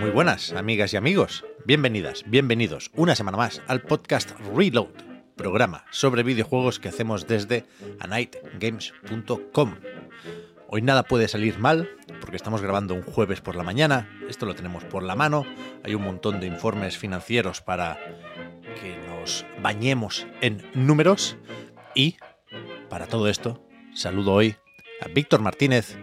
Muy buenas, amigas y amigos. Bienvenidas, bienvenidos una semana más al podcast Reload, programa sobre videojuegos que hacemos desde anightgames.com. Hoy nada puede salir mal porque estamos grabando un jueves por la mañana, esto lo tenemos por la mano, hay un montón de informes financieros para que nos bañemos en números y para todo esto saludo hoy a Víctor Martínez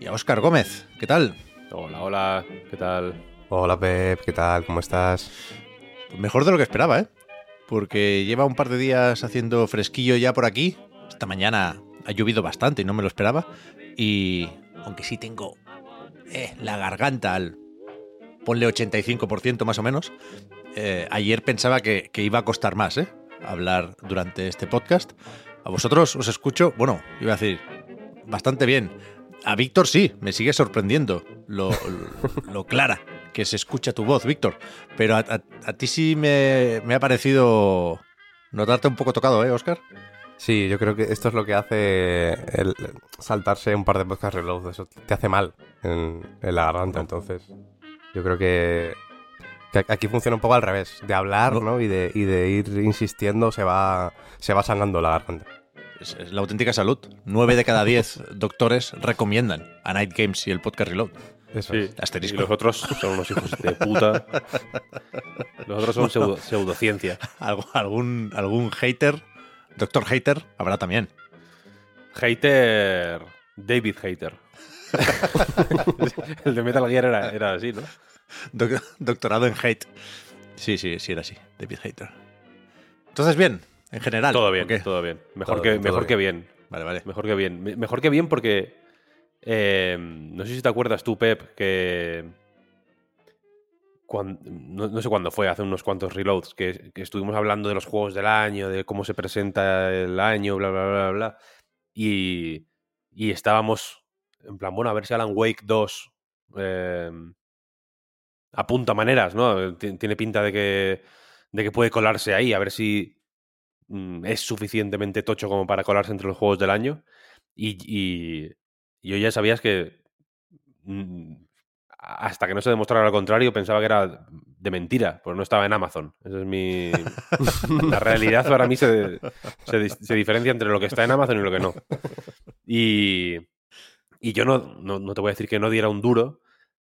y a Óscar Gómez. ¿Qué tal? Hola, hola, ¿qué tal? Hola Pep, ¿qué tal? ¿Cómo estás? Pues mejor de lo que esperaba, ¿eh? Porque lleva un par de días haciendo fresquillo ya por aquí. Esta mañana ha llovido bastante y no me lo esperaba. Y aunque sí tengo eh, la garganta al ponle 85% más o menos, eh, ayer pensaba que, que iba a costar más, ¿eh? Hablar durante este podcast. A vosotros os escucho, bueno, iba a decir, bastante bien. A Víctor sí, me sigue sorprendiendo lo, lo- lo clara que se escucha tu voz, Víctor. Pero a, a- a ti sí me, me ha parecido notarte un poco tocado, ¿eh, Oscar? Sí, yo creo que esto es lo que hace el saltarse un par de podcast reload. Eso te hace mal en, en la garganta, entonces. Yo creo que aquí funciona un poco al revés. De hablar, No. Y de, y de ir insistiendo se va, se va sanando la garganta. Es, es la auténtica salud. Nueve de cada diez doctores recomiendan a Night Games y el podcast Reload. Eso Sí, es. Asterisco. y los otros son unos hijos de puta. Los otros son pseudo- pseudociencia. Algu- ¿Algún, algún hater, doctor hater, habrá también. Hater. David Hater. El de Metal Gear era, era así, ¿no? Doc- doctorado en hate. Sí, sí, sí era así. David Hater. Entonces, bien, en general. Todo ¿o bien, qué? todo bien. Mejor, Todo que, bien, que. Vale, vale. Mejor que bien. Me- Mejor que bien porque. eh, no sé si te acuerdas tú, Pep, que. no, no sé cuándo fue, hace unos cuantos reloads, que, que estuvimos hablando de los juegos del año, de cómo se presenta el año, bla, bla, bla, bla. Y, y estábamos en plan, bueno, a ver si Alan Wake 2 eh, apunta maneras, ¿no? Ti- Tiene pinta de que, de que puede colarse ahí, a ver si mm, es suficientemente tocho como para colarse entre los juegos del año. Y, y, yo ya sabías que mm, hasta que no se demostrara lo contrario pensaba que era de mentira, pues no estaba en Amazon. Esa es mi... La realidad para mí se, se, se diferencia entre lo que está en Amazon y lo que no. Y, y yo no, no, no te voy a decir que no diera un duro,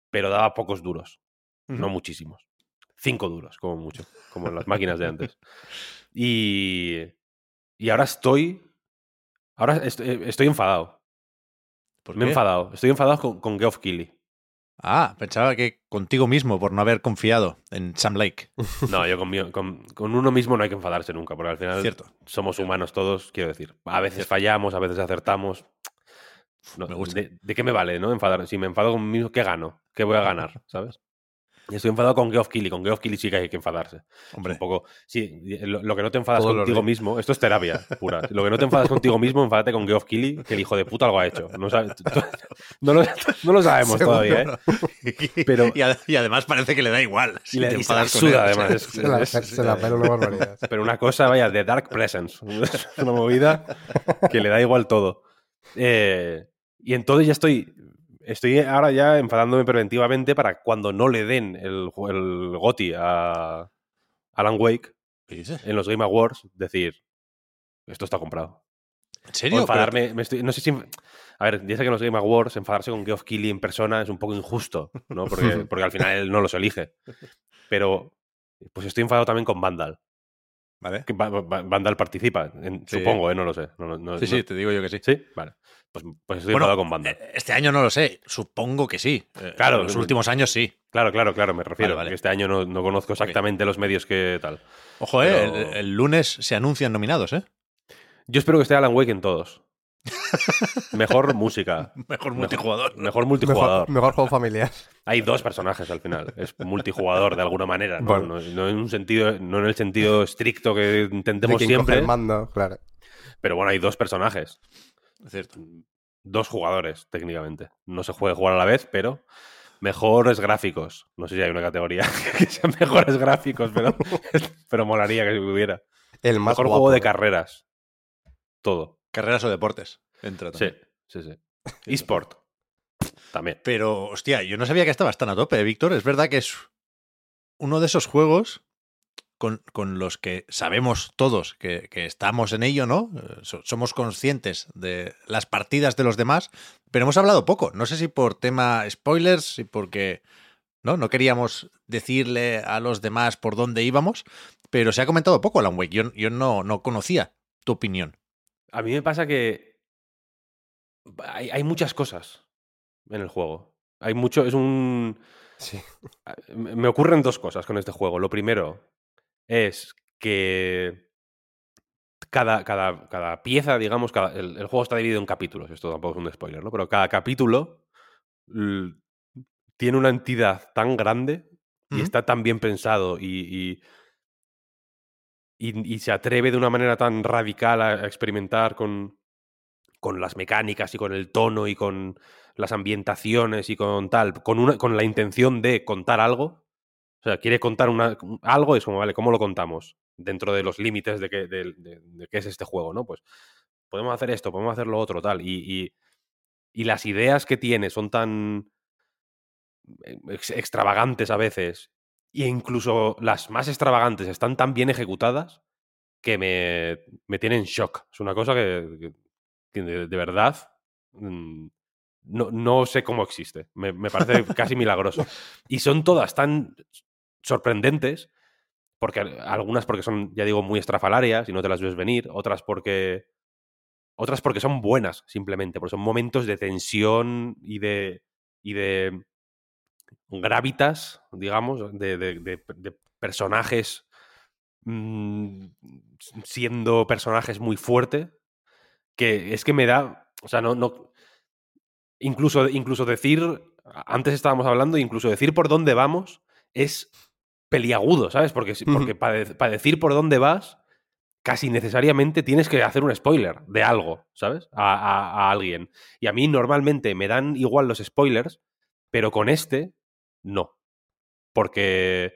pero daba pocos duros, no muchísimos. Cinco duros, como mucho, como en las máquinas de antes. Y, y ahora estoy... Ahora estoy, estoy enfadado. ¿Por Me he enfadado. Estoy enfadado con, con Geoff Keighley. Ah, pensaba que contigo mismo por no haber confiado en Sam Lake. No, yo con, con, con uno mismo no hay que enfadarse nunca, porque al final Cierto. somos humanos todos, quiero decir. A veces fallamos, a veces acertamos. No, Me gusta. ¿de, de qué me vale, no? Enfadar. Si me enfado conmigo ¿qué gano? ¿Qué voy a ganar? ¿Sabes? Estoy enfadado con Geoff Keighley. Con Geoff Keighley sí que hay que enfadarse. Hombre, Un poco, sí, lo, lo que no te enfadas Todos contigo mismo, esto es terapia pura. Lo que no te enfadas contigo mismo, enfádate con Geoff Keighley, que el hijo de puta algo ha hecho. No, sabe- no lo, no lo sabemos todavía, ¿eh? Pero- y, además parece que le da igual. Y, le, te y se la enfadas con él. suda, además. Es- Se la, es- se la pela una barbaridad. pero una cosa, vaya, de Dark Presence. Es una movida que le da igual todo. Eh, y entonces ya estoy. Estoy ahora ya enfadándome preventivamente para cuando no le den el, el GOTI a Alan Wake ¿Qué dices? en los Game Awards, decir, esto está comprado. ¿En O serio? enfadarme, me estoy- no sé si... A ver, ya sé que en los Game Awards enfadarse con Geoff Keighley en persona es un poco injusto, ¿no? Porque, porque al final él no los elige. Pero pues estoy enfadado también con Vandal. ¿Vale? Que Vandal participa, en- Sí. supongo, ¿eh? No lo sé. No, no- no- Sí, sí, te digo yo que sí. ¿Sí? Vale. Pues, pues estoy Bueno, enfadado con Vandal. eh, Este año no lo sé, supongo que sí. Eh, Claro, en los últimos años sí. Claro, claro, claro, me refiero. vale. que Este año no, no conozco exactamente los medios que tal. Ojo, eh, el, el lunes se anuncian nominados, ¿eh? Yo espero que esté Alan Wake en todos. Mejor música. Mejor multijugador. Mejor, mejor multijugador. Mejor, mejor juego familiar. Hay dos personajes al final. Es multijugador de alguna manera. ¿no? Bueno. No, no en un sentido, no en el sentido estricto que De intentemos siempre. el mando, claro. Pero bueno, hay dos personajes. Es cierto. Dos jugadores, técnicamente. No se puede jugar a la vez, pero mejores gráficos. No sé si hay una categoría que sean mejores gráficos, pero, pero molaría que hubiera. El más Mejor guapo. juego de carreras. Todo. Carreras o deportes. Entra Sí, sí, sí. eSport. También. Pero, hostia, yo no sabía que estabas tan a tope, Víctor. Es verdad que es uno de esos juegos con, con los que sabemos todos que, que estamos en ello, ¿no? Eh, so- somos conscientes de las partidas de los demás, pero hemos hablado poco. No sé si por tema spoilers, si porque no, no queríamos decirle a los demás por dónde íbamos, pero se ha comentado poco Alan Wake. Yo, yo no, no conocía tu opinión. A mí me pasa que hay, hay muchas cosas en el juego. Hay mucho, es un... Sí. Me ocurren dos cosas con este juego. Lo primero es que cada, cada, cada pieza, digamos, cada- el, el juego está dividido en capítulos. Esto tampoco es un spoiler, ¿no? Pero cada capítulo tiene una entidad tan grande y está tan bien pensado y, y, y- y se atreve de una manera tan radical a, a experimentar con, con las mecánicas y con el tono y con las ambientaciones y con tal, con, una, con la intención de contar algo. O sea, quiere contar una, algo y es como, vale, ¿cómo lo contamos? Dentro de los límites de, que, de, de- de qué es este juego, ¿no? Pues podemos hacer esto, podemos hacer lo otro, tal. Y, y, y las ideas que tiene son tan ex- extravagantes a veces, e incluso las más extravagantes están tan bien ejecutadas que me, me tienen shock. Es una cosa que, que- que de, de verdad mm, no, no sé cómo existe. Me, me parece casi milagroso. Y son todas tan sorprendentes, porque al- algunas porque son, ya digo, muy estrafalarias y no te las ves venir, otras porque otras porque son buenas, simplemente, porque son momentos de tensión y de. y de gravitas, digamos, de, de- de- de personajes mm, siendo personajes muy fuertes, que es que me da. O sea, no. no incluso, incluso decir. Antes estábamos hablando, incluso decir por dónde vamos es peliagudo, ¿sabes? Porque, para, decir por dónde vas, casi necesariamente tienes que hacer un spoiler de algo, ¿sabes? A, a- a alguien. Y a mí normalmente me dan igual los spoilers, pero con este, no. Porque.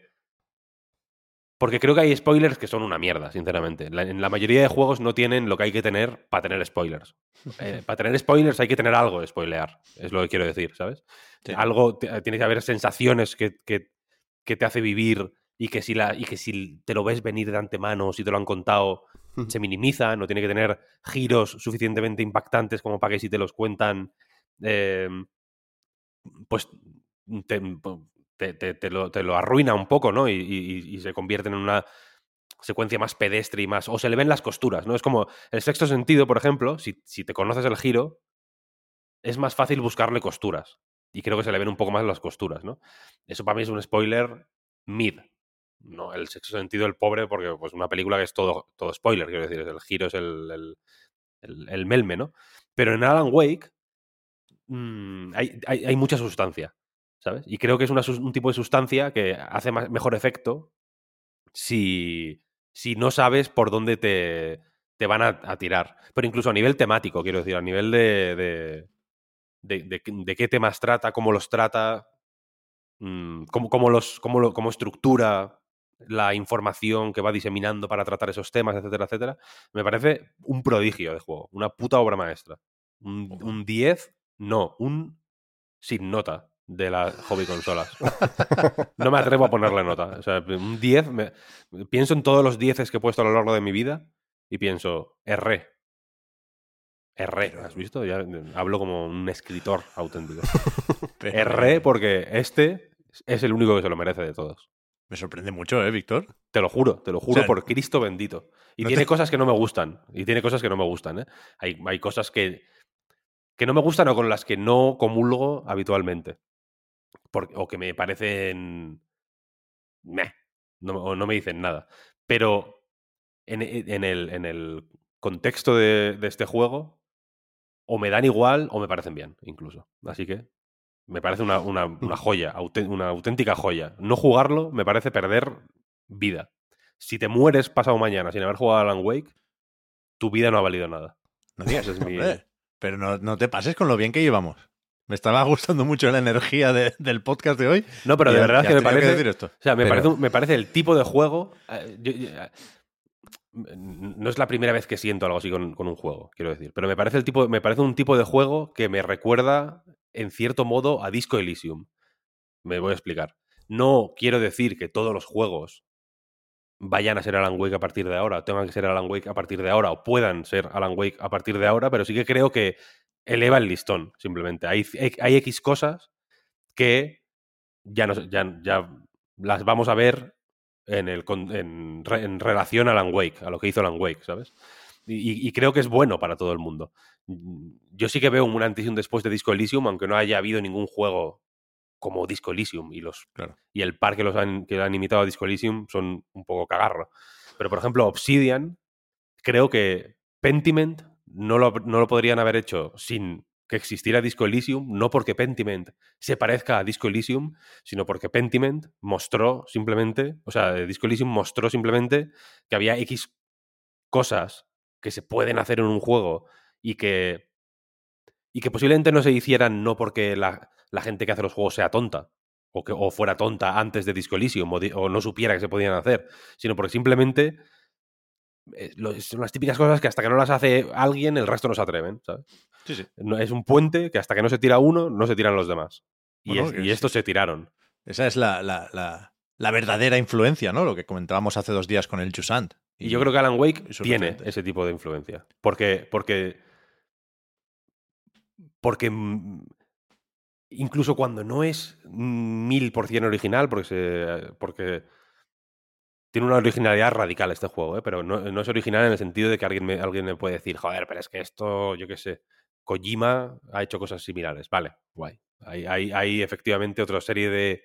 Porque creo que hay spoilers que son una mierda, sinceramente. La- en la mayoría de juegos no tienen lo que hay que tener para tener spoilers. Eh, para tener spoilers hay que tener algo de spoilear, es lo que quiero decir, ¿sabes? Sí. Algo, tiene que haber sensaciones que, que- que te hace vivir y que, si la, y que si te lo ves venir de antemano, si te lo han contado, se minimiza, no tiene que tener giros suficientemente impactantes como para que si te los cuentan, eh, pues te, te- lo, te lo arruina un poco, ¿no? Y, y- y se convierte en una secuencia más pedestre y más... O se le ven las costuras, ¿no? Es como el sexto sentido, por ejemplo, si, si te conoces el giro, es más fácil buscarle costuras. Y creo que se le ven un poco más las costuras, ¿no? Eso para mí es un spoiler mid. No, el sexto sentido, el pobre, porque pues una película que es todo, todo spoiler, quiero decir, el giro es el, el, el- el melme, ¿no? Pero en Alan Wake mm, hay, hay- hay mucha sustancia, ¿sabes? Y creo que es un tipo de sustancia que hace más- mejor efecto si, si no sabes por dónde te, te van a, tirar. Pero incluso a nivel temático, quiero decir, a nivel de, de- de qué- de qué temas trata, cómo los trata, mm, cómo, cómo los, cómo, lo- cómo estructura la información que va diseminando para tratar esos temas, etcétera, etcétera, me parece un prodigio de juego, una puta obra maestra. Un, un 10, no, un sin nota de las hobby consolas. No me atrevo a ponerle nota. O sea, un 10, me- pienso en todos los 10 que he puesto a lo largo de mi vida y pienso, erré. Erré, ¿has visto? Ya eh, hablo como un escritor auténtico. Erré porque este es el único que se lo merece de todos. Me sorprende mucho, ¿eh, Víctor? Te lo juro, te lo juro O sea, por Cristo bendito. Y no tiene te- cosas que no me gustan. Y tiene cosas que no me gustan, ¿eh? Hay, hay cosas que, que no me gustan o con las que no comulgo habitualmente. O que me parecen. meh, no, o no me dicen nada. Pero en, en el, en el contexto de, de este juego, o me dan igual o me parecen bien, incluso. Así que me parece una, una- una joya, una auténtica joya. No jugarlo me parece perder vida. Si te mueres pasado mañana sin haber jugado a Alan Wake, tu vida no ha valido nada. No digas es mi- hombre, Pero no, no te pases con lo bien que llevamos. Me estaba gustando mucho la energía de- del podcast de hoy. No, pero de verdad que me parece. decir esto. O sea, me, Pero- parece, un- me parece el tipo de juego. eh, yo- yo- eh, no es la primera vez que siento algo así con, un juego, quiero decir. Pero me parece, el tipo, me parece un tipo de juego que me recuerda, en cierto modo, a Disco Elysium. Me voy a explicar. No quiero decir que todos los juegos vayan a ser Alan Wake a partir de ahora, o tengan que ser Alan Wake a partir de ahora, o puedan ser Alan Wake a partir de ahora, pero sí que creo que eleva el listón, simplemente. Hay, hay X cosas que ya, nos, ya, ya las vamos a ver en, el, en, re- en relación a Alan Wake, a lo que hizo Alan Wake, ¿sabes? Y, creo que es bueno para todo el mundo. Mm, Yo sí que veo un antes y un después de Disco Elysium, aunque no haya habido ningún juego como Disco Elysium y los Claro. y el par que los han, que han imitado a Disco Elysium son un poco cagarro. Pero, por ejemplo, Obsidian, creo que Pentiment no lo, no lo podrían haber hecho sin que existiera Disco Elysium, no porque Pentiment se parezca a Disco Elysium, sino porque Pentiment mostró simplemente, o sea, Disco Elysium mostró simplemente que había X cosas que se pueden hacer en un juego y que y que posiblemente no se hicieran no porque la, la gente que hace los juegos sea tonta o, que, o fuera tonta antes de Disco Elysium o, o no supiera que se podían hacer, sino porque simplemente son las típicas cosas que hasta que no las hace alguien el resto no se atreven, ¿sabes? Sí, sí. No- es un puente que hasta que no se tira uno no se tiran los demás. Y, Bueno, es- que y sí. estos se tiraron. Esa es la, la, la, la verdadera influencia, ¿no? Lo que comentábamos hace dos días con el Chusant. Y yo creo que Alan Wake tiene ese tipo de influencia. Porque. Porque. Porque. mm, Incluso cuando no es mil por cien original, porque se. Porque. Tiene una originalidad radical este juego, ¿eh? pero no, es original en el sentido de que alguien me, puede decir, joder, pero es que esto, yo qué sé, Kojima ha hecho cosas similares. Vale, guay. Hay, efectivamente otra serie de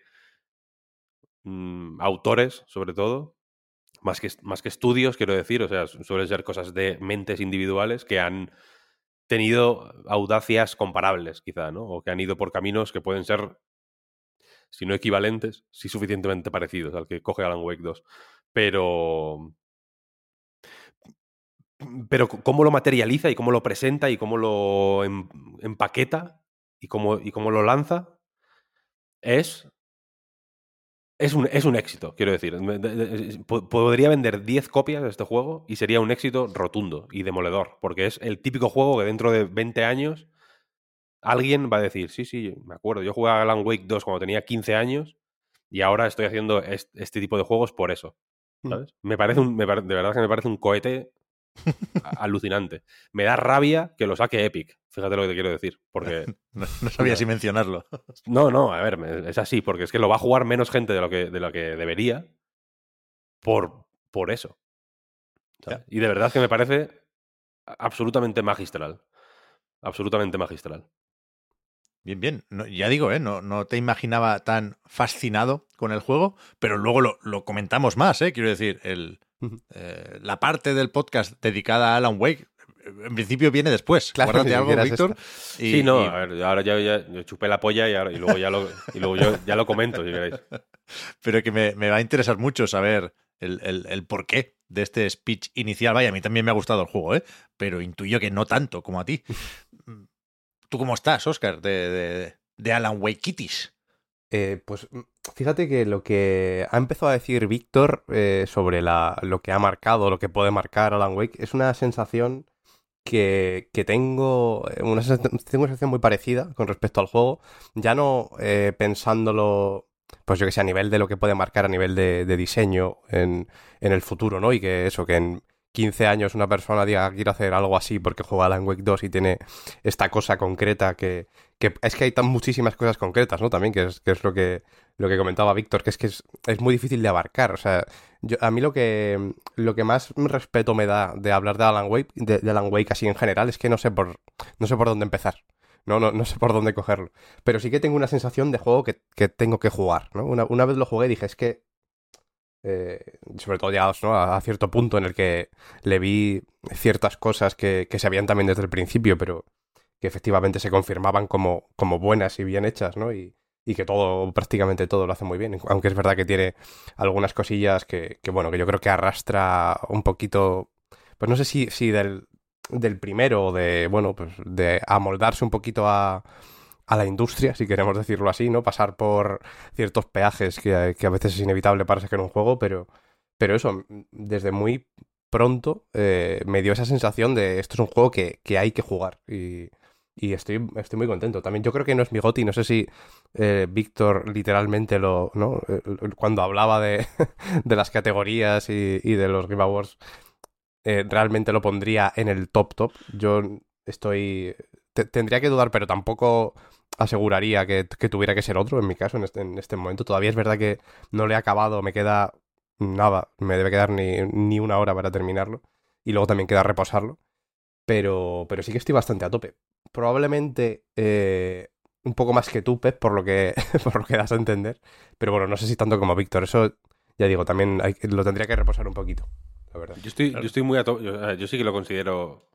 mm, autores, sobre todo, más que, más que estudios, quiero decir, o sea, su- suelen ser cosas de mentes individuales que han tenido audacias comparables, quizá, ¿no? O que han ido por caminos que pueden ser, si no equivalentes, sí suficientemente parecidos al que coge Alan Wake 2. Pero. Pero c- cómo lo materializa y cómo lo presenta y cómo lo em- empaqueta y cómo, y cómo lo lanza es es un, es un éxito, quiero decir. Podría vender 10 copias de este juego y sería un éxito rotundo y demoledor, porque es el típico juego que dentro de 20 años alguien va a decir, sí, sí, me acuerdo, yo jugué a Alan Wake 2 cuando tenía 15 años y ahora estoy haciendo est- este, tipo de juegos por eso. ¿Sabes? Me parece un, me de verdad que me parece un cohete alucinante. Me da rabia que lo saque Epic, fíjate lo que te quiero decir, porque No, no sabía si mencionarlo. no, no, a ver, es así, porque es que lo va a jugar menos gente de lo que, de lo que debería por, por eso. ¿sabes? Y de verdad que me parece absolutamente magistral. Absolutamente magistral. Bien, bien. No, ya digo, ¿eh? No, no te imaginaba tan fascinado con el juego, pero luego lo, lo comentamos más, ¿eh? Quiero decir, el, eh, la parte del podcast dedicada a Alan Wake, en principio viene después. Claro, Guárdate algo, Víctor. y- sí, no, y- a ver, ahora ya, ya- yo chupé la polla y, ahora- y luego, ya lo, y luego yo ya lo comento, si queréis. pero que me, me va a interesar mucho saber el, el, el porqué de este speech inicial. Vaya, a mí también me ha gustado el juego, ¿eh? Pero intuyo que no tanto como a ti. ¿Tú cómo estás, Oscar, de, de, de Alan Wake Kitties? Eh, pues mm, fíjate que lo que ha empezado a decir Víctor eh, sobre la, lo que ha marcado, lo que puede marcar Alan Wake, es una sensación que, que tengo, eh, una, tengo una sensación muy parecida con respecto al juego, ya no eh, pensándolo, pues yo que sé, a nivel de lo que puede marcar a nivel de, de diseño en, en el futuro, ¿no? Y que eso, que en, 15 años una persona diga quiero hacer algo así porque juega Alan Wake 2 y tiene esta cosa concreta que, que es que hay tan muchísimas cosas concretas, ¿no? También que es, que es lo que lo que comentaba Víctor, que es que es, es, muy difícil de abarcar. O sea, yo, a mí lo que lo que más respeto me da de hablar de Alan Wake, de, de Alan Wake así en general, es que no sé por no sé por dónde empezar. No, no, no sé por dónde cogerlo. Pero sí que tengo una sensación de juego que, que tengo que jugar, ¿no? Una, una, vez lo jugué dije, es que eh, sobre todo llegados ¿no? a, cierto punto en el que le vi ciertas cosas que, que se habían también desde el principio, pero que efectivamente se confirmaban como, como buenas y bien hechas, ¿no? Y, y, que todo, prácticamente todo lo hace muy bien. Aunque es verdad que tiene algunas cosillas que, que bueno, que yo creo que arrastra un poquito, pues no sé si, si del, del primero de, bueno, pues de amoldarse un poquito a, a la industria, si queremos decirlo así, ¿no? Pasar por ciertos peajes que, que a veces es inevitable para sacar un juego, pero, pero eso, desde muy pronto eh, me dio esa sensación de esto es un juego que, que hay que jugar y, y, estoy, estoy muy contento. También yo creo que no es mi goti, no sé si eh, Víctor literalmente lo, ¿no? Cuando hablaba de, de las categorías y, y, de los Game Awards, eh, realmente lo pondría en el top top. Yo estoy... tendría que dudar, pero tampoco aseguraría que, que, tuviera que ser otro en mi caso en este, en este momento. Todavía es verdad que no le he acabado, me queda nada, me debe quedar ni, ni, una hora para terminarlo. Y luego también queda reposarlo. Pero, pero sí que estoy bastante a tope. Probablemente eh, un poco más que tú, Pep, por lo que, por lo que das a entender. Pero bueno, no sé si tanto como Víctor. Eso, ya digo, también hay, lo tendría que reposar un poquito. La verdad. Yo estoy, yo estoy muy a tope. Yo, yo, sí que lo considero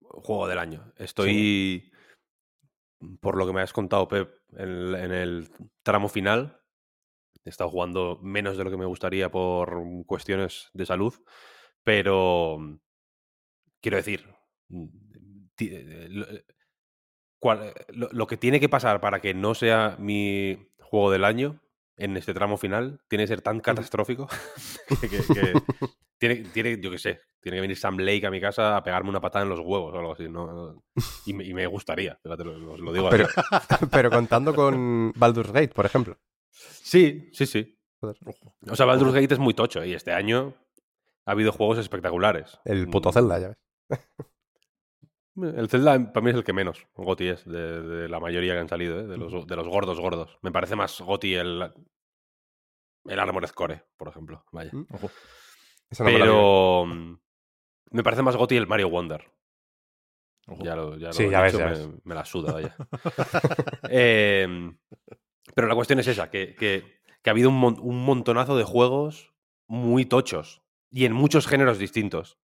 juego del año. Estoy. Sí por lo que me has contado, Pep, en, en, el tramo final, he estado jugando menos de lo que me gustaría por cuestiones de salud, pero quiero decir, lo, cual, lo, lo que tiene que pasar para que no sea mi juego del año en este tramo final tiene que ser tan catastrófico que, que, que tiene, tiene, yo qué sé, tiene que venir Sam Lake a mi casa a pegarme una patada en los huevos o algo así, ¿no? Y me, y me gustaría, fíjate, lo, lo digo pero, pero contando con Baldur's Gate, por ejemplo. Sí, sí, sí. O sea, Baldur's Gate es muy tocho y este año ha habido juegos espectaculares. El puto Zelda, ya ves. El Zelda para mí es el que menos Goti es de, de la mayoría que han salido, ¿eh? de, los, de los gordos gordos. Me parece más Goti el, el Armored Core, por ejemplo. Vaya. Mm, No Pero me, me, parece más Goti el Mario Wonder. Ojo. Ya lo, ya lo sí, ya ves, ya me, ves. me, la suda, vaya. eh, pero la cuestión es esa, que, que, que ha habido un, mon un, montonazo de juegos muy tochos y en muchos géneros distintos.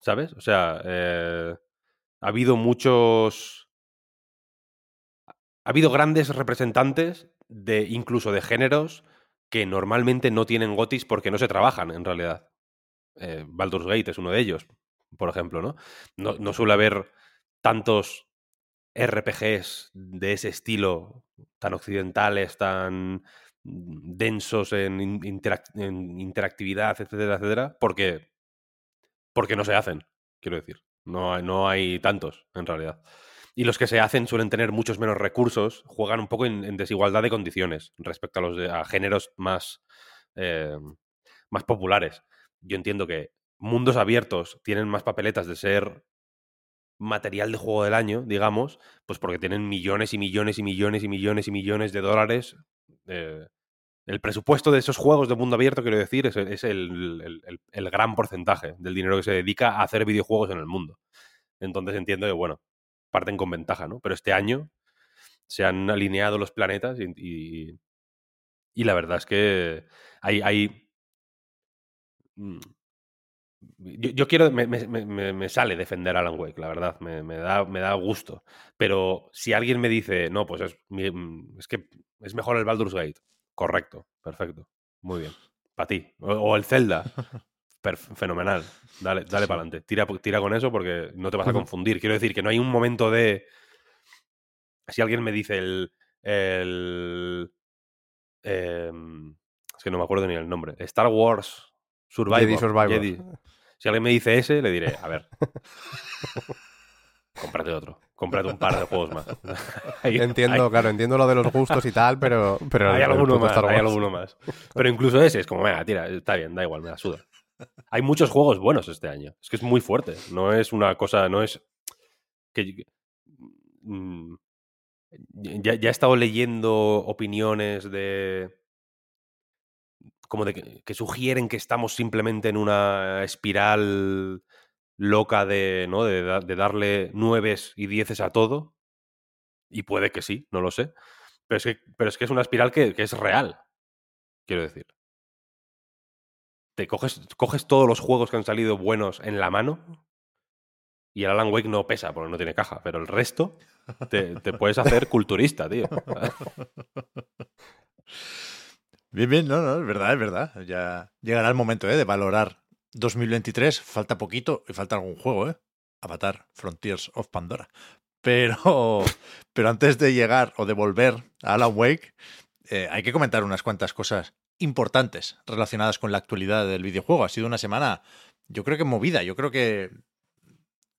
¿Sabes? O sea, eh, ha habido muchos... Ha habido grandes representantes de incluso de géneros que normalmente no tienen gotis porque no se trabajan en realidad. Eh, Baldur's Gate es uno de ellos, por ejemplo, ¿no? No, no suele haber tantos RPGs de ese estilo, tan occidentales, tan densos en, interac en interactividad, etcétera, etcétera, porque, porque no se hacen, quiero decir. No hay, no hay tantos, en realidad. Y los que se hacen suelen tener muchos menos recursos, juegan un poco en, en desigualdad de condiciones respecto a los de, a géneros más, eh, más populares. Yo entiendo que mundos abiertos tienen más papeletas de ser material de juego del año, digamos, pues porque tienen millones y millones y millones y millones y millones de dólares. Eh, el presupuesto de esos juegos de mundo abierto, quiero decir, es, el, el, gran porcentaje del dinero que se dedica a hacer videojuegos en el mundo. Entonces entiendo que, bueno, parten con ventaja, ¿no? Pero este año se han alineado los planetas y, y, la verdad es que hay... yo, yo, quiero, me, me, me, sale defender a Alan Wake, la verdad, me, da, me da gusto. Pero si alguien me dice, no, pues es, es que es mejor el Baldur's Gate, correcto, perfecto, muy bien, para ti. O, o, el Zelda, fenomenal, dale, dale para adelante, tira, tira con eso porque no te vas a confundir. Quiero decir que no hay un momento de... Si alguien me dice el... el eh, es que no me acuerdo ni el nombre. Star Wars Survivor. Jedi Survivor. Jedi. Si alguien me dice ese, le diré, a ver. cómprate otro. Cómprate un par de juegos más. hay, entiendo, hay... claro, entiendo lo de los gustos y tal, pero. pero hay, alguno más, hay alguno más. Pero incluso ese es como, venga, tira, está bien, da igual, me la suda. hay muchos juegos buenos este año. Es que es muy fuerte. No es una cosa, no es que mm, ya, ya he estado leyendo opiniones de como de que, que sugieren que estamos simplemente en una espiral loca de, ¿no? de darle nueves y dieces a todo. Y puede que sí, no lo sé. Pero es que, pero es, que es una espiral que, que es real, quiero decir. Te coges, coges todos los juegos que han salido buenos en la mano y el Alan Wake no pesa porque no tiene caja, pero el resto te, te puedes hacer culturista, tío. Bien, bien, no, no, es verdad, es verdad. Ya llegará el momento ¿eh? de valorar 2023. Falta poquito y falta algún juego, ¿eh? Avatar, Frontiers of Pandora. Pero, pero antes de llegar o de volver a Alan Wake, eh, hay que comentar unas cuantas cosas importantes relacionadas con la actualidad del videojuego. Ha sido una semana, yo creo que movida. Yo creo que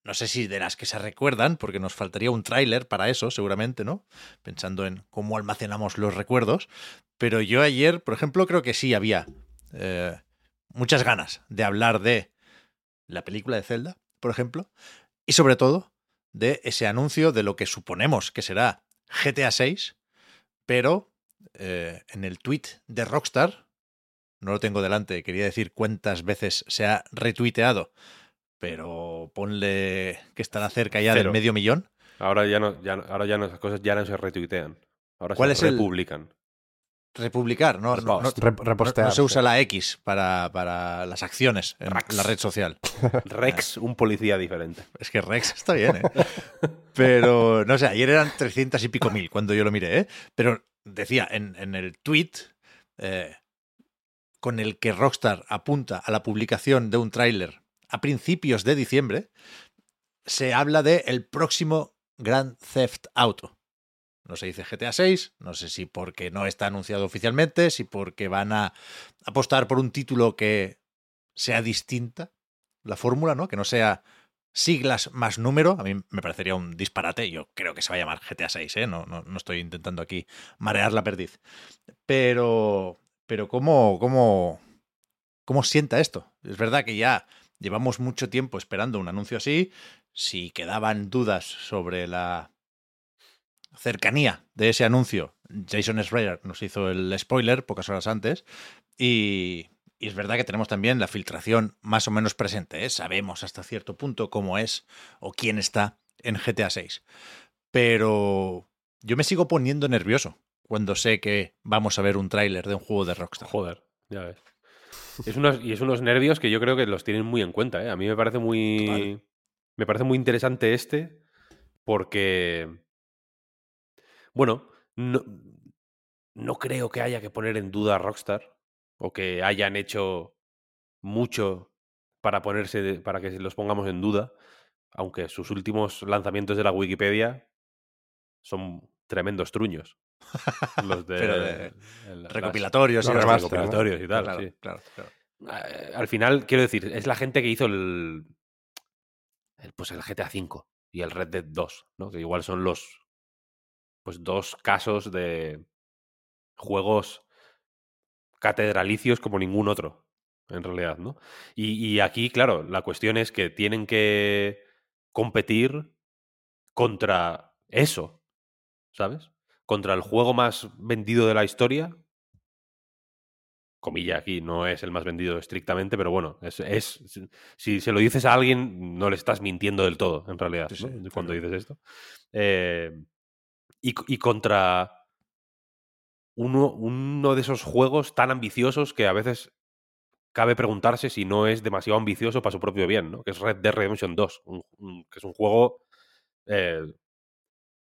no sé si de las que se recuerdan, porque nos faltaría un tráiler para eso, seguramente, ¿no? Pensando en cómo almacenamos los recuerdos. Pero yo ayer, por ejemplo, creo que sí había eh, muchas ganas de hablar de la película de Zelda, por ejemplo, y sobre todo de ese anuncio de lo que suponemos que será GTA 6, pero eh, en el tweet de Rockstar, no lo tengo delante, quería decir cuántas veces se ha retuiteado, pero ponle que estará cerca ya del medio millón. Ahora ya no, ya, ahora ya no, esas cosas ya no se retuitean. Ahora ¿Cuál se es republican. Republicar, ¿no? no, no- no- repostear. no se usa la X para, para las acciones en la red social. Rex, un policía diferente. Es que Rex está bien, ¿eh? Pero, no sé, ayer eran 300 y pico mil cuando yo lo miré, ¿eh? Pero decía en, en el tweet eh, con el que Rockstar apunta a la publicación de un tráiler a principios de diciembre, se habla de el próximo Grand Theft Auto. No se dice GTA 6, no sé si porque no está anunciado oficialmente, si porque van a apostar por un título que sea distinta la fórmula, ¿no? Que no sea siglas más número, a mí me parecería un disparate. Yo creo que se va a llamar GTA 6, ¿eh? No, no, no estoy intentando aquí marear la perdiz. Pero, pero ¿cómo, cómo, ¿cómo sienta esto? Es verdad que ya llevamos mucho tiempo esperando un anuncio así. Si quedaban dudas sobre la cercanía de ese anuncio, Jason Schreier nos hizo el spoiler pocas horas antes. Y, y es verdad que tenemos también la filtración más o menos presente. ¿eh? Sabemos hasta cierto punto cómo es o quién está en GTA 6. Pero yo me sigo poniendo nervioso cuando sé que vamos a ver un tráiler de un juego de Rockstar. Joder, ya ves. Es unos, y es unos nervios que yo creo que los tienen muy en cuenta. ¿eh? A mí me parece muy. Me parece muy interesante este. Porque. Bueno, no, no creo que haya que poner en duda a Rockstar. O que hayan hecho mucho para ponerse. de- para que los pongamos en duda. Aunque sus últimos lanzamientos de la Wikipedia son tremendos truños. Los de, Pero de el- las- Recopilatorios y los tal. Claro, sí. claro, claro. Eh, al final, quiero decir, es la gente que hizo el, el, pues el GTA V y el Red Dead 2, ¿no? Que igual son los pues dos casos de juegos catedralicios como ningún otro, en realidad, ¿no? Y, y aquí, claro, la cuestión es que tienen que competir contra eso, ¿sabes? Contra el juego más vendido de la historia, comilla aquí, no es el más vendido estrictamente, pero bueno, es, es- si- se lo dices a alguien, no le estás mintiendo del todo, en realidad, Sí, ¿no? sí, cuando claro. dices esto. Eh, y, contra uno, uno de esos juegos tan ambiciosos que a veces cabe preguntarse si no es demasiado ambicioso para su propio bien, ¿no? Que es Red Dead Redemption 2, un- un- que es un juego... eh,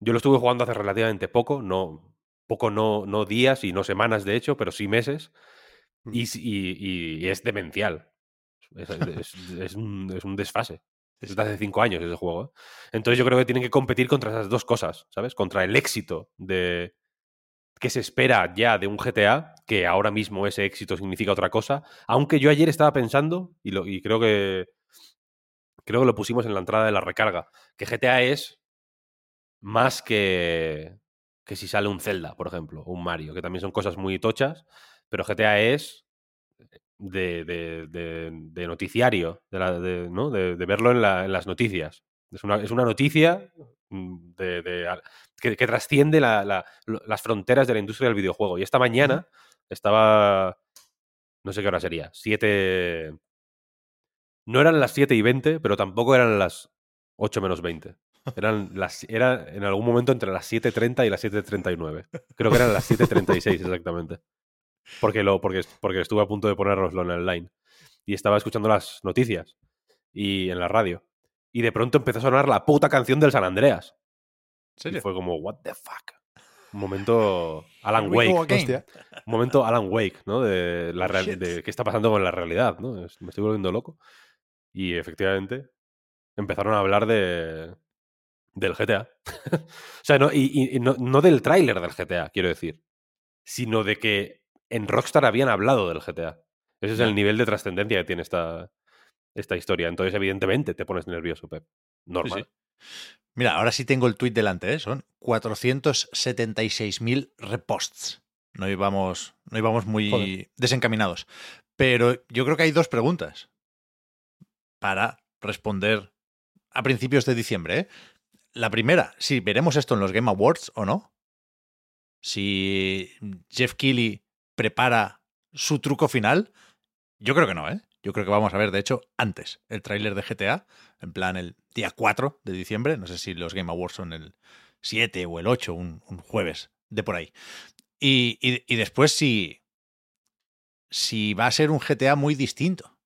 yo lo estuve jugando hace relativamente poco, no poco no, no días y no semanas de hecho, pero sí meses, y, s- y- y es demencial. Es, es- es un, es un desfase. Es de hace cinco años ese juego. ¿eh? Entonces yo creo que tienen que competir contra esas dos cosas, ¿sabes? Contra el éxito de que se espera ya de un GTA, que ahora mismo ese éxito significa otra cosa. Aunque yo ayer estaba pensando, y, lo, creo que creo que lo pusimos en la entrada de la recarga, que GTA es más que, que si sale un Zelda, por ejemplo, o un Mario, que también son cosas muy tochas, pero GTA es de, de- de- de noticiario, de, la- de- ¿no? verlo en, la- en las noticias. Es una, es una noticia mm, que, que trasciende la- las fronteras de la industria del videojuego. Y esta mañana estaba, no sé qué hora sería, 7... No eran las 7 y 20, pero tampoco eran las 8 menos 20. Eran las, era en algún momento entre las 7.30 y las 7.39. Creo que eran las 7.36 exactamente. Porque, lo, porque, porque estuve a punto de ponernoslo en el line. Y estaba escuchando las noticias y en la radio. Y de pronto empezó a sonar la puta canción del San Andreas. ¿En Y fue como, what the fuck. Un momento Alan Wake. Hostia. Un momento Alan Wake, ¿no? De, la real- de qué está pasando con la realidad, ¿no? Me estoy volviendo loco. Y efectivamente empezaron a hablar de del GTA. o sea, no, y, y- y no, no del tráiler del GTA, quiero decir, sino de que en Rockstar habían hablado del GTA. Ese es el nivel de trascendencia que tiene esta, esta historia. Entonces, evidentemente, te pones nervioso, Pep. Normal. Sí. Mira, ahora sí tengo el tweet delante, ¿eh? Son 476.000 reposts. No íbamos, no íbamos muy Joder. desencaminados. Pero yo creo que hay dos preguntas para responder a principios de diciembre. ¿eh? La primera, si veremos esto en los Game Awards o no. Si Jeff Keighley prepara su truco final. Yo creo que no, ¿eh? Yo creo que vamos a ver, de hecho, antes el tráiler de GTA, en plan el día 4 de diciembre. No sé si los Game Awards son el 7 o el 8, un, un jueves de por ahí. Y, y- y después si, si va a ser un GTA muy distinto.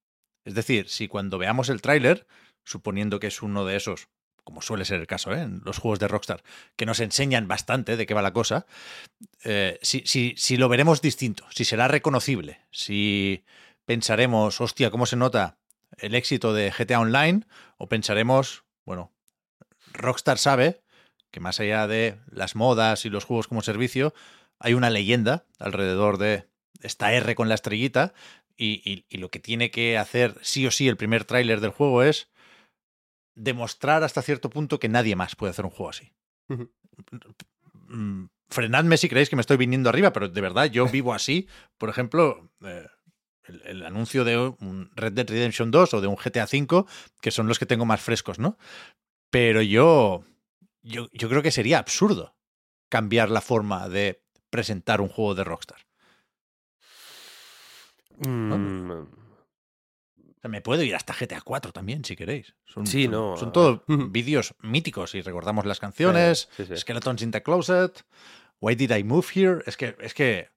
Es decir, si cuando veamos el tráiler, suponiendo que es uno de esos, como suele ser el caso ¿eh? en los juegos de Rockstar, que nos enseñan bastante de qué va la cosa, eh, si, si, si lo veremos distinto, si será reconocible, si pensaremos, hostia, ¿cómo se nota el éxito de GTA Online? O pensaremos, bueno, Rockstar sabe que más allá de las modas y los juegos como servicio, hay una leyenda alrededor de esta R con la estrellita y, y- y lo que tiene que hacer sí o sí el primer tráiler del juego es demostrar hasta cierto punto que nadie más puede hacer un juego así. Mm, Frenadme si creéis que me estoy viniendo arriba, pero de verdad yo vivo así. Por ejemplo, eh, el, el anuncio de un Red Dead Redemption 2 o de un GTA V, que son los que tengo más frescos, ¿no? Pero yo, yo, yo creo que sería absurdo cambiar la forma de presentar un juego de Rockstar. Mm, O sea, me puedo ir hasta GTA 4 también, si queréis. Son, Sí, son- no, Son todos vídeos míticos y recordamos las canciones, sí, sí. Skeletons in the Closet, Why Did I Move Here? Es que, es que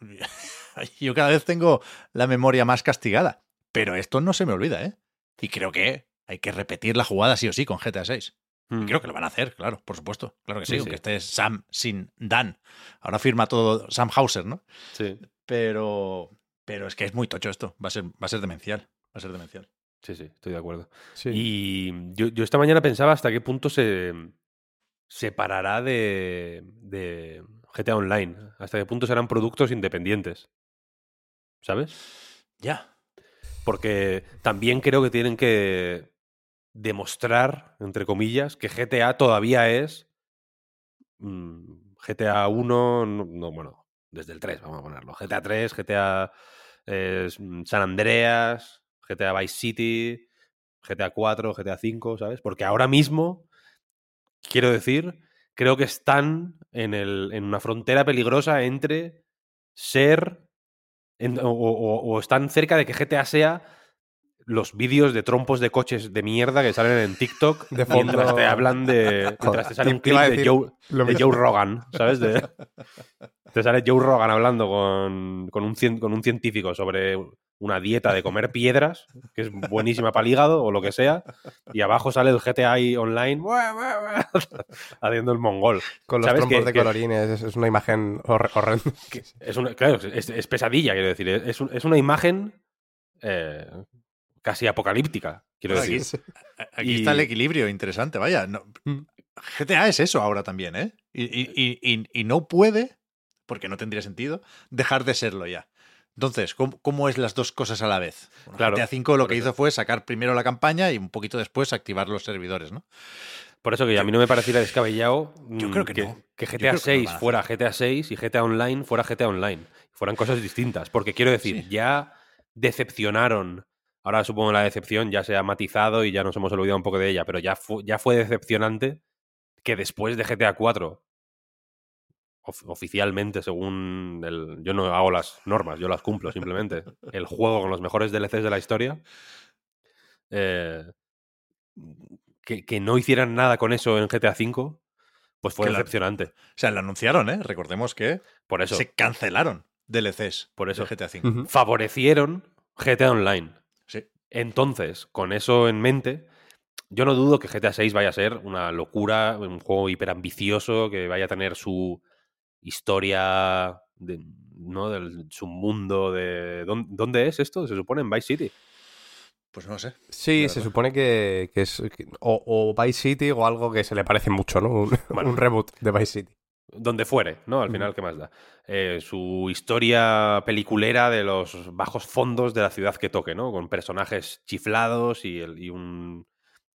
yo cada vez tengo la memoria más castigada. Pero esto no se me olvida, ¿eh? Y creo que hay que repetir la jugada sí o sí con GTA 6. Y Mm. creo que lo van a hacer, claro, por supuesto. Claro que sí, Sí, aunque sí. esté Sam sin Dan. Ahora firma todo Sam Hauser, ¿no? Sí, Pero, pero es que es muy tocho esto. Va a ser, va a ser demencial. Va a ser demencial. sí, sí, estoy de acuerdo. Sí. Y yo, yo esta mañana pensaba hasta qué punto se separará de, de GTA Online. Hasta qué punto serán productos independientes. ¿Sabes? Ya. Porque también creo que tienen que demostrar, entre comillas, que GTA todavía es mm, GTA 1, no, no, bueno, desde el 3, vamos a ponerlo. GTA 3, GTA San Andreas, GTA Vice City, GTA 4, GTA 5, ¿sabes? Porque ahora mismo, quiero decir, creo que están en, el, en una frontera peligrosa entre ser o- o están cerca de que GTA sea los vídeos de trompos de coches de mierda que salen en TikTok De mientras fondo. te hablan de. Mientras te sale un clip de Joe, de Rogan, ¿sabes? De- te sale Joe Rogan hablando con, con, un, con un científico sobre una dieta de comer piedras, que es buenísima para el hígado o lo que sea, y abajo sale el GTA online haciendo el mongol. Con los trompos Que- de que- colorines, es, es una imagen hor- horrenda. Es una, claro, es, es pesadilla, quiero decir. Es, un- es una imagen eh, casi apocalíptica, quiero decir. aquí Y- está el equilibrio interesante, vaya. No- Mm. GTA es eso ahora también, ¿eh? Y, y- y- y- no puede, porque no tendría sentido, dejar de serlo ya. Entonces, ¿cómo, cómo es las dos cosas a la vez? Bueno, Claro, GTA V lo que hizo fue sacar primero la campaña y un poquito después activar los servidores, ¿no? Por eso que a mí no me pareciera descabellado Yo mm, creo que no. que Yo GTA creo que lo 6 van a fuera GTA 6 y GTA Online fuera GTA Online. Fueran cosas distintas. Porque quiero decir, Sí. ya decepcionaron. Ahora supongo la decepción ya se ha matizado y ya nos hemos olvidado un poco de ella, pero ya, ya fue decepcionante que después de GTA 4 oficialmente, según el, yo no hago las normas, yo las cumplo simplemente. El juego con los mejores DLCs de la historia. Eh, que, no hicieran nada con eso en GTA V, pues fue decepcionante. o sea, lo anunciaron, ¿eh? Recordemos que por eso se cancelaron DLCs por eso GTA V. Favorecieron GTA Online. Entonces, con eso en mente, yo no dudo que GTA VI vaya a ser una locura, un juego hiperambicioso, que vaya a tener su historia, de, ¿no? Del, su mundo de... ¿Dónde, es esto? Se supone en Vice City. Pues no sé. Sí, se supone que, es o, Vice City o algo que se le parece mucho, ¿no? Un, un reboot de Vice City. Donde fuere, ¿no? Al final, ¿qué más da? Eh, su historia peliculera de los bajos fondos de la ciudad que toque, ¿no? Con personajes chiflados y, el, y un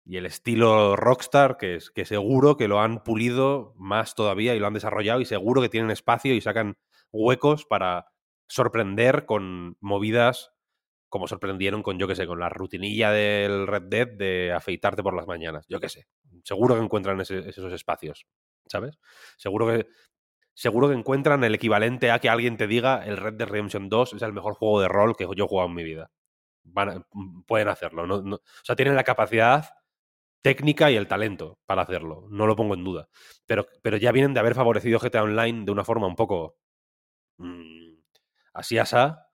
y el estilo Rockstar, que, es, que seguro que lo han pulido más todavía y lo han desarrollado y seguro que tienen espacio y sacan huecos para sorprender con movidas como sorprendieron con, yo qué sé, con la rutinilla del Red Dead de afeitarte por las mañanas, yo qué sé. Seguro que encuentran esos espacios, ¿sabes? Seguro que, seguro que encuentran el equivalente a que alguien te diga el Red Dead Redemption 2 es el mejor juego de rol que yo he jugado en mi vida. Van pueden hacerlo. No, o sea, tienen la capacidad técnica y el talento para hacerlo, no lo pongo en duda. Pero, pero ya vienen de haber favorecido GTA Online de una forma un poco mmm, así asá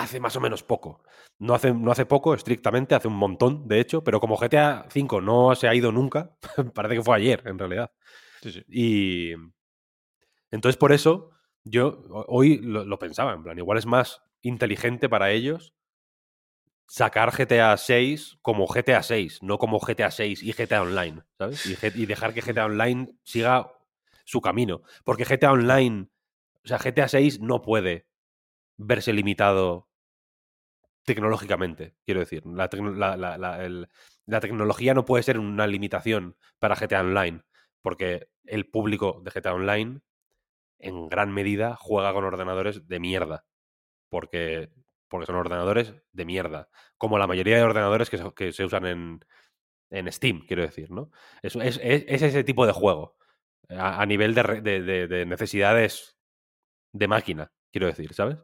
hace más o menos poco. No hace, no hace poco, estrictamente, hace un montón, de hecho, pero como GTA V no se ha ido nunca, parece que fue ayer, en realidad. Sí, sí. Y entonces por eso yo hoy lo, lo pensaba, en plan, igual es más inteligente para ellos sacar GTA 6 como GTA 6, no como GTA 6 y GTA Online, ¿sabes? Y, dejar que GTA Online siga su camino. Porque GTA Online, o sea, GTA 6 no puede verse limitado tecnológicamente, quiero decir. La, la, tecnología no puede ser una limitación para GTA Online, porque el público de GTA Online en gran medida juega con ordenadores de mierda. Porque porque son ordenadores de mierda, como la mayoría de ordenadores que se, usan en, en, Steam, quiero decir, ¿no? Es, es, es ese tipo de juego, a, nivel de, de, necesidades de máquina, quiero decir, ¿sabes?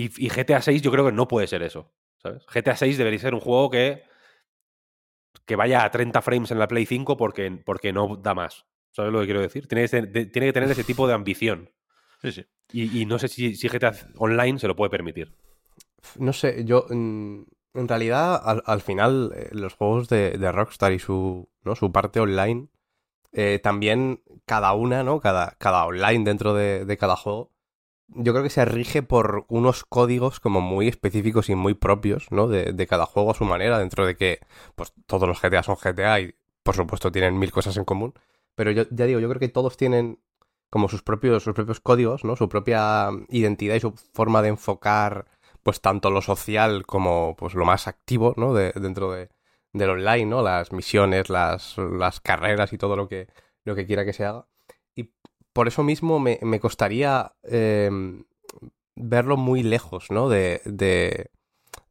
Y, GTA 6 yo creo que no puede ser eso, ¿sabes? GTA 6 debería ser un juego que, que vaya a 30 frames en la Play 5 porque, porque no da más. ¿Sabes lo que quiero decir? Tiene que, tiene que tener ese tipo de ambición. Sí, sí. Y, y no sé si, si GTA Online se lo puede permitir. No sé, yo. En, realidad, al, final, eh, los juegos de, Rockstar y su, ¿no? su parte online, eh, también cada una, ¿no? Cada, cada online dentro de, cada juego, yo creo que se rige por unos códigos como muy específicos y muy propios, ¿no? De, de, cada juego a su manera, dentro de que, pues, todos los GTA son GTA y, por supuesto, tienen mil cosas en común. Pero yo ya digo, yo creo que todos tienen como sus propios, sus propios códigos, ¿no? Su propia identidad y su forma de enfocar pues tanto lo social como pues lo más activo, ¿no? De, dentro de, del online, ¿no? Las misiones, las, las carreras y todo lo que, lo que quiera que se haga. Por eso mismo me, costaría em, verlo muy lejos, ¿no? De, de,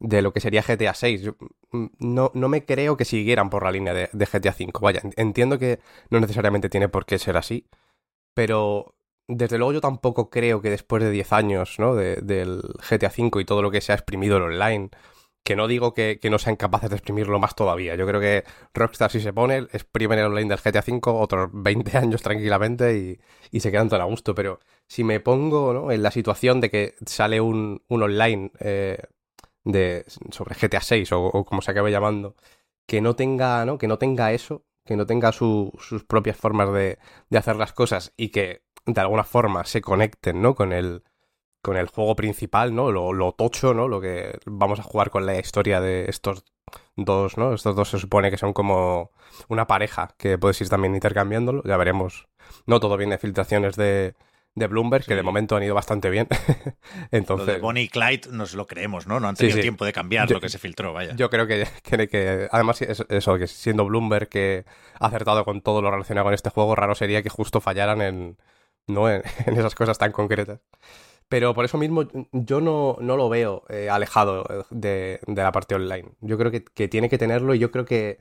de, lo que sería GTA 6. Mm, no, no me creo que siguieran por la línea de, GTA 5. Vaya, entiendo que no necesariamente tiene por qué ser así, pero desde luego yo tampoco creo que después de 10 años, ¿no? del GTA V y todo lo que se ha exprimido en online, que no digo que, no sean capaces de exprimirlo más todavía. Yo creo que Rockstar si se pone, exprime el online del GTA V otros 20 años tranquilamente y, se quedan tan a gusto. Pero si me pongo ¿no? en la situación de que sale un, online eh, de, sobre GTA VI o, como se acabe llamando, que no tenga, ¿no? Que no tenga eso, que no tenga sus propias formas de, de hacer las cosas y que de alguna forma se conecten, ¿no? Con el, con el juego principal, ¿no? Lo, lo tocho, ¿no? Lo que vamos a jugar con la historia de estos dos, ¿no? Estos dos se supone que son como una pareja que puedes ir también intercambiándolo. Ya veremos. No todo viene de filtraciones de, de Bloomberg, que de momento han ido bastante bien. Entonces. Lo de Bonnie y Clyde nos lo creemos, ¿no? No han tenido tiempo de cambiar lo que se filtró, vaya. Yo creo que, que, que además, eso, que siendo Bloomberg que ha acertado con todo lo relacionado con este juego, raro sería que justo fallaran en no en, esas cosas tan concretas. Pero por eso mismo yo no, no lo veo eh, alejado eh, de, de, la parte online. Yo creo que, que, tiene que tenerlo y yo creo que,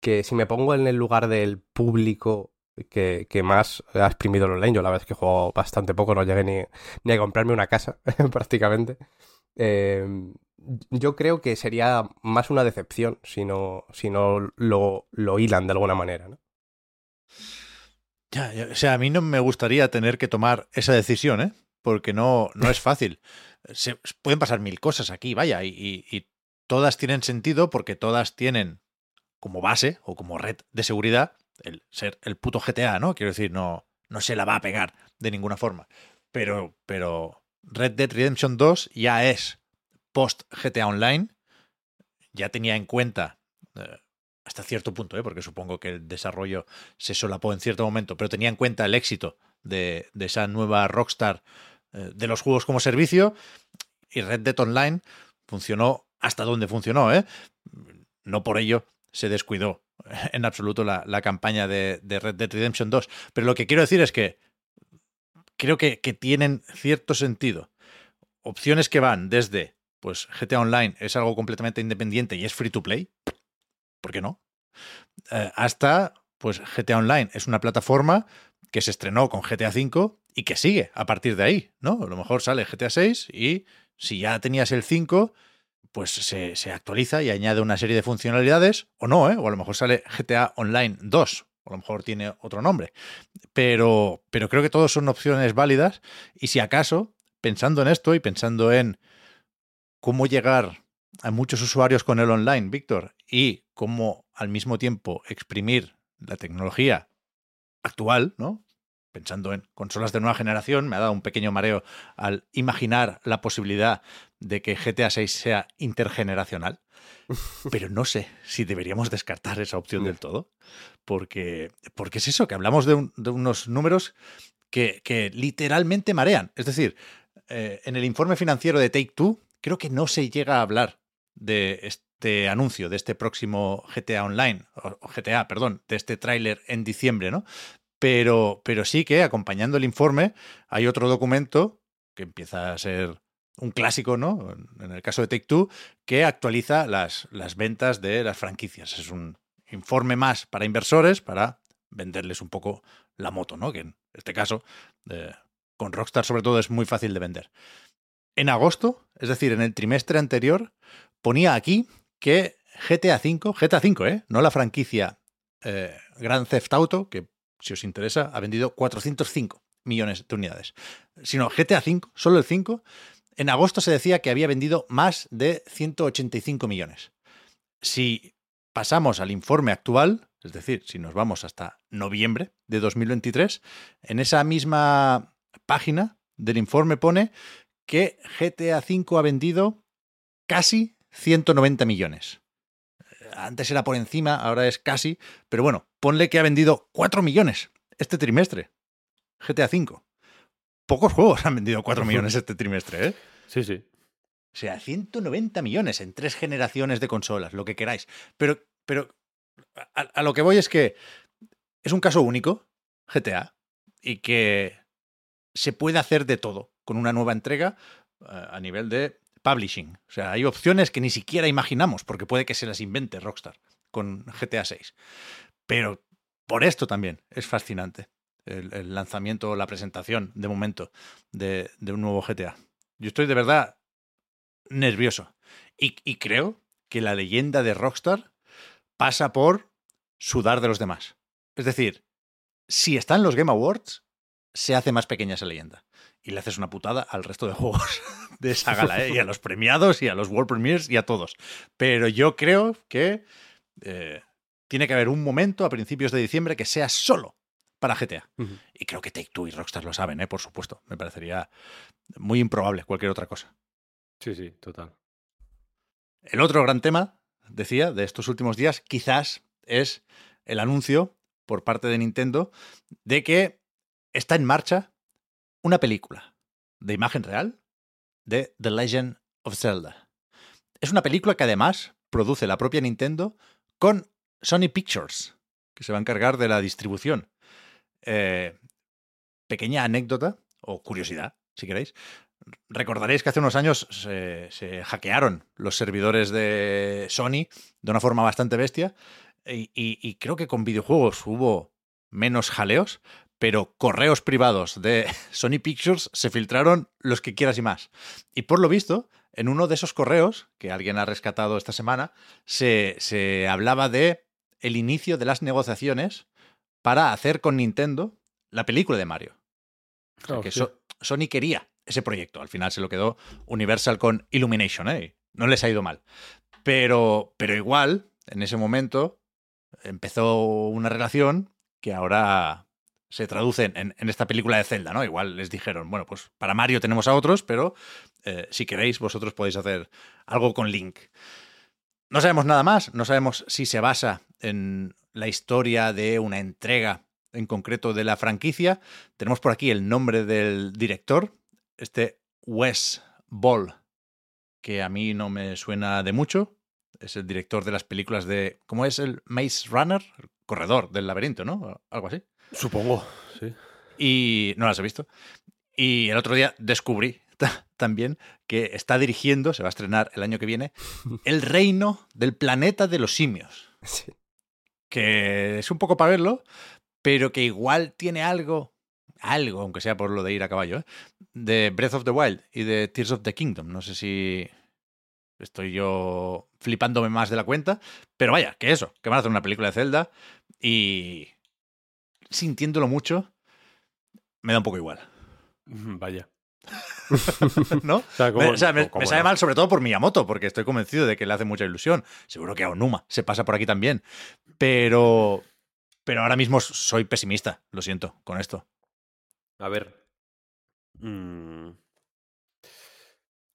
que si me pongo en el lugar del público que, que, más ha exprimido el online, yo la verdad es que juego bastante poco, no llegué ni, ni a comprarme una casa prácticamente. Eh, yo creo que sería más una decepción si no, si no lo, lo hilan de alguna manera, ¿no? Ya, ya, o sea, a mí no me gustaría tener que tomar esa decisión, ¿eh? Porque no, no es fácil. Se, pueden pasar mil cosas aquí, vaya, y, y, todas tienen sentido porque todas tienen como base o como red de seguridad el ser el puto GTA, ¿no? Quiero decir, no, no se la va a pegar de ninguna forma. Pero, pero Red Dead Redemption 2 ya es post GTA Online, ya tenía en cuenta eh, hasta cierto punto, ¿eh? porque supongo que el desarrollo se solapó en cierto momento, pero tenía en cuenta el éxito de, de esa nueva Rockstar de los juegos como servicio y Red Dead Online funcionó hasta donde funcionó. ¿eh? No por ello se descuidó en absoluto la, la campaña de, Red Dead Redemption 2. Pero lo que quiero decir es que creo que, que tienen cierto sentido. Opciones que van desde pues GTA Online es algo completamente independiente y es free to play, ¿por qué no? Eh, hasta, pues GTA Online es una plataforma que se estrenó con GTA V y que sigue a partir de ahí, ¿no? A lo mejor sale GTA 6 y si ya tenías el 5, pues se, se, actualiza y añade una serie de funcionalidades, o no, ¿eh? O a lo mejor sale GTA Online 2, o a lo mejor tiene otro nombre. Pero, pero creo que todos son opciones válidas y si acaso, pensando en esto y pensando en cómo llegar a muchos usuarios con el online, Víctor, y cómo al mismo tiempo exprimir la tecnología actual, ¿no? Pensando en consolas de nueva generación, me ha dado un pequeño mareo al imaginar la posibilidad de que GTA 6 sea intergeneracional. Pero no sé si deberíamos descartar esa opción del todo. Porque, porque es eso, que hablamos de, un, de unos números que, que, literalmente marean. Es decir, eh, en el informe financiero de Take Two creo que no se llega a hablar de este anuncio, de este próximo GTA Online, o GTA, perdón, de este tráiler en diciembre, ¿no? Pero, pero sí que acompañando el informe hay otro documento que empieza a ser un clásico, ¿no? En el caso de Take Two, que actualiza las, las ventas de las franquicias. Es un informe más para inversores, para venderles un poco la moto, ¿no? Que en este caso, eh, con Rockstar sobre todo, es muy fácil de vender. En agosto, es decir, en el trimestre anterior, ponía aquí que GTA V, GTA V, ¿eh? No la franquicia eh, Grand Theft Auto, que si os interesa, ha vendido 405 millones de unidades, sino GTA V, solo el 5, en agosto se decía que había vendido más de 185 millones. Si pasamos al informe actual, es decir, si nos vamos hasta noviembre de 2023, en esa misma página del informe pone que GTA V ha vendido casi 190 millones. Antes era por encima, ahora es casi, pero bueno, ponle que ha vendido 4 millones este trimestre. GTA V. Pocos juegos han vendido 4 millones este trimestre, ¿eh? Sí, sí. O sea, 190 millones en tres generaciones de consolas, lo que queráis. Pero, pero a, a lo que voy es que es un caso único, GTA, y que se puede hacer de todo con una nueva entrega uh, a nivel de publishing. O sea, hay opciones que ni siquiera imaginamos, porque puede que se las invente Rockstar con GTA 6. Pero por esto también es fascinante el, el lanzamiento, la presentación de momento de, un nuevo GTA. Yo estoy de verdad nervioso. Y, y creo que la leyenda de Rockstar pasa por sudar de los demás. Es decir, si están los Game Awards, se hace más pequeña esa leyenda. Y le haces una putada al resto de juegos de esa gala, ¿eh? y a los premiados, y a los World Premiers, y a todos. Pero yo creo que eh, tiene que haber un momento a principios de diciembre que sea solo para GTA. Uh -huh. Y creo que Take Two y Rockstar lo saben, ¿eh? por supuesto. Me parecería muy improbable cualquier otra cosa. Sí, sí, total. El otro gran tema, decía, de estos últimos días, quizás es el anuncio por parte de Nintendo de que está en marcha una película de imagen real de The Legend of Zelda. Es una película que además produce la propia Nintendo con Sony Pictures, que se va a encargar de la distribución. Eh, pequeña anécdota o curiosidad, si queréis. Recordaréis que hace unos años se, hackearon los servidores de Sony de una forma bastante bestia y- y creo que con videojuegos hubo menos jaleos, pero correos privados de Sony Pictures se filtraron los que quieras y más. Y por lo visto, en uno de esos correos que alguien ha rescatado esta semana, se, se hablaba de el inicio de las negociaciones para hacer con Nintendo la película de Mario. O sea, Ah, que. So- Sony quería ese proyecto. Al final se lo quedó Universal con Illumination, ¿eh? No les ha ido mal. Pero, pero igual, en ese momento, empezó una relación que ahora se traduce en, esta película de Zelda, ¿no? Igual les dijeron, bueno, pues para Mario tenemos a otros, pero eh, si queréis, vosotros podéis hacer algo con Link. No sabemos nada más, no sabemos si se basa en la historia de una entrega en concreto de la franquicia. Tenemos por aquí el nombre del director, este Wes Ball, que a mí no me suena de mucho. Es el director de las películas de. ¿Cómo es el Maze Runner? Corredor del laberinto, ¿no? Algo así. Supongo, sí. Y no las he visto. Y el otro día descubrí ta- también que está dirigiendo, se va a estrenar el año que viene, El Reino del Planeta de los Simios. Sí. Que es un poco para verlo, pero que igual tiene algo, algo, aunque sea por lo de ir a caballo, ¿eh? de Breath of the Wild y de Tears of the Kingdom. No sé si estoy yo flipándome más de la cuenta, pero vaya, que eso, que van a hacer una película de Zelda y sintiéndolo mucho, me da un poco igual. Vaya. ¿No? O sea, Me, ¿cómo- o sea, me- cómo me sabe no? mal sobre todo por Miyamoto, porque estoy convencido de que le hace mucha ilusión. Seguro que a Onuma se pasa por aquí también. Pero, pero ahora mismo soy pesimista, lo siento, con esto. A ver. mm,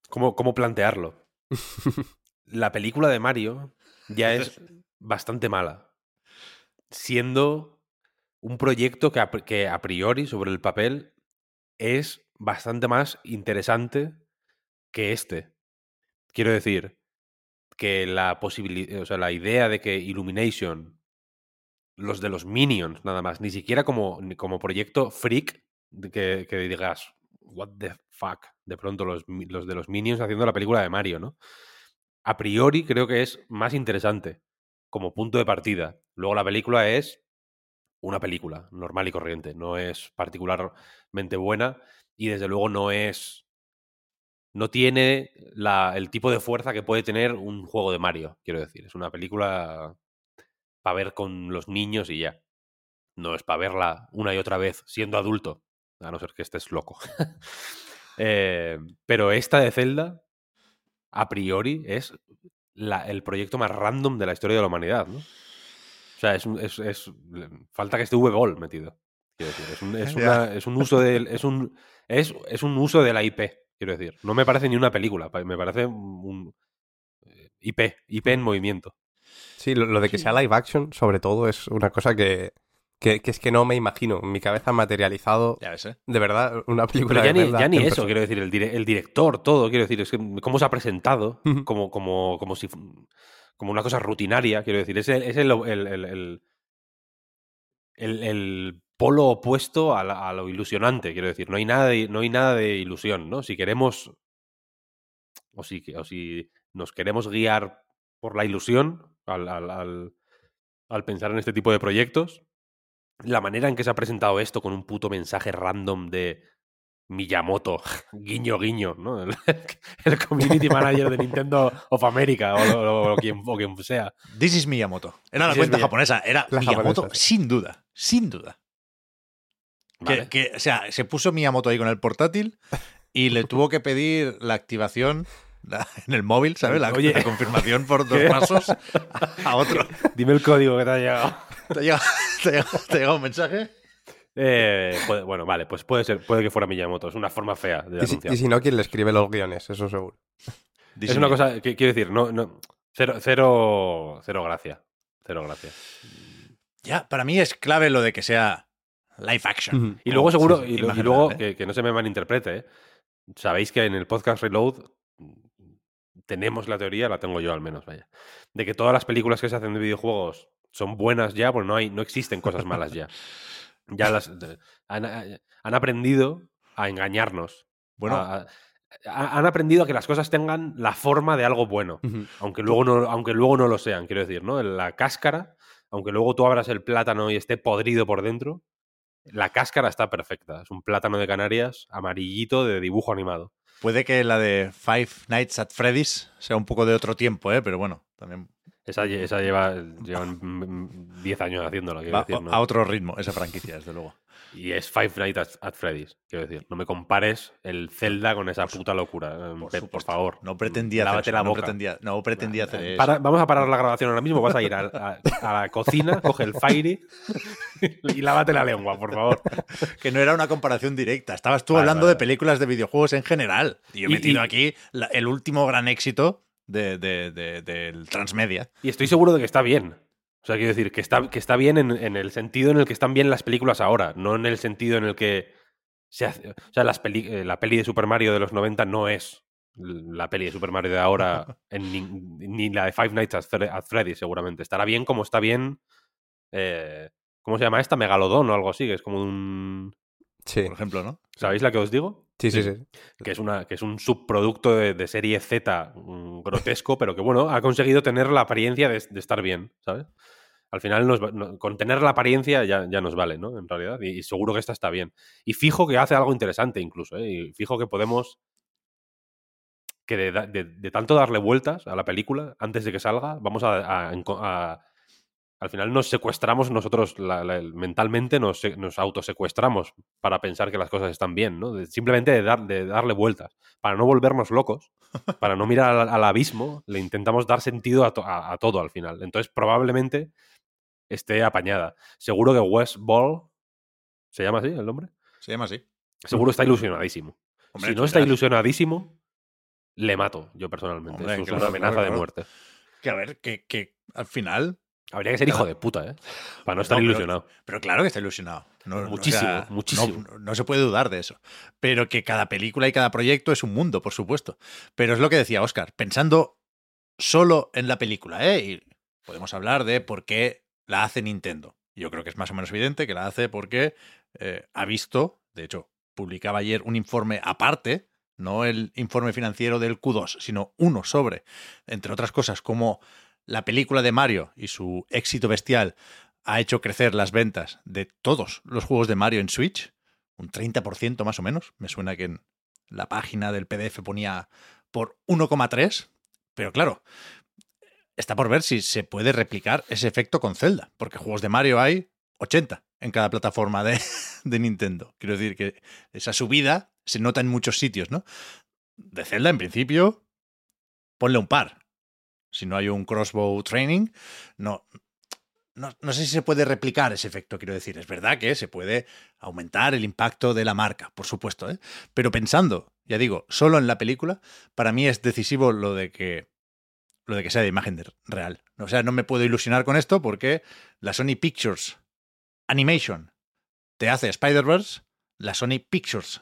¿Cómo, cómo plantearlo? La película de Mario ya es bastante mala. Siendo un proyecto que a, priori, sobre el papel, es bastante más interesante que este. Quiero decir que la posibilidad, o sea, la idea de que Illumination, los de los Minions, nada más, ni siquiera como, como proyecto freak, que, que digas, what the fuck, de pronto los, los de los Minions haciendo la película de Mario, ¿no? A priori creo que es más interesante como punto de partida. Luego la película es una película normal y corriente, no es particularmente buena y desde luego no es no tiene la- el tipo de fuerza que puede tener un juego de Mario, quiero decir. Es una película para ver con los niños y ya. No es para verla una y otra vez siendo adulto, a no ser que estés loco. Eh, pero esta de Zelda, a priori, es la- el proyecto más random de la historia de la humanidad, ¿no? O sea, es, un- es, es- falta que esté V-Ball metido. Quiero decir, es un, es una- es un uso del, es un es, es un uso de la IP, quiero decir. No me parece ni una película, me parece un eh, IP, IP en movimiento. Sí, lo, lo de que sea live action, sobre todo, es una cosa que, que, que es que no me imagino. En mi cabeza materializado, Ya ves, ¿eh? de verdad, una película Pero ya de ni, ya ni eso, persona. quiero decir, el, dire- el director, todo, quiero decir, es que cómo se ha presentado, como, como, como si como una cosa rutinaria, quiero decir, es el, es el, el, el- polo opuesto a, lo ilusionante, quiero decir, no hay nada de, no hay nada de ilusión, ¿no? Si queremos, o si, o si nos queremos guiar por la ilusión al- al pensar en este tipo de proyectos, la manera en que se ha presentado esto con un puto mensaje random de Miyamoto, guiño guiño, ¿no? El, el community manager de Nintendo of America o, lo- o quien, o quien sea. This is Miyamoto. Era la This cuenta japonesa, era La Miyamoto, japonesa, sin duda, sin duda. Que-. Que, o sea, se puso Miyamoto ahí con el portátil y le tuvo que pedir la activación la- en el móvil, ¿sabes? La, Oye. la confirmación por dos ¿Qué? pasos a, a otro. Dime el código que te ha llegado. ¿Te ha llegado, te ha llegado- te ha llegado un mensaje? Eh, puede- bueno, vale, pues puede ser, puede que fuera Miyamoto. Es una forma fea de Y si, y si no, ¿quién le escribe los guiones? Eso seguro. Es una cosa que quiero decir, no, no, cero, cero, cero gracia. Cero gracia. Ya, para mí es clave lo de que sea live action. Y luego seguro, sí, sí, y, lo- y imagen luego, ¿eh? que, que no se me malinterprete, ¿eh? sabéis que en el podcast Reload tenemos la teoría, la tengo yo al menos, vaya, de que todas las películas que se hacen de videojuegos son buenas ya, pues no hay, no existen cosas malas ya. Ya las de- han, han aprendido a engañarnos Bueno, a- a- han aprendido a que las cosas tengan la forma de algo bueno, aunque luego no, aunque luego no lo sean, quiero decir, ¿no? La cáscara, aunque luego tú abras el plátano y esté podrido por dentro, la cáscara está perfecta. Es un plátano de Canarias amarillito de dibujo animado. puede que la de Five Nights at Freddy's sea un poco de otro tiempo, ¿eh? pero bueno, también Esa, esa lleva llevan mm, 10 años haciéndola, quiero va decir, ¿no? a otro ritmo esa franquicia, desde luego. Y es Five Nights at, at Freddy's, quiero decir. No me compares el Zelda con esa puta locura. eh, Por por favor. No pretendía hacer Lávate eso, la no boca. pretendía, no pretendía hacer eso. Para- vamos a parar la grabación ahora mismo. Vas a ir a, a- a la cocina, coge el Fairy y lávate la lengua, por favor. Que no era una comparación directa. Estabas tú Vale, hablando vale, de películas de videojuegos en general. Y yo he metido y- aquí la- el último gran éxito de, de- de- del Transmedia. Y estoy seguro de que está bien. O sea, quiero decir, que está, que está bien en, en el sentido en el que están bien las películas ahora, no en el sentido en el que se hace. O sea, las peli- eh, la peli de Super Mario de los 90 no es la peli de Super Mario de ahora, en ni, ni la de Five Nights at, Fre- at Freddy's, seguramente. Estará bien como está bien. eh, ¿Cómo se llama esta? Megalodón o algo así, que es como un. Sí, Por ejemplo, ¿no? ¿Sabéis la que os digo? Sí, sí. sí. que es, una, que es un subproducto de, de serie Z mm, grotesco, pero que bueno, ha conseguido tener la apariencia de, de estar bien, ¿sabes? Al final, nos va- no- con tener la apariencia ya, ya nos vale, ¿no? En realidad, y, y seguro que esta está bien. Y fijo que hace algo interesante incluso, ¿eh? Y fijo que podemos... Que de, tanto darle vueltas a la película antes de que salga, vamos a... a- enco- a- al final nos secuestramos nosotros la- la- mentalmente, nos, se- nos autosecuestramos para pensar que las cosas están bien, ¿no? De- simplemente de, dar, de darle vueltas. Para no volvernos locos, para no mirar al, al abismo, le intentamos dar sentido a, to- a- a todo al final. Entonces, probablemente esté apañada. Seguro que Wes Ball, ¿se llama así el nombre? Se llama así. Seguro está ilusionadísimo. Hombre, si no está ilusionadísimo, le mato yo personalmente. Hombre, es una amenaza claro, de muerte. Que a ver, que, que al final. Habría que ser hijo de puta, ¿eh? Para no estar No, ilusionado. Pero claro que está ilusionado. No, Muchísimo, muchísimo. No, no se puede dudar de eso. Pero que cada película y cada proyecto es un mundo, por supuesto. Pero es lo que decía Oscar, pensando solo en la película, ¿eh? Y podemos hablar de por qué la hace Nintendo. Yo creo que es más o menos evidente que la hace porque eh, ha visto, de hecho, publicaba ayer un informe aparte, no el informe financiero del Q2, sino uno sobre, entre otras cosas, cómo la película de Mario y su éxito bestial ha hecho crecer las ventas de todos los juegos de Mario en Switch, un 30% más o menos. Me suena que en la página del PDF ponía por 1,3, pero claro, está por ver si se puede replicar ese efecto con Zelda, porque juegos de Mario hay 80 en cada plataforma de, de Nintendo. Quiero decir que esa subida se nota en muchos sitios, ¿no? De Zelda, en principio, ponle un par. Si no hay un crossbow training, no, no, no sé si se puede replicar ese efecto, quiero decir. Es verdad que se puede aumentar el impacto de la marca, por supuesto, ¿eh? Pero pensando, ya digo, solo en la película, para mí es decisivo lo de que lo de que sea de imagen de- real. O sea, no me puedo ilusionar con esto porque la Sony Pictures Animation te hace Spider-Verse, la Sony Pictures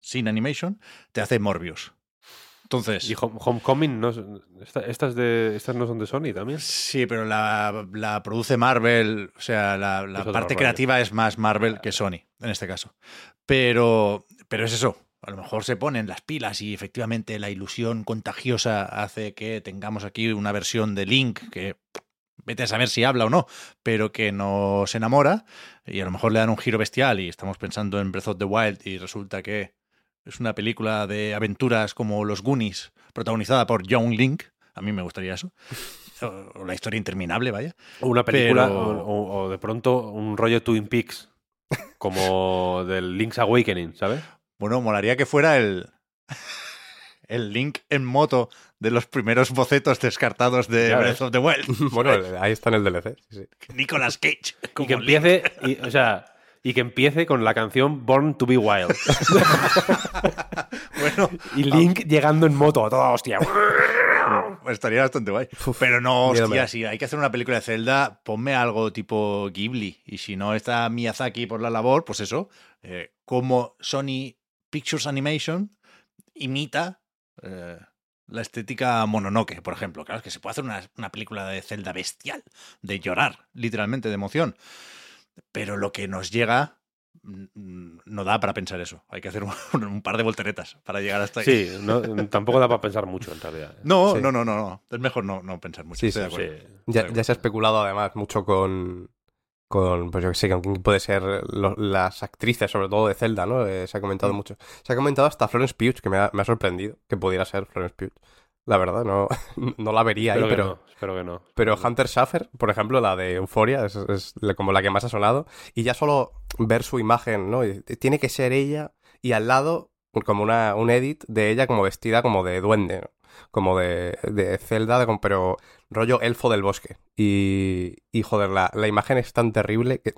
sin animation te hace Morbius. Entonces, Y Home- Homecoming, no, es- esta- estas, de, estas no son de Sony también. Sí, pero la, la produce Marvel, o sea, la, parte creativa es más Marvel que Sony, en este caso. Pero, pero es eso, a lo mejor se ponen las pilas y efectivamente la ilusión contagiosa hace que tengamos aquí una versión de Link que vete a saber si habla o no, pero que nos enamora y a lo mejor le dan un giro bestial y estamos pensando en Breath of the Wild y resulta que es una película de aventuras como Los Goonies, protagonizada por John Link. A mí me gustaría eso. O la historia interminable, vaya. O una película, Pero- o, de pronto un rollo Twin Peaks, como del Link's Awakening, ¿sabes? Bueno, molaría que fuera el, el Link en moto de los primeros bocetos descartados de Ya Breath ves. of the Wild. Bueno, ahí está en el DLC. sí, sí. Nicolas Cage. Y que empiece, y, o sea, y que empiece con la canción Born to be Wild. Bueno, Y Link llegando en moto, a toda hostia. pues estaría bastante guay. Pero no, hostia, si hay que hacer una película de Zelda, ponme algo tipo Ghibli. Y si no está Miyazaki por la labor, pues eso. eh, como Sony Pictures Animation imita eh, la estética Mononoke, por ejemplo. Claro, es que se puede hacer una, una película de Zelda bestial, de llorar, literalmente, de emoción. Pero lo que nos llega no da para pensar eso. Hay que hacer un, un par de volteretas para llegar hasta ahí. Sí, no, tampoco da para pensar mucho en realidad. ¿eh? No, Sí. no, no, no, no. Es mejor no, no pensar mucho. Sí, estoy de sí. Ya, ya se ha especulado además mucho con, con pues yo que sé, con quién puede ser lo- las actrices, sobre todo de Zelda, ¿no? Eh, se ha comentado Mm. mucho. Se ha comentado hasta Florence Pugh, que me ha, me ha sorprendido que pudiera ser Florence Pugh. La verdad, no, no la vería ahí, Espero que pero... no, espero que no. Pero Hunter Schaffer, por ejemplo, la de Euphoria, es, es como la que más ha sonado. Y ya solo ver su imagen, ¿no? Y Tiene que ser ella y al lado como una, un edit de ella como vestida como de duende, ¿no? Como de, de Zelda, de- pero rollo elfo del bosque. Y, y joder, la, la imagen es tan terrible que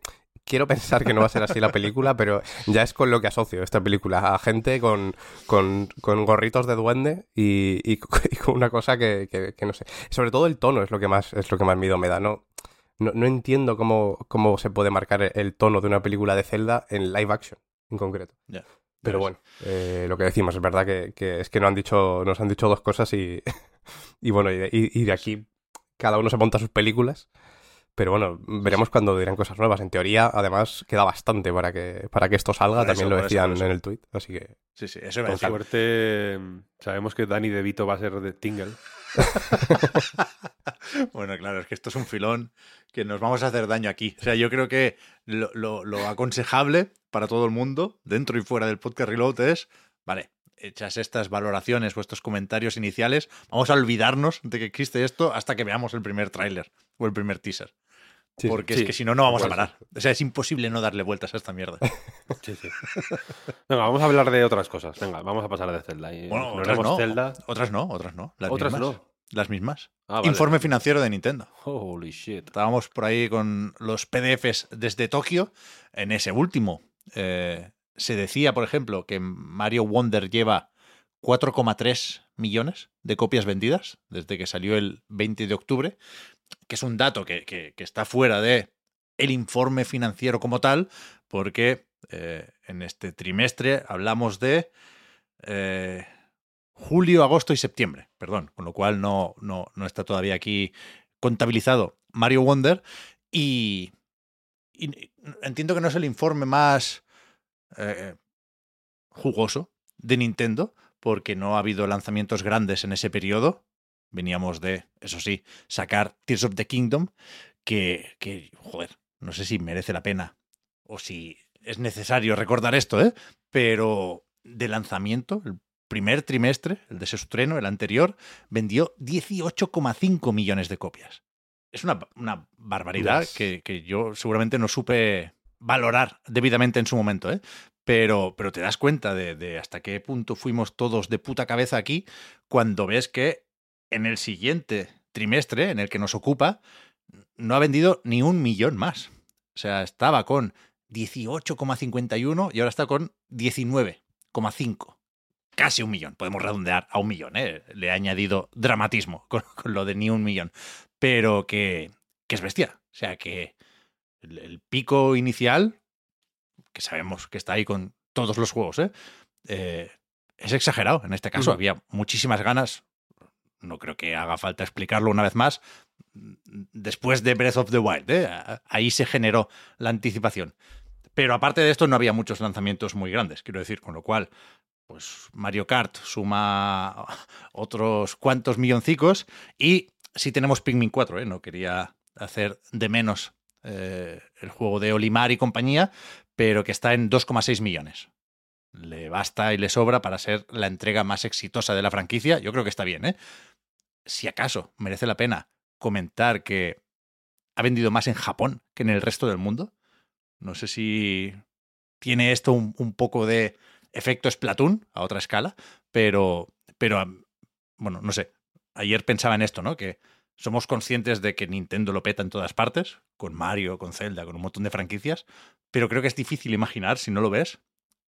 quiero pensar que no va a ser así la película, pero ya es con lo que asocio esta película. A gente con, con, con gorritos de duende y, y- y con una cosa que, que- que no sé. Sobre todo el tono es lo que más, es lo que más miedo me da, ¿no? No, no entiendo cómo, cómo se puede marcar el, tono de una película de Zelda en live action, en concreto. Pero bueno, eh, lo que decimos, es verdad que, que es que no han dicho, nos han dicho dos cosas y, y bueno, y- y de aquí cada uno se monta sus películas. Pero bueno, veremos cuando dirán cosas nuevas. En teoría, además, queda bastante para que, para que esto salga. Por También eso, lo decían eso. en el tweet. Así que Sí, sí, eso decir. suerte sabemos que Danny DeVito va a ser de Tingle. Bueno, claro, es que esto es un filón que nos vamos a hacer daño aquí. O sea, yo creo que lo, lo- lo aconsejable para todo el mundo, dentro y fuera del podcast Reload, es, vale, hechas estas valoraciones o estos comentarios iniciales, vamos a olvidarnos de que existe esto hasta que veamos el primer tráiler o el primer teaser. Porque sí. es que si no, no vamos a Pues- parar. O sea, es imposible no darle vueltas a esta mierda. Sí, sí. Venga, vamos a hablar de otras cosas. Venga, vamos a pasar de Zelda. Y Bueno, otras no. Zelda. Otras no, otras no. Las Otras mismas. no. Las mismas. Ah, vale. Informe financiero de Nintendo. Holy shit. Estábamos por ahí con los PDFs desde Tokio. En ese último eh, se decía, por ejemplo, que Mario Wonder lleva 4,3 millones de copias vendidas desde que salió el 20 de octubre, que es un dato que, que- está fuera de el informe financiero como tal, porque eh, en este trimestre hablamos de eh, julio, agosto y septiembre, perdón, con lo cual no, no, no está todavía aquí contabilizado Mario Wonder y, y entiendo que no es el informe más eh, jugoso de Nintendo porque no ha habido lanzamientos grandes en ese periodo. Veníamos de, eso sí, sacar Tears of the Kingdom, que, que joder, no sé si merece la pena o si es necesario recordar esto, ¿eh? Pero de lanzamiento, el primer trimestre, el de su estreno, el anterior, vendió 18,5 millones de copias. Es una, una barbaridad Yes. que, que yo seguramente no supe valorar debidamente en su momento, ¿eh? Pero, pero te das cuenta de, de hasta qué punto fuimos todos de puta cabeza aquí cuando ves que en el siguiente trimestre, en el que nos ocupa, no ha vendido ni un millón más. O sea, estaba con 18,51 y ahora está con 19,5. Casi un millón. Podemos redondear a un millón, ¿eh? Le he añadido dramatismo con, con lo de ni un millón. Pero que, que es bestia. O sea, que el, el pico inicial, que sabemos que está ahí con todos los juegos, ¿eh? Eh, es exagerado. En este caso había muchísimas ganas. No creo que haga falta explicarlo una vez más. Después de Breath of the Wild, ¿eh? ahí se generó la anticipación. Pero aparte de esto, no había muchos lanzamientos muy grandes, quiero decir, con lo cual, pues Mario Kart suma otros cuantos milloncicos y sí tenemos Pikmin 4, ¿eh? no quería hacer de menos eh, el juego de Olimar y compañía, pero que está en 2,6 millones. Le basta y le sobra para ser la entrega más exitosa de la franquicia. Yo creo que está bien, ¿eh? Si acaso merece la pena comentar que ha vendido más en Japón que en el resto del mundo. No sé si tiene esto un, poco de efecto Splatoon a otra escala, pero, pero, bueno, no sé. Ayer pensaba en esto, ¿no? Que somos conscientes de que Nintendo lo peta en todas partes, con Mario, con Zelda, con un montón de franquicias, pero creo que es difícil imaginar, si no lo ves,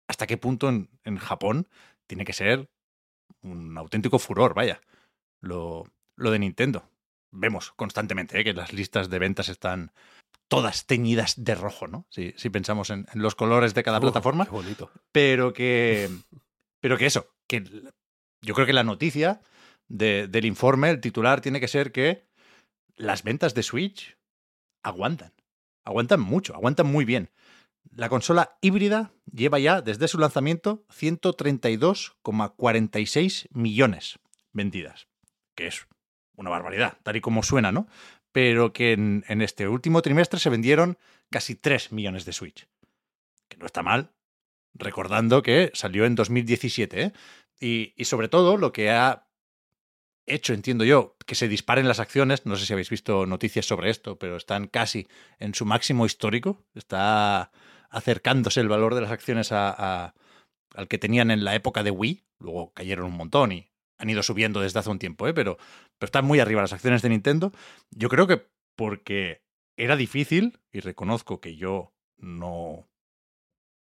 hasta qué punto en, en Japón tiene que ser un auténtico furor, vaya, lo, lo de Nintendo. Vemos constantemente ¿eh? que las listas de ventas están todas teñidas de rojo, ¿no? Si, si pensamos en, en, los colores de cada plataforma. Qué bonito. Pero que, pero que eso, que yo creo que la noticia de, del informe, el titular, tiene que ser que las ventas de Switch aguantan. Aguantan mucho, aguantan muy bien. La consola híbrida lleva ya desde su lanzamiento 132,46 millones vendidas, que es una barbaridad, tal y como suena, ¿no? Pero que en, este último trimestre se vendieron casi 3 millones de Switch, que no está mal, recordando que salió en 2017, ¿eh? Y sobre todo lo que ha hecho, entiendo yo, que se disparen las acciones, no sé si habéis visto noticias sobre esto, pero están casi en su máximo histórico, está acercándose el valor de las acciones a, al que tenían en la época de Wii, luego cayeron un montón y han ido subiendo desde hace un tiempo, ¿eh? pero, pero están muy arriba las acciones de Nintendo. Yo creo que porque era difícil, y reconozco que yo no,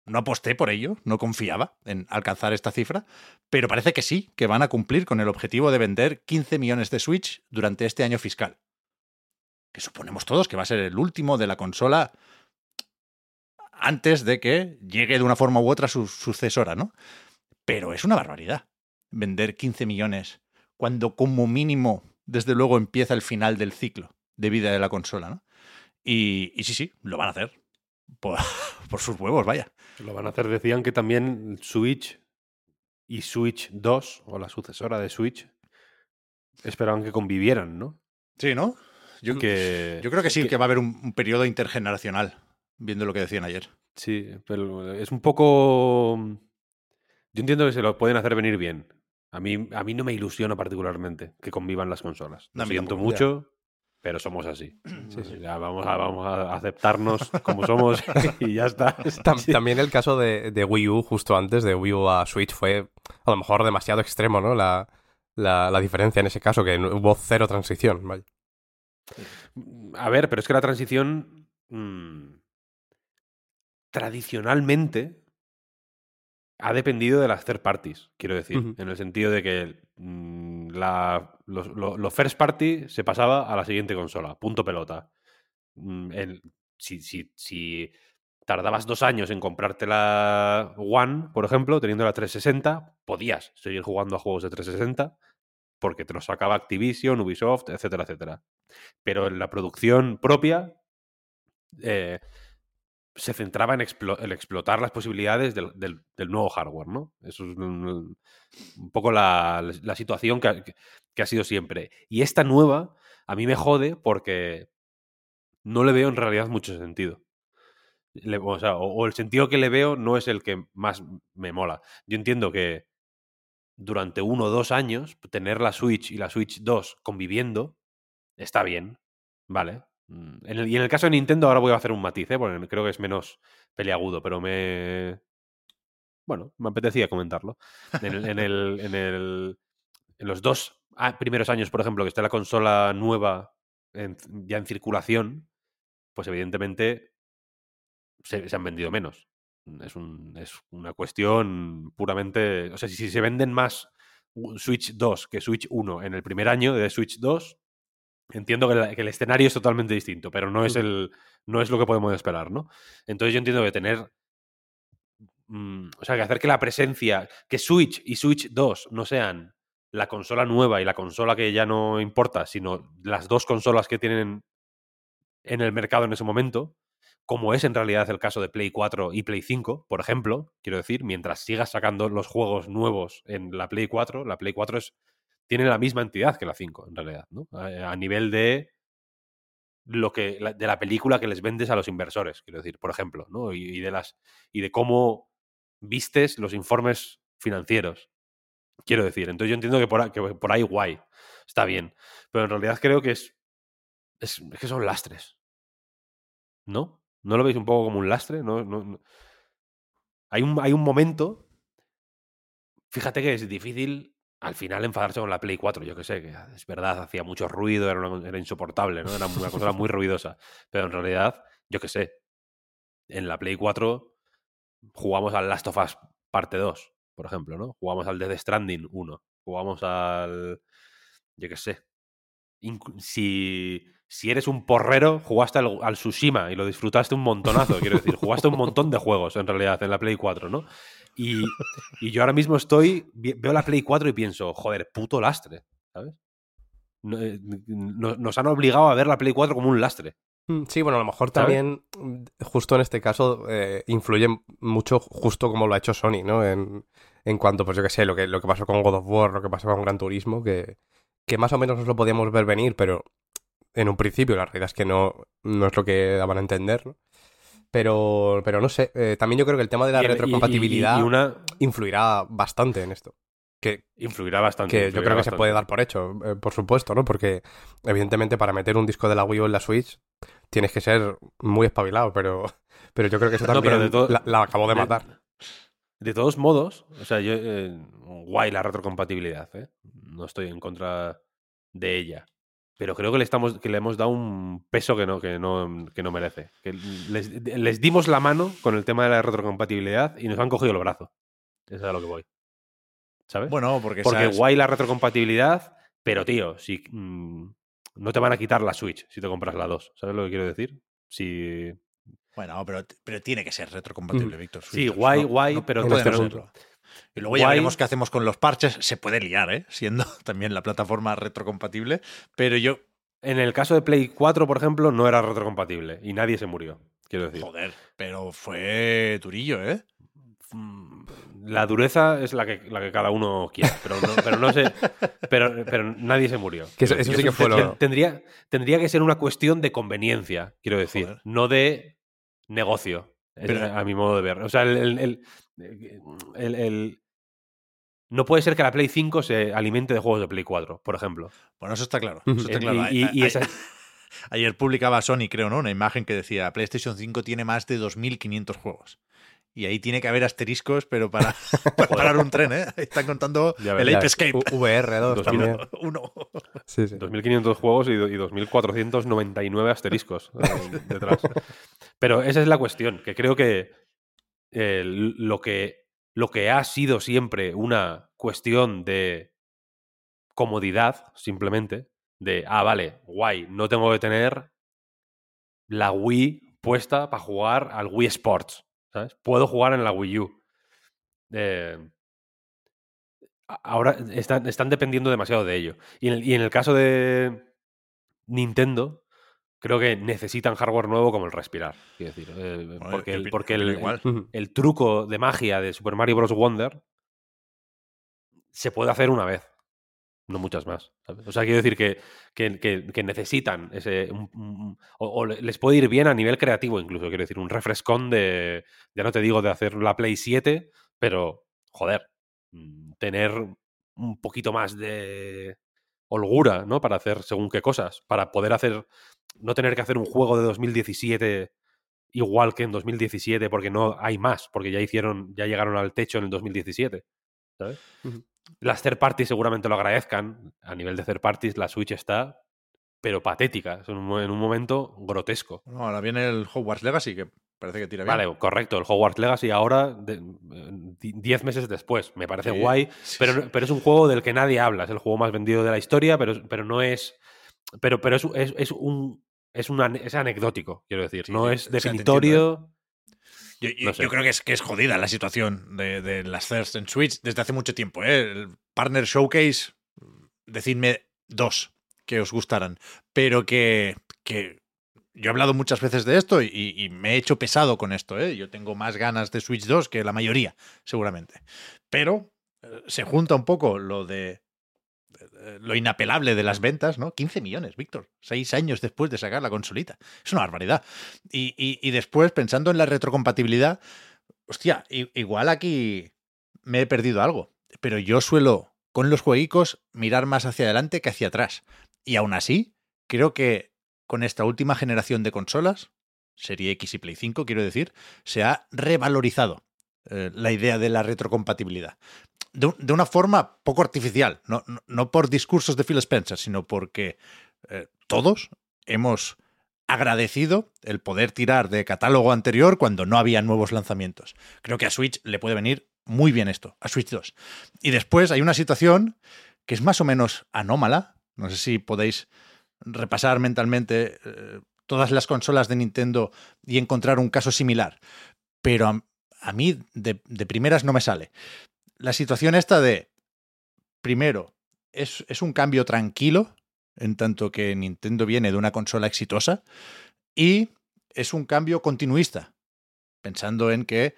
no aposté por ello, no confiaba en alcanzar esta cifra, pero parece que sí, que van a cumplir con el objetivo de vender 15 millones de Switch durante este año fiscal. Que suponemos todos que va a ser el último de la consola antes de que llegue de una forma u otra su sucesora, ¿no? Pero es una barbaridad vender 15 millones cuando como mínimo, desde luego, empieza el final del ciclo de vida de la consola, ¿no? Y, y sí, sí, lo van a hacer. Por, por, sus huevos, vaya. Lo van a hacer, decían que también Switch y Switch 2, o la sucesora de Switch, esperaban que convivieran, ¿no? Sí, ¿no? Yo, que, yo creo que sí, que, que va a haber un, un, periodo intergeneracional, viendo lo que decían ayer. Sí, pero es un poco... Yo entiendo que se lo pueden hacer venir bien. A mí, a mí no me ilusiona particularmente que convivan las consolas. Lo no, siento mucho, ya. pero somos así. Sí, sí. Ya vamos a, vamos a aceptarnos como somos y ya está. También el caso de, de, Wii U, justo antes de Wii U a Switch, fue a lo mejor demasiado extremo, ¿no? La, la, la diferencia en ese caso, que hubo cero transición. Vaya. A ver, pero es que la transición. Mmm, tradicionalmente ha dependido de las third parties, quiero decir, uh -huh. en el sentido de que mmm, la, los, lo, lo, first party se pasaba a la siguiente consola, punto pelota. Mm, el, si, si, si, tardabas dos años en comprarte la One, por ejemplo, teniendo la 360, podías seguir jugando a juegos de 360 porque te los sacaba Activision, Ubisoft, etcétera, etcétera. Pero en la producción propia, eh, se centraba en, explo en, explotar las posibilidades del, nuevo hardware, ¿no? Eso es un, poco la, situación que ha, sido siempre. Y esta nueva a mí me jode porque no le veo en realidad mucho sentido. O, sea, o, el sentido que le veo no es el que más me mola. Yo entiendo que durante uno o dos años tener la Switch y la Switch 2 conviviendo está bien, ¿vale? Mm, en el, y en el caso de Nintendo, ahora voy a hacer un matiz, ¿eh? porque creo que es menos peliagudo, pero me. Bueno, me apetecía comentarlo. En, el, en, el, en, el, en los dos primeros años, por ejemplo, que está la consola nueva ya en circulación, pues evidentemente se, se han vendido menos. Es, un, es, una cuestión puramente. O sea, si, si se venden más Switch 2 que Switch 1 en el primer año de Switch 2, Entiendo que, la, que, el escenario es totalmente distinto, pero no es, el, no es lo que podemos esperar, ¿no? Entonces yo entiendo que tener... Mmm, o sea, que hacer que la presencia... Que Switch y Switch 2 no sean la consola nueva y la consola que ya no importa, sino las dos consolas que tienen en el mercado en ese momento, como es en realidad el caso de Play 4 y Play 5, por ejemplo, quiero decir, mientras sigas sacando los juegos nuevos en la Play 4, la Play 4 es tiene la misma entidad que la 5, en realidad, ¿no? A, a nivel de lo que de la película que les vendes a los inversores, quiero decir, por ejemplo, ¿no? Y, y de las y de cómo vistes los informes financieros. Quiero decir, entonces yo entiendo que por, que por ahí guay, está bien, pero en realidad creo que es, es, es que son lastres. ¿No? ¿No lo veis un poco como un lastre? No, no, no. Hay, un, hay un momento. Fíjate que es difícil al final enfadarse con la Play 4, yo que sé, que es verdad, hacía mucho ruido, era, una, era insoportable, ¿no? Era una cosa muy ruidosa. Pero en realidad, yo que sé, en la Play 4 jugamos al Last of Us parte 2, por ejemplo, ¿no? Jugamos al Death Stranding 1, jugamos al... yo que sé. Si, si eres un porrero, jugaste al, al, Tsushima y lo disfrutaste un montonazo, quiero decir, jugaste un montón de juegos en realidad en la Play 4, ¿no? Y, y, yo ahora mismo estoy, veo la Play 4 y pienso, joder, puto lastre, ¿sabes? Nos han obligado a ver la Play 4 como un lastre. Mm, Sí, bueno, a lo mejor también, mm, justo en este caso, eh, influye mucho justo como lo ha hecho Sony, ¿no? En, en cuanto, pues yo qué sé, lo que, lo que pasó con God of War, lo que pasó con Gran Turismo, que, que más o menos nos lo podíamos ver venir, pero en un principio la realidad es que no, no es lo que daban a entender, ¿no? Pero, pero no sé, eh, también yo creo que el tema de la Y el- y- y- retrocompatibilidad una influirá bastante en esto. Que, influirá bastante. que yo creo que se puede dar por hecho, eh, por supuesto, ¿no? Porque evidentemente para meter un disco de la Wii U en la Switch tienes que ser muy espabilado, pero, pero yo creo que eso No, también de todo- la, de de- matar. De todos modos, o sea, yo. eh, guay la retrocompatibilidad, ¿eh? No estoy en contra de ella. Pero creo que le, estamos, que le hemos dado un peso que no, que no, que no merece. Que les, les dimos la mano con el tema de la retrocompatibilidad y nos han cogido el brazo. Eso es a lo que voy. ¿Sabes? Bueno, porque, Porque sabes- guay la retrocompatibilidad, pero tío, si mm, no te van a quitar la Switch si te compras la 2. ¿Sabes lo que quiero decir? Si. Bueno, pero, pero tiene que ser retrocompatible, Víctor. Sí, guay, no- guay, pero- no. Y luego ya veremos qué hacemos con los parches. Se puede liar, ¿eh? Siendo también la plataforma retrocompatible. Pero yo, En el caso de Play 4, por ejemplo, no era retrocompatible y nadie se murió. Quiero decir. joder, pero fue durillo, ¿eh? Mm, La dureza es la que, la que cada uno quiera, pero no, pero no sé. Pero, pero nadie se murió. Que eso- sí que fue lo- Tendría, tendría que ser una cuestión de conveniencia, quiero decir, Joder. no de negocio, Pero- a mi modo de ver. O sea, el, el- el- el- el- no puede ser que la Play 5 se alimente de juegos de Play 4, por ejemplo. Bueno, eso está claro. Ujú. eso está claro. y- y- y A- a- esa- Ayer publicaba Sony, creo, ¿no? Una imagen que decía PlayStation 5 tiene más de 2.500 juegos. Y ahí tiene que haber asteriscos, pero para, para parar un tren, ¿eh? Están contando Ya el Ape Escape. U- VR2 2000. también. Uno. Sí, sí. 2.500 juegos y, y 2.499 asteriscos eh, detrás. Pero esa es la cuestión, que creo que, eh, lo que lo que ha sido siempre una cuestión de comodidad, simplemente, de, ah, vale, guay, no tengo que tener la Wii puesta para jugar al Wii Sports, ¿sabes? Puedo jugar en la Wii U. Eh, ahora están, dependiendo demasiado de ello. Y en el caso de Nintendo, creo que necesitan hardware nuevo como el respirar. Quiero decir, eh, Bueno, porque el, porque el, el truco de magia de Super Mario Bros. Wonder se puede hacer una vez, no muchas más. ¿sabes? O sea, quiero decir que, que, que- que necesitan ese. un- un- o, o le- les puede ir bien a nivel creativo, incluso. Quiero decir, un refrescón de. Ya no te digo de hacer la Play 7, pero, joder, mm, tener un poquito más de holgura, ¿no? Para hacer según qué cosas. Para poder hacer. No tener que hacer un juego de 2017 igual que en 2017 porque no hay más, porque ya hicieron, ya llegaron al techo en el 2017. ¿sabes? Las third parties seguramente lo agradezcan. A nivel de third parties, la Switch está, pero patética. Es un en un momento grotesco. Ahora viene el Hogwarts Legacy, que parece que tira bien. Vale, correcto. El Hogwarts Legacy ahora, de- eh, di- 10 meses después. Me parece Sí, guay. sí, Pero, sí. pero es un juego del que nadie habla. Es el juego más vendido de la historia, pero, pero no es. Pero, pero es, es, es un. Es, un ane- es anecdótico, quiero decir. No es o sea, te definitorio. Yo, yo- No sé. yo creo que es, que es jodida la situación de, de las CERS en Switch desde hace mucho tiempo. ¿eh? El Partner Showcase, decidme dos que os gustaran, pero que, que yo he hablado muchas veces de esto y, me he hecho pesado con esto. ¿eh? Yo tengo más ganas de Switch 2 que la mayoría, seguramente. Pero eh, se junta un poco lo de eh, lo inapelable de las ventas, ¿no? 15 millones, Víctor. Seis años después de sacar la consolita. Es una barbaridad. Y, y- y después, pensando en la retrocompatibilidad, hostia, igual aquí me he perdido algo. Pero yo suelo, con los jueguicos, mirar más hacia adelante que hacia atrás. Y aún así, creo que con esta última generación de consolas, Serie X y Play 5, quiero decir, se ha revalorizado eh, la idea de la retrocompatibilidad. De, un- de una forma poco artificial, no, no- no por discursos de Phil Spencer, sino porque eh, todos hemos agradecido el poder tirar de catálogo anterior cuando no había nuevos lanzamientos. Creo que a Switch le puede venir muy bien esto, a Switch 2. Y después hay una situación que es más o menos anómala, no sé si podéis repasar mentalmente eh, todas las consolas de Nintendo y encontrar un caso similar, pero a, mí de, de primeras no me sale. La situación esta de, primero, es, es un cambio tranquilo, en tanto que Nintendo viene de una consola exitosa, Y es un cambio continuista, pensando en que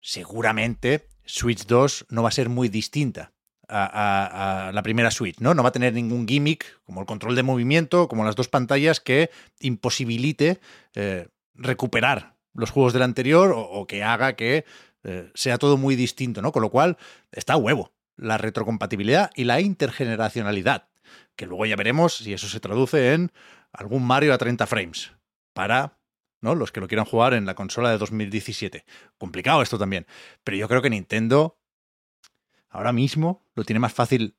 seguramente Switch 2 no va a ser muy distinta a, la primera Switch, ¿no? No va a tener ningún gimmick como el control de movimiento, como las dos pantallas, que imposibilite eh, recuperar los juegos del anterior o, que haga que eh, sea todo muy distinto, ¿no? Con lo cual, está huevo la retrocompatibilidad y la intergeneracionalidad, que luego ya veremos si eso se traduce en algún Mario a 30 frames para ¿no? los que lo quieran jugar en la consola de 2017. Complicado esto también, pero yo creo que Nintendo ahora mismo lo tiene más fácil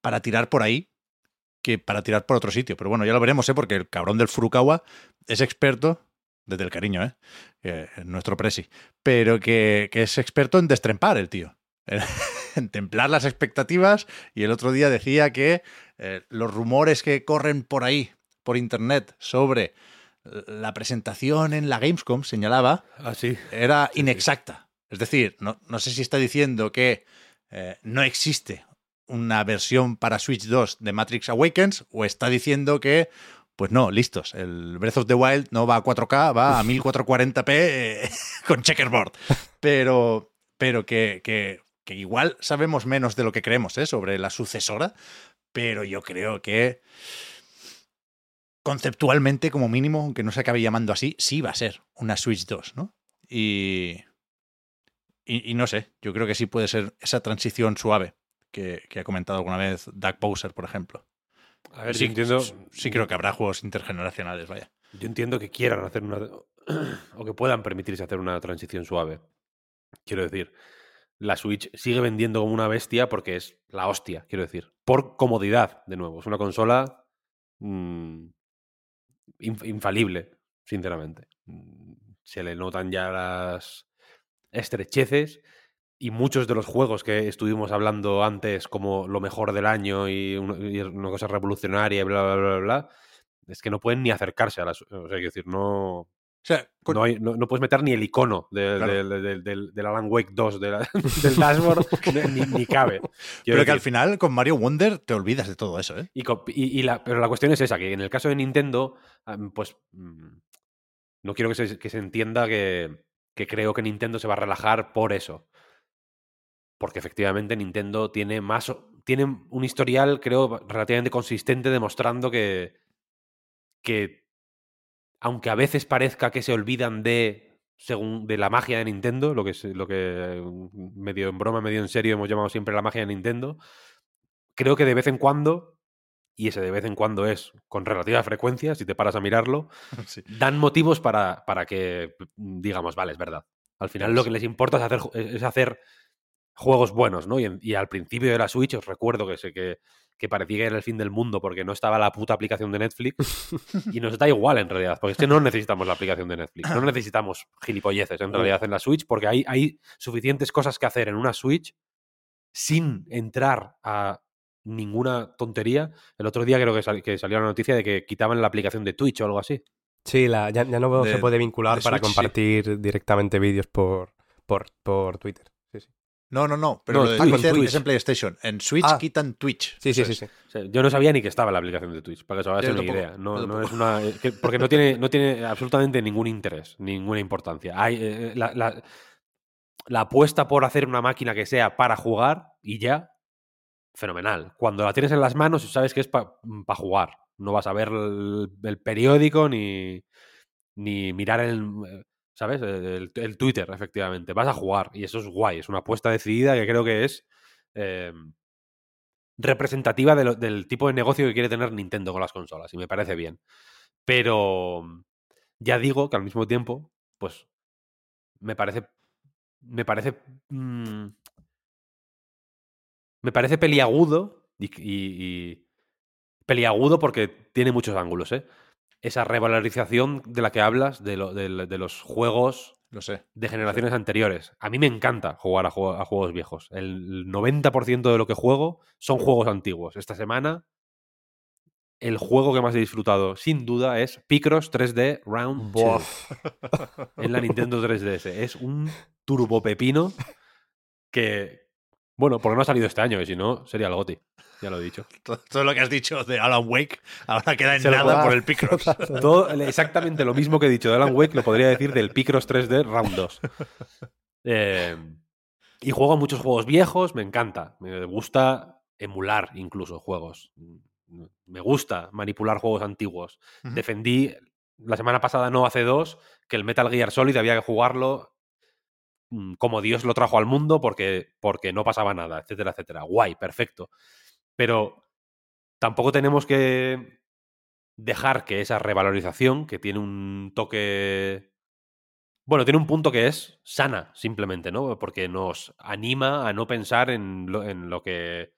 para tirar por ahí que para tirar por otro sitio. Pero bueno, ya lo veremos, ¿eh? porque el cabrón del Furukawa es experto, desde el cariño, ¿eh? Eh, nuestro presi, pero que, que es experto en destrempar el tío. En templar las expectativas y el otro día decía que eh, los rumores que corren por ahí, por internet, sobre la presentación en la Gamescom, señalaba, Así. era inexacta. Es decir, no, no sé si está diciendo que eh, no existe una versión para Switch 2 de Matrix Awakens o está diciendo que, pues no, listos, el Breath of the Wild no va a 4K, va a 1440p eh, con checkerboard. Pero, pero que, que, que igual sabemos menos de lo que creemos ¿eh? sobre la sucesora, pero yo creo que conceptualmente, como mínimo, aunque no se acabe llamando así, sí va a ser una Switch 2, ¿no? Y, y, y no sé, yo creo que sí puede ser esa transición suave que, que ha comentado alguna vez Doug Bowser, por ejemplo. A ver, sí, yo entiendo. sí, creo que habrá juegos intergeneracionales, vaya. Yo entiendo que quieran hacer una. o que puedan permitirse hacer una transición suave. Quiero decir, la Switch sigue vendiendo como una bestia porque es la hostia, quiero decir. Por comodidad, de nuevo. Es una consola. mm, inf- infalible, sinceramente. Mm, Se le notan ya las estrecheces. Y muchos de los juegos que estuvimos hablando antes como lo mejor del año y una, cosa revolucionaria y bla, bla, bla, bla, bla, es que no pueden ni acercarse a las... O sea, quiero decir, no, O sea, con- no, puedes meter ni el icono del- Alan Wake 2 de la- del dashboard, ni, ni cabe. Pero que al final con Mario Wonder te olvidas de todo eso, ¿eh? y, la, pero la cuestión es esa, que en el caso de Nintendo, pues mm, no quiero que se, que se entienda que, que creo que Nintendo se va a relajar por eso. Porque efectivamente Nintendo tiene más. Tiene un historial, creo, relativamente consistente, demostrando que. que. Aunque a veces parezca que se olvidan de. Según, de la magia de Nintendo, lo que, lo que mm, medio en broma, medio en serio hemos llamado siempre la magia de Nintendo. Creo que de vez en cuando, y ese de vez en cuando es con relativa frecuencia, si te paras a mirarlo, Sí. dan motivos para, para que mm, digamos, vale, es verdad. Al final lo que les importa es hacer, es hacer juegos buenos, ¿no? Y, al principio de la Switch os recuerdo que, sé que, que parecía que era el fin del mundo porque no estaba la puta aplicación de Netflix. y nos da igual en realidad, porque es que no necesitamos la aplicación de Netflix. No necesitamos gilipolleces en realidad en la Switch porque hay, hay suficientes cosas que hacer en una Switch sin entrar a ninguna tontería. El otro día creo que, sal- que salió la noticia de que quitaban la aplicación de Twitch o algo así. Sí, la, ya, ya no De- se puede vincular para Switch, sí. compartir directamente vídeos por, por, por Twitter. Sí, sí. No, no, no, pero No, lo de Twitch, Twitter Twitch. es en PlayStation. En Switch Ah. quitan Twitch. Sí, sí, sí, sí. Yo no sabía ni que estaba la aplicación de Twitch, para que os hagáis una tampoco, idea. No, no es una, eh, que- porque no tiene, no tiene absolutamente ningún interés, ninguna importancia. Hay, eh, la, la- la apuesta por hacer una máquina que sea para jugar y ya, fenomenal. Cuando la tienes en las manos, sabes que es para jugar. No vas a ver el, periódico ni, ni mirar el. eh, ¿Sabes? El, Twitter, efectivamente. Vas a jugar y eso es guay. Es una apuesta decidida que creo que es. eh, representativa del tipo de negocio que quiere tener Nintendo con las consolas y me parece bien. Pero ya digo que al mismo tiempo, pues me parece me parece mm, me parece peliagudo y, y- y- peliagudo porque tiene muchos ángulos, ¿eh? Esa revalorización de la que hablas de, lo- de- de los juegos Lo sé. de generaciones anteriores. A mí me encanta jugar a, juego- a juegos viejos. El 90% de lo que juego son juegos antiguos. Esta semana, el juego que más he disfrutado, sin duda, es Picross 3D Round 2 en la Nintendo 3DS. Es un turbopepino que, Bueno, porque no ha salido este año, que si no, sería el GOTI. Ya lo he dicho. Todo, todo lo que has dicho de Alan Wake ahora queda en Se nada por el Picross. Todo, exactamente lo mismo que he dicho de Alan Wake lo podría decir del Picross 3D Round 2. Eh, y juego muchos juegos viejos, me encanta. Me gusta emular incluso juegos. Me gusta manipular juegos antiguos. Defendí la semana pasada, no hace dos, que el Metal Gear Solid había que jugarlo como Dios lo trajo al mundo porque, porque no pasaba nada, etcétera, etcétera. Guay, perfecto. Pero tampoco tenemos que dejar que esa revalorización, que tiene un toque. Bueno, tiene un punto que es sana, simplemente, ¿no? Porque nos anima a no pensar en lo, que.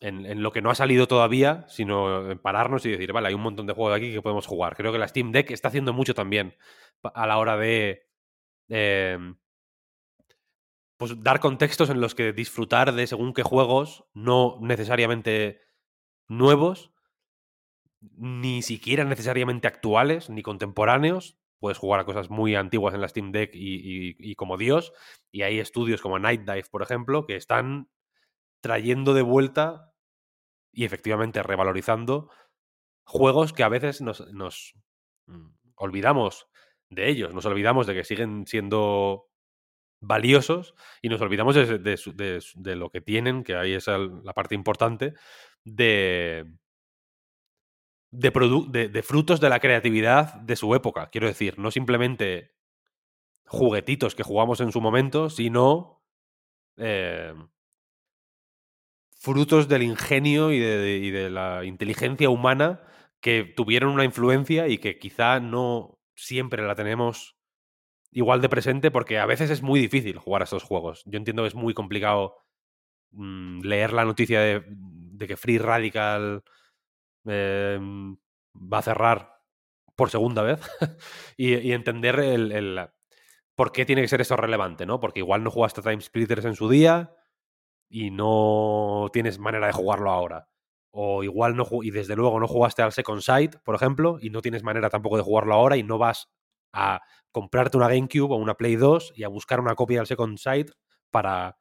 En, en lo que no ha salido todavía, sino en pararnos y decir, vale, hay un montón de juegos aquí que podemos jugar. Creo que la Steam Deck está haciendo mucho también a la hora de. Eh, pues dar contextos en los que disfrutar de según qué juegos, no necesariamente nuevos, ni siquiera necesariamente actuales, ni contemporáneos. Puedes jugar a cosas muy antiguas en la Steam Deck y, y- y como Dios. Y hay estudios como Night Dive, por ejemplo, que están trayendo de vuelta y efectivamente revalorizando juegos que a veces nos, nos, mm, olvidamos de ellos, nos olvidamos de que siguen siendo valiosos y nos olvidamos de, de lo que tienen, que ahí es la parte importante, de, de, frutos de la creatividad de su época. Quiero decir, no simplemente juguetitos que jugamos en su momento, sino eh, frutos del ingenio y de la inteligencia humana que tuvieron una influencia y que quizá no siempre la tenemos igual de presente porque a veces es muy difícil jugar a estos juegos. Yo entiendo que es muy complicado mm, leer la noticia de, que Free Radical eh, va a cerrar por segunda vez y, entender el, por qué tiene que ser esto relevante, ¿no? Porque igual no jugaste Time Splitters en su día y no tienes manera de jugarlo ahora. O igual no y desde luego no jugaste al Second Sight, por ejemplo, y no tienes manera tampoco de jugarlo ahora y no vas a comprarte una GameCube o una Play 2 y a buscar una copia del Second Sight para,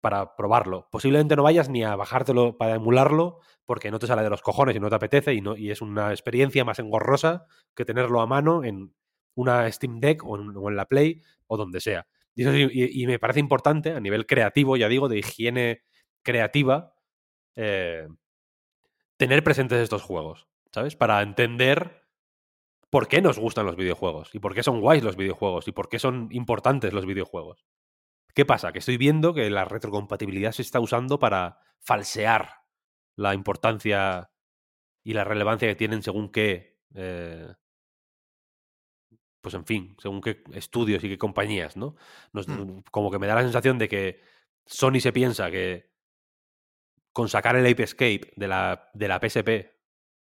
para probarlo. Posiblemente no vayas ni a bajártelo para emularlo porque no te sale de los cojones y no te apetece y, no, y es una experiencia más engorrosa que tenerlo a mano en una Steam Deck o en, la Play o donde sea. Y- y me parece importante a nivel creativo, ya digo, de higiene creativa, eh, tener presentes estos juegos, ¿sabes? Para entender por qué nos gustan los videojuegos y por qué son guays los videojuegos y por qué son importantes los videojuegos. ¿Qué pasa? Que estoy viendo que la retrocompatibilidad se está usando para falsear la importancia y la relevancia que tienen según qué, eh, pues en fin, según qué estudios y qué compañías, ¿no? Nos- Hmm. Como que me da la sensación de que Sony se piensa que con sacar el Ape Escape de la, de la PSP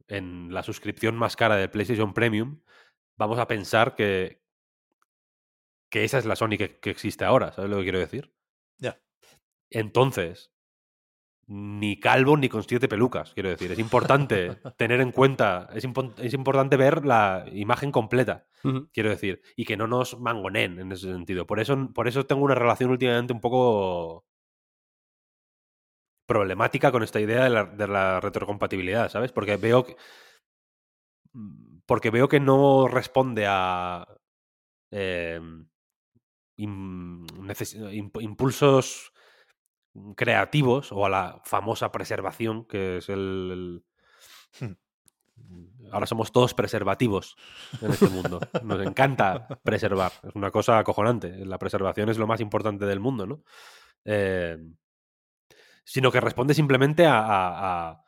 en la suscripción más cara del PlayStation Premium, vamos a pensar que, que esa es la Sony que, que existe ahora, ¿sabes lo que quiero decir? Ya. Entonces, ni calvo ni con siete pelucas, quiero decir. Es importante tener en cuenta, es, impo- es importante ver la imagen completa, quiero decir, y que no nos mangonen en ese sentido. Por eso, por eso tengo una relación últimamente un poco problemática con esta idea de la, de la retrocompatibilidad, ¿sabes? Porque veo que, porque veo que no responde a eh, neces- impulsos creativos o a la famosa preservación, que es el, el- Ahora somos todos preservativos en este mundo. Nos encanta preservar. Es una cosa acojonante. La preservación es lo más importante del mundo, ¿no? Eh, sino que responde simplemente a,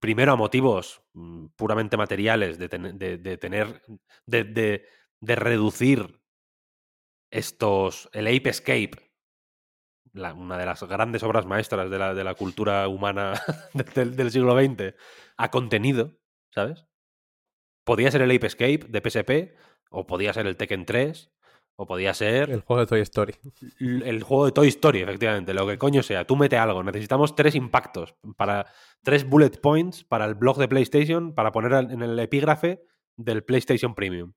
primero a motivos mm, puramente materiales de, ten- de- de tener de, de- reducir estos el Ape Escape una de las grandes obras maestras de la, de la cultura humana del, del siglo XX a contenido ¿sabes? podía ser el Ape Escape de PSP o podía ser el Tekken 3 o podía ser El juego de Toy Story. el juego de Toy Story, efectivamente, lo que coño sea. Tú mete algo. Necesitamos tres impactos, para tres bullet points para el blog de PlayStation, para poner en el epígrafe del PlayStation Premium.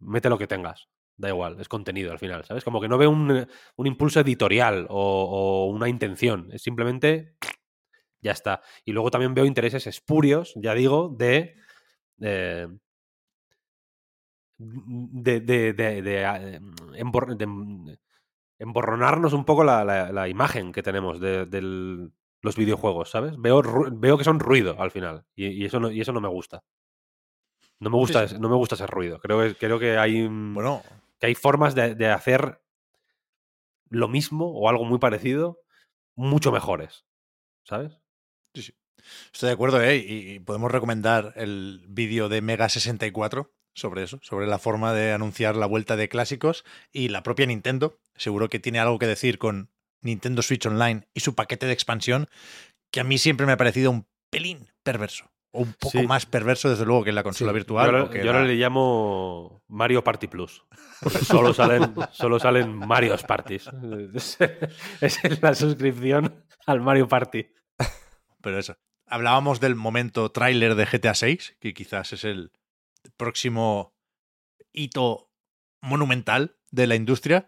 Mete lo que tengas. Da igual, es contenido al final, ¿sabes? Como que no veo un, un impulso editorial o, o una intención. Es simplemente ya está. Y luego también veo intereses espurios, ya digo, de. eh, de, de, de, de, embor- de, mm, emborronarnos un poco la, la- la imagen que tenemos de, los videojuegos, ¿sabes? Veo, veo que son ruido al final. Y, y eso, no, y eso no me gusta. No me gusta, Sí, no me gusta ese ruido. Creo que, creo que hay. mm, Bueno, que hay formas de, de hacer lo mismo o algo muy parecido mucho mejores. ¿Sabes? Sí, sí. Estoy de acuerdo, ¿eh? Y y podemos recomendar el vídeo de Mega 64 sobre eso, sobre la forma de anunciar la vuelta de clásicos y la propia Nintendo. Seguro que tiene algo que decir con Nintendo Switch Online y su paquete de expansión, que a mí siempre me ha parecido un pelín perverso. O un poco Sí. más perverso, desde luego, que la consola Sí, virtual. Yo, ahora, que yo ahora le llamo Mario Party Plus. Solo salen, solo salen Mario's Parties. Es, es la suscripción al Mario Party. Pero eso. Hablábamos del momento tráiler de GTA 6, que quizás es el próximo hito monumental de la industria.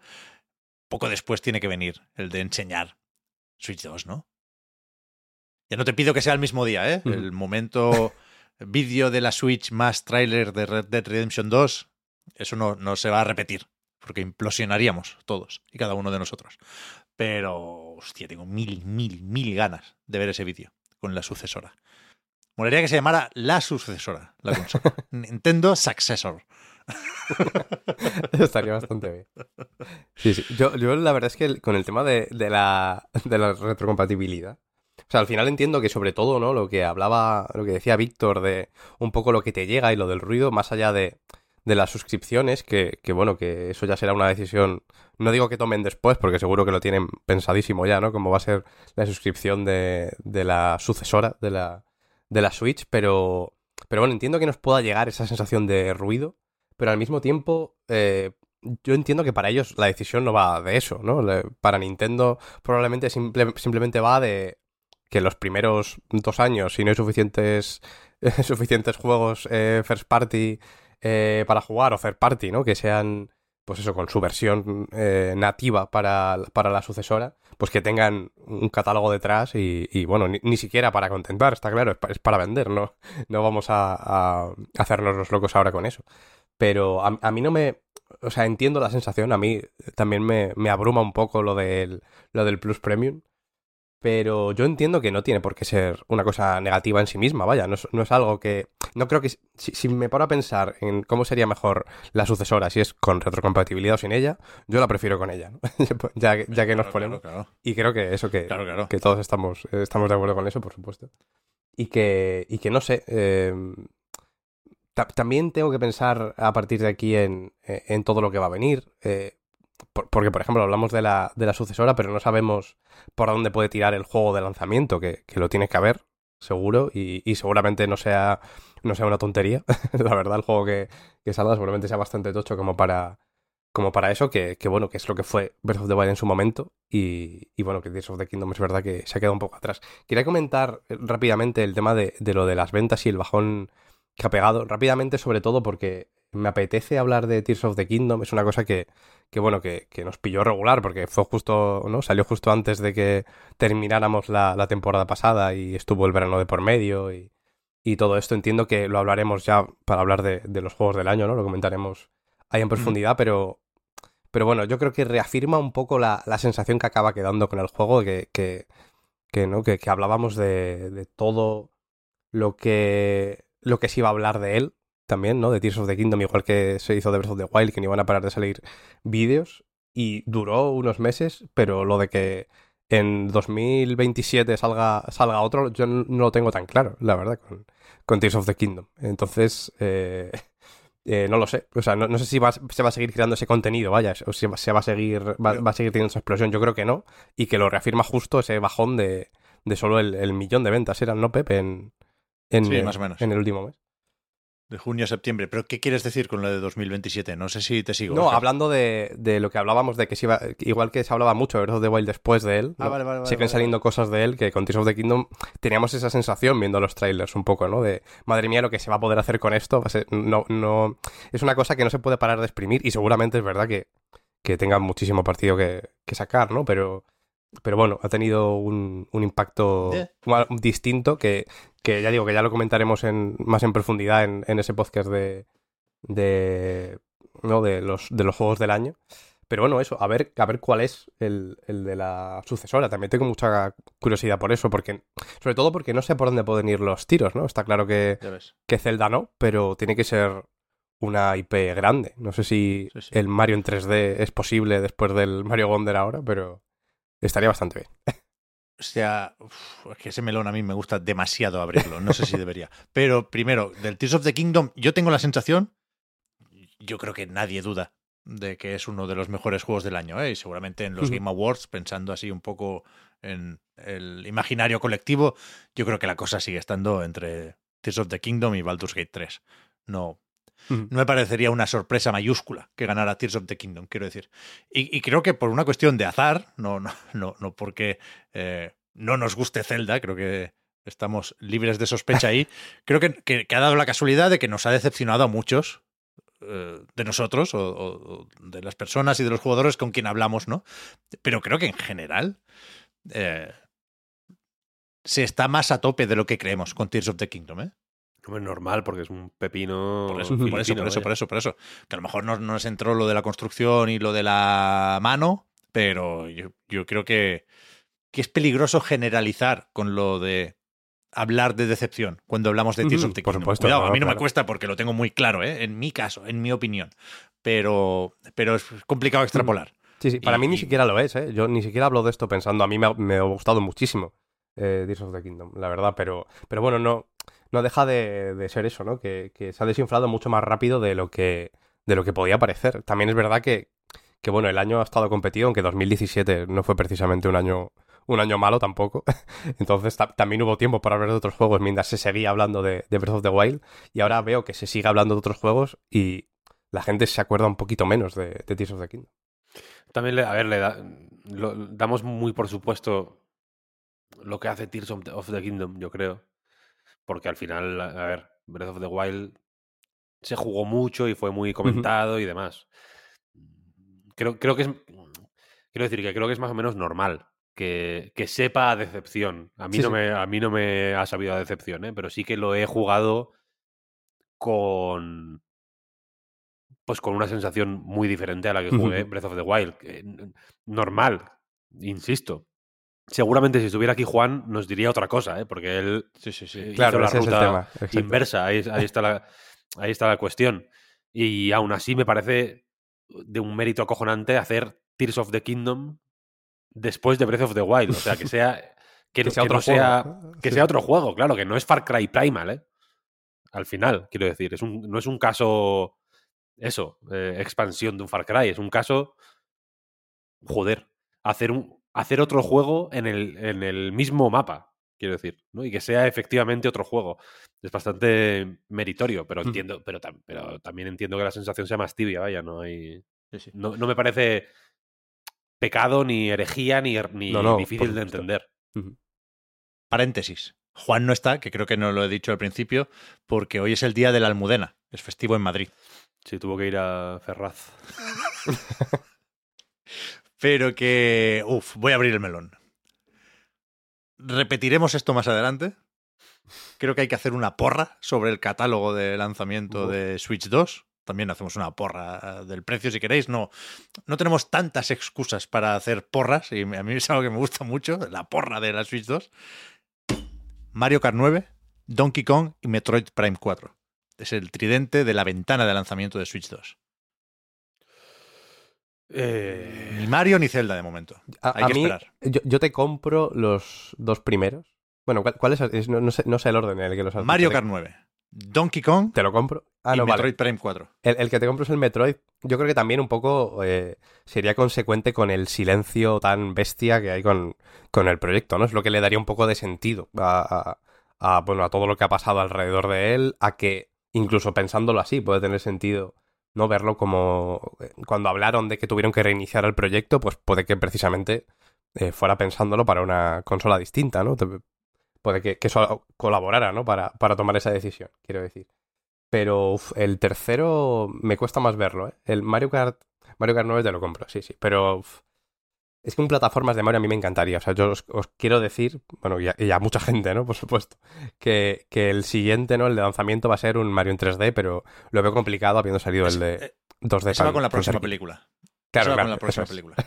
Poco después tiene que venir el de enseñar Switch 2, ¿no? Ya no te pido que sea el mismo día, ¿eh? El momento vídeo de la Switch más tráiler de Red Dead Redemption 2, eso no, no se va a repetir, porque implosionaríamos todos y cada uno de nosotros. Pero, hostia, tengo mil, mil, mil ganas de ver ese vídeo con la sucesora. Molaría que se llamara la sucesora, la consola. Nintendo Successor. Estaría bastante bien. Sí, sí. Yo, yo la verdad es que el- con el tema de, de la, de la retrocompatibilidad. O sea, al final entiendo que sobre todo, ¿no? Lo que hablaba, lo que decía Víctor de un poco lo que te llega y lo del ruido, más allá de, de las suscripciones, que, que bueno, que eso ya será una decisión. No digo que tomen después, porque seguro que lo tienen pensadísimo ya, ¿no? Como va a ser la suscripción de, de la sucesora de la, de la Switch, pero, pero bueno, entiendo que nos pueda llegar esa sensación de ruido, pero al mismo tiempo, eh, yo entiendo que para ellos la decisión no va de eso, ¿no? Para Nintendo probablemente simple- simplemente va de que los primeros dos años, si no hay suficientes, suficientes juegos eh, first party eh, para jugar o third party, ¿no? Que sean, pues eso, con su versión eh, nativa para, para la sucesora, pues que tengan un catálogo detrás y, y, bueno, ni, ni siquiera para contentar, está claro, es, pa- es para vender, ¿no? No vamos a, a hacernos los locos ahora con eso. Pero a, a mí no me... O sea, entiendo la sensación, a mí también me, me abruma un poco lo del, lo del Plus Premium. Pero yo entiendo que no tiene por qué ser una cosa negativa en sí misma, vaya, no es, no es algo que... No creo que... Si, si me paro a pensar en cómo sería mejor la sucesora, si es con retrocompatibilidad o sin ella, yo la prefiero con ella, ¿no? ya, que- ya que nos Claro, ponemos... claro, Y creo que eso que, Claro, claro. que todos estamos, eh, estamos de acuerdo con eso, por supuesto. Y que, y que no sé, eh, ta- también tengo que pensar a partir de aquí en, eh, en todo lo que va a venir. eh, por- porque, por ejemplo, hablamos de la, de la sucesora, pero no sabemos por dónde puede tirar el juego de lanzamiento, que, que lo tiene que haber, seguro, y, y seguramente no sea, no sea una tontería. la verdad, el juego que, que salga seguramente sea bastante tocho como para, como para eso, que, que bueno, que es lo que fue Breath of the Wild en su momento, y, y bueno, que Tears of the Kingdom es verdad que se ha quedado un poco atrás. Quería comentar eh, rápidamente el tema de, de lo de las ventas y el bajón que ha pegado, rápidamente sobre todo porque me apetece hablar de Tears of the Kingdom, es una cosa que, que bueno, que, que nos pilló regular, porque fue justo, ¿no? Salió justo antes de que termináramos la, la temporada pasada y estuvo el verano de por medio y, y todo esto. Entiendo que lo hablaremos ya para hablar de, de los juegos del año, ¿no? Lo comentaremos ahí en profundidad, pero, pero bueno, yo creo que reafirma un poco la, la sensación que acaba quedando con el juego, que, que, que, ¿no? que, que hablábamos de, de todo lo que, lo que se iba a hablar de él también, ¿no? De Tears of the Kingdom, igual que se hizo de Breath of the Wild, que no iban a parar de salir vídeos. Y duró unos meses, pero lo de que en 2027 salga, salga otro, yo no lo tengo tan claro, la verdad, con, con Tears of the Kingdom. Entonces, eh, eh, no lo sé. O sea, no, no sé si va, se va a seguir creando ese contenido, vaya, o si va- se va a seguir, va, va a seguir teniendo esa explosión. Yo creo que no. Y que lo reafirma justo ese bajón de, de solo el, el millón de ventas, eran, ¿no, Pepe? En, en, Sí, más o menos. en el último mes. De junio a septiembre. ¿Pero qué quieres decir con lo de 2027? No sé si te sigo. No, Oscar. hablando de, de lo que hablábamos de que se iba, igual que se hablaba mucho de Breath of the Wild después de él, Ah, ¿no? vale, vale, siguen vale. saliendo cosas de él que con Tears of the Kingdom teníamos esa sensación viendo los trailers un poco, ¿no? De, madre mía, lo que se va a poder hacer con esto, va a ser- no, no, es una cosa que no se puede parar de exprimir y seguramente es verdad que, que tenga muchísimo partido que, que sacar, ¿no? Pero, pero bueno, ha tenido un, un impacto Yeah. distinto que, que ya digo que ya lo comentaremos en, más en profundidad en, en ese podcast de, de, ¿no? de, los, de los juegos del año. Pero bueno, eso, a ver, a ver cuál es el, el de la sucesora. También tengo mucha curiosidad por eso, porque sobre todo porque no sé por dónde pueden ir los tiros, ¿no? Está claro que, que Zelda no, pero tiene que ser una IP grande. No sé si Sí, sí. el Mario en 3D es posible después del Mario Wonder ahora, pero estaría bastante bien. O sea, uf, es que ese melón a mí me gusta demasiado abrirlo. No sé si debería. Pero primero, del Tears of the Kingdom, yo tengo la sensación, yo creo que nadie duda de que es uno de los mejores juegos del año, ¿eh? y seguramente en los. Game Awards, pensando así un poco en el imaginario colectivo, yo creo que la cosa sigue estando entre Tears of the Kingdom y Baldur's Gate 3. No, No me parecería una sorpresa mayúscula que ganara Tears of the Kingdom, quiero decir. Y, y creo que por una cuestión de azar, no, no, no, no porque eh, no nos guste Zelda, creo que estamos libres de sospecha ahí, creo que, que- que ha dado la casualidad de que nos ha decepcionado a muchos eh, de nosotros o de las personas y de los jugadores con quien hablamos, ¿no? Pero creo que en general eh, se está más a tope de lo que creemos con Tears of the Kingdom, ¿eh? Hombre, normal, porque es un pepino. Por eso, por eso, por eso, por eso, por eso. Que a lo mejor no, no nos entró lo de la construcción y lo de la mano, pero yo, yo creo que, que es peligroso generalizar con lo de hablar de decepción cuando hablamos de Tears Ujú, of the por Kingdom. supuesto, Cuidado, no, a mí no me cuesta porque lo tengo muy claro, ¿eh? en mi caso, en mi opinión. Pero, pero es complicado extrapolar. Sí, sí, para Y- mí ni y- siquiera lo es, ¿eh? Yo ni siquiera hablo de esto pensando, a mí me ha, me ha gustado muchísimo eh, Tears of the Kingdom, la verdad, pero, pero bueno, no, no deja de, ser eso, ¿no? Que, se ha desinflado mucho más rápido de lo que, de lo que podía parecer. También es verdad que, que, bueno, el año ha estado competido, aunque 2017 no fue precisamente un año, un año malo tampoco. Entonces ta- también hubo tiempo para hablar de otros juegos mientras se seguía hablando de, Breath of the Wild. Y ahora veo que se sigue hablando de otros juegos y la gente se acuerda un poquito menos de, Tears of the Kingdom. También, a ver, le da- damos muy por supuesto lo que hace Tears of the Kingdom, yo creo. Porque al final, a ver, Breath of the Wild se jugó mucho y fue muy comentado y demás. Creo, creo que es. Quiero decir que creo que es más o menos normal que, que sepa a decepción. A mí, Sí, no sí. Me, a mí no me ha sabido a decepción, ¿eh? pero sí que lo he jugado con. Pues con una sensación muy diferente a la que jugué. Breath of the Wild. Normal, insisto. Seguramente si estuviera aquí Juan nos diría otra cosa, ¿eh? porque él Sí, sí, sí. hizo Claro, la es ruta tema. inversa. Ahí, ahí está la, ahí está la cuestión. Y aún así me parece de un mérito acojonante hacer Tears of the Kingdom después de Breath of the Wild. O sea, que sea. Que, Que sea que otro no sea, juego. que Sí. sea otro juego, claro, que no es Far Cry Primal, ¿eh? Al final, quiero decir, es un, no es un caso, eso, eh, expansión de un Far Cry, es un caso, joder, hacer, un, hacer otro juego en el, en el mismo mapa, quiero decir, ¿no? Y que sea efectivamente otro juego. Es bastante meritorio, pero entiendo, pero, tam- pero también entiendo que la sensación sea más tibia, vaya, no hay... Sí, sí. No, no me parece pecado, ni herejía, ni, ni No, no, difícil de entender. Paréntesis. Juan no está, que creo que no lo he dicho al principio, porque hoy es el día de la Almudena. Es festivo en Madrid. Sí, tuvo que ir a Ferraz. Pero que. Uf, voy a abrir el melón. Repetiremos esto más adelante. Creo que hay que hacer una porra sobre el catálogo de lanzamiento de Switch 2. También hacemos una porra eh, del precio si queréis. No, no tenemos tantas excusas para hacer porras y a mí es algo que me gusta mucho, la porra de la Switch 2. Mario Kart 9, Donkey Kong y Metroid Prime 4. Es el tridente de la ventana de lanzamiento de Switch 2. Eh, Ni Mario ni Zelda de momento. A, Hay a que mí, esperar. yo, yo te compro los dos primeros. Bueno, ¿cuál, cuál es? es- no, no sé, no sé el orden en el que los has Mario dicho. Kart 9, Donkey Kong ¿Te lo compro? Ah, y no, vale. Metroid Prime 4. El, el que te compro es el Metroid. Yo creo que también un poco eh, sería consecuente con el silencio tan bestia que hay con, con el proyecto, ¿no? Es lo que le daría un poco de sentido a, a- a, bueno, a todo lo que ha pasado alrededor de él, a que incluso pensándolo así, puede tener sentido no verlo como eh, cuando hablaron de que tuvieron que reiniciar el proyecto, pues puede que precisamente eh, fuera pensándolo para una consola distinta, ¿no? puede que, eso colaborara, ¿no? Para, para tomar esa decisión, quiero decir. Pero el tercero me cuesta más verlo, ¿eh? El Mario Kart, Mario Kart 9 te lo compro, sí, sí. Pero es que un plataformas de Mario a mí me encantaría. O sea, yo os, quiero decir, bueno, y a, mucha gente, ¿no? Por supuesto, que, que, el siguiente, ¿no? El de lanzamiento va a ser un Mario en 3D, pero lo veo complicado habiendo salido el de 2D. Eso va con la próxima película. Claro, eso va con la próxima película.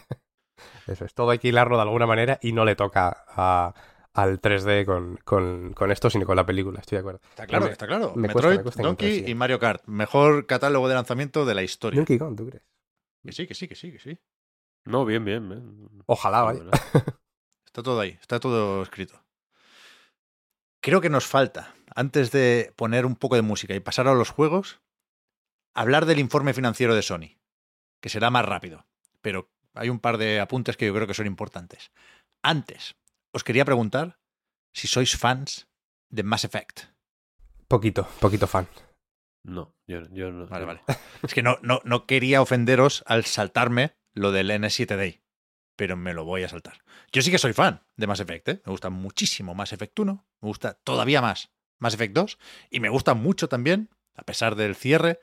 Eso es, todo hay que hilarlo de alguna manera y no le toca a, al 3D con, con, con, esto, sino con la película, estoy de acuerdo. Está claro, está claro. Metroid, Donkey y Mario Kart. Mejor catálogo de lanzamiento de la historia. Donkey Kong, ¿tú crees? Que sí, que sí, que sí, que sí. No, bien, bien. Ojalá, vaya. Está todo ahí, está todo escrito. Creo que nos falta, antes de poner un poco de música y pasar a los juegos, hablar del informe financiero de Sony, que será más rápido, pero hay un par de apuntes que yo creo que son importantes. Antes, os quería preguntar si sois fans de Mass Effect. Poquito, poquito fan. No, yo, no. Vale, vale. Es que no, no, no quería ofenderos al saltarme lo del N7 Day, pero me lo voy a saltar. Yo sí que soy fan de Mass Effect, ¿eh? me gusta muchísimo Mass Effect 1, me gusta todavía más Mass Effect 2 y me gusta mucho también, a pesar del cierre,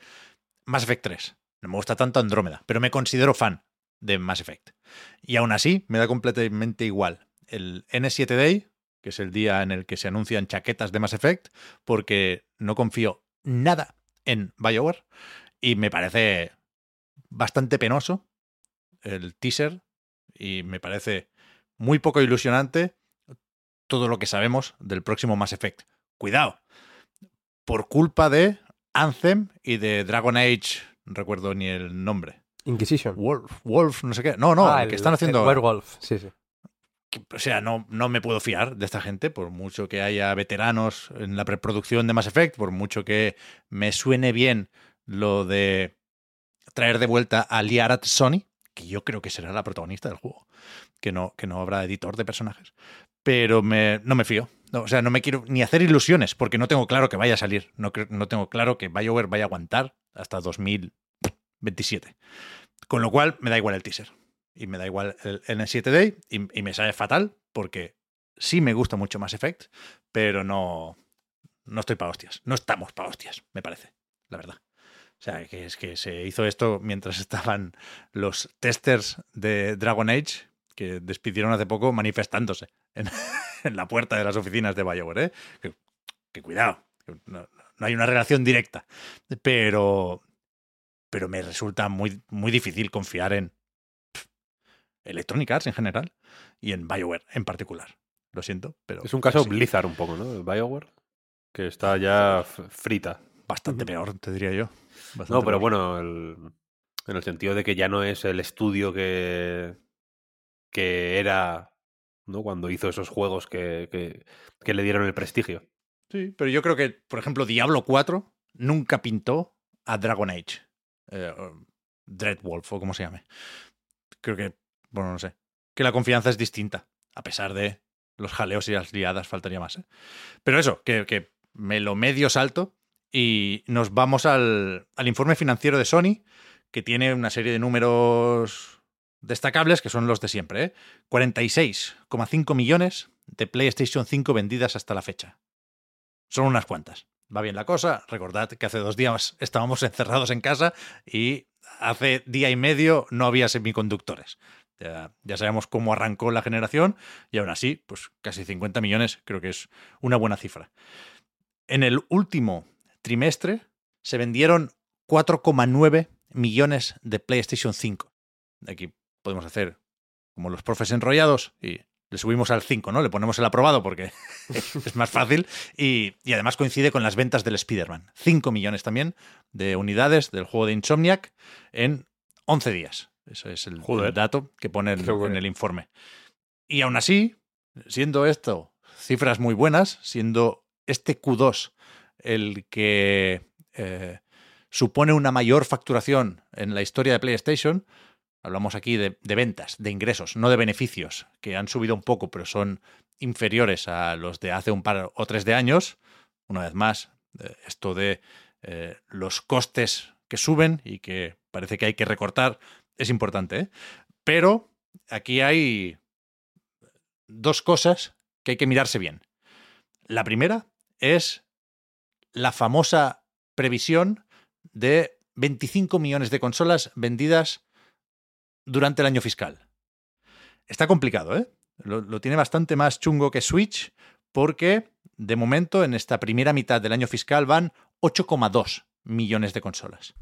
Mass Effect 3. No me gusta tanto Andrómeda, pero me considero fan de Mass Effect. Y aún así, me da completamente igual el N7 Day, que es el día en el que se anuncian chaquetas de Mass Effect, porque no confío nada en BioWare y me parece bastante penoso el teaser y me parece muy poco ilusionante todo lo que sabemos del próximo Mass Effect. Cuidado, por culpa de Anthem y de Dragon Age, no recuerdo ni el nombre. Inquisition. Wolf, Wolf, no sé qué. No, no, ah, que están haciendo. Werewolf, sí, sí. O sea, no, no me puedo fiar de esta gente, por mucho que haya veteranos en la preproducción de Mass Effect, por mucho que me suene bien lo de traer de vuelta a Liarat Sony, que yo creo que será la protagonista del juego, que no, que no habrá editor de personajes. Pero me, no me fío. o sea, no me quiero ni hacer ilusiones, porque no tengo claro que vaya a salir. No, no tengo claro que BioWare vaya a aguantar hasta 2027. Con lo cual, me da igual el teaser. Y me da igual el N7 Day. Y, me sale fatal, porque sí me gusta mucho Mass Effect, pero no, no estoy para hostias. No estamos para hostias, me parece, la verdad. O sea, que es que se hizo esto mientras estaban los testers de Dragon Age, que despidieron hace poco manifestándose en, la puerta de las oficinas de BioWare. ¿eh? Que, cuidado, no, hay una relación directa. Pero, pero me resulta muy, muy difícil confiar en Electronic Arts en general y en BioWare en particular. Lo siento, pero. Es un caso Blizzard un poco, ¿no? BioWare, que está ya frita. Bastante peor, te diría yo no, pero bueno, en el sentido de que ya no es el estudio que, que era ¿no? cuando hizo esos juegos que, que, le dieron el prestigio. Sí, pero yo creo que, por ejemplo, Diablo 4 nunca pintó a Dragon Age. Eh, Dreadwolf o como se llame. Creo que, bueno, no sé. Que la confianza es distinta, a pesar de los jaleos y las liadas, faltaría más. ¿eh? Pero eso, que, que me lo medio salto y nos vamos al, informe financiero de Sony, que tiene una serie de números destacables, que son los de siempre. ¿eh? 46,5 millones de PlayStation 5 vendidas hasta la fecha. Son unas cuantas. Va bien la cosa. Recordad que hace dos días estábamos encerrados en casa y hace día y medio no había semiconductores. Ya, sabemos cómo arrancó la generación y aún así, pues casi 50 millones creo que es una buena cifra. En el último trimestre se vendieron 4,9 millones de PlayStation 5. Aquí podemos hacer como los profes enrollados y le subimos al 5, ¿no? Le ponemos el aprobado porque es más fácil y, además coincide con las ventas del Spider-Man. 5 millones también de unidades del juego de Insomniac en 11 días. Ese es el, dato que pone en el informe. Y aún así, siendo esto cifras muy buenas, siendo este Q2 el que eh, supone una mayor facturación en la historia de PlayStation. Hablamos aquí de, ventas, de ingresos, no de beneficios, que han subido un poco, pero son inferiores a los de hace un par o tres de años. Una vez más, eh, esto de eh, los costes que suben y que parece que hay que recortar es importante. Pero aquí hay dos cosas que hay que mirarse bien. La primera es la famosa previsión de 25 millones de consolas vendidas durante el año fiscal. Está complicado, ¿eh? Lo, tiene bastante más chungo que Switch porque de momento en esta primera mitad del año fiscal van 8,2 millones de consolas.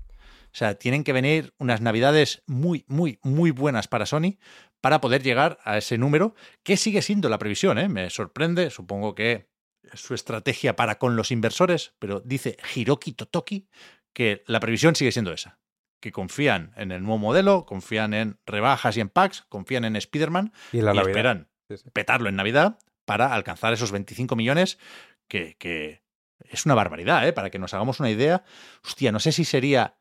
O sea, tienen que venir unas navidades muy, muy, muy buenas para Sony para poder llegar a ese número, que sigue siendo la previsión. ¿eh? Me sorprende, supongo que su estrategia para con los inversores, pero dice Hiroki Totoki que la previsión sigue siendo esa. Que confían en el nuevo modelo, confían en rebajas y en packs, confían en Spider-Man y, esperan sí, sí. petarlo en Navidad para alcanzar esos 25 millones que, que es una barbaridad, ¿eh? Para que nos hagamos una idea. Hostia, no sé si sería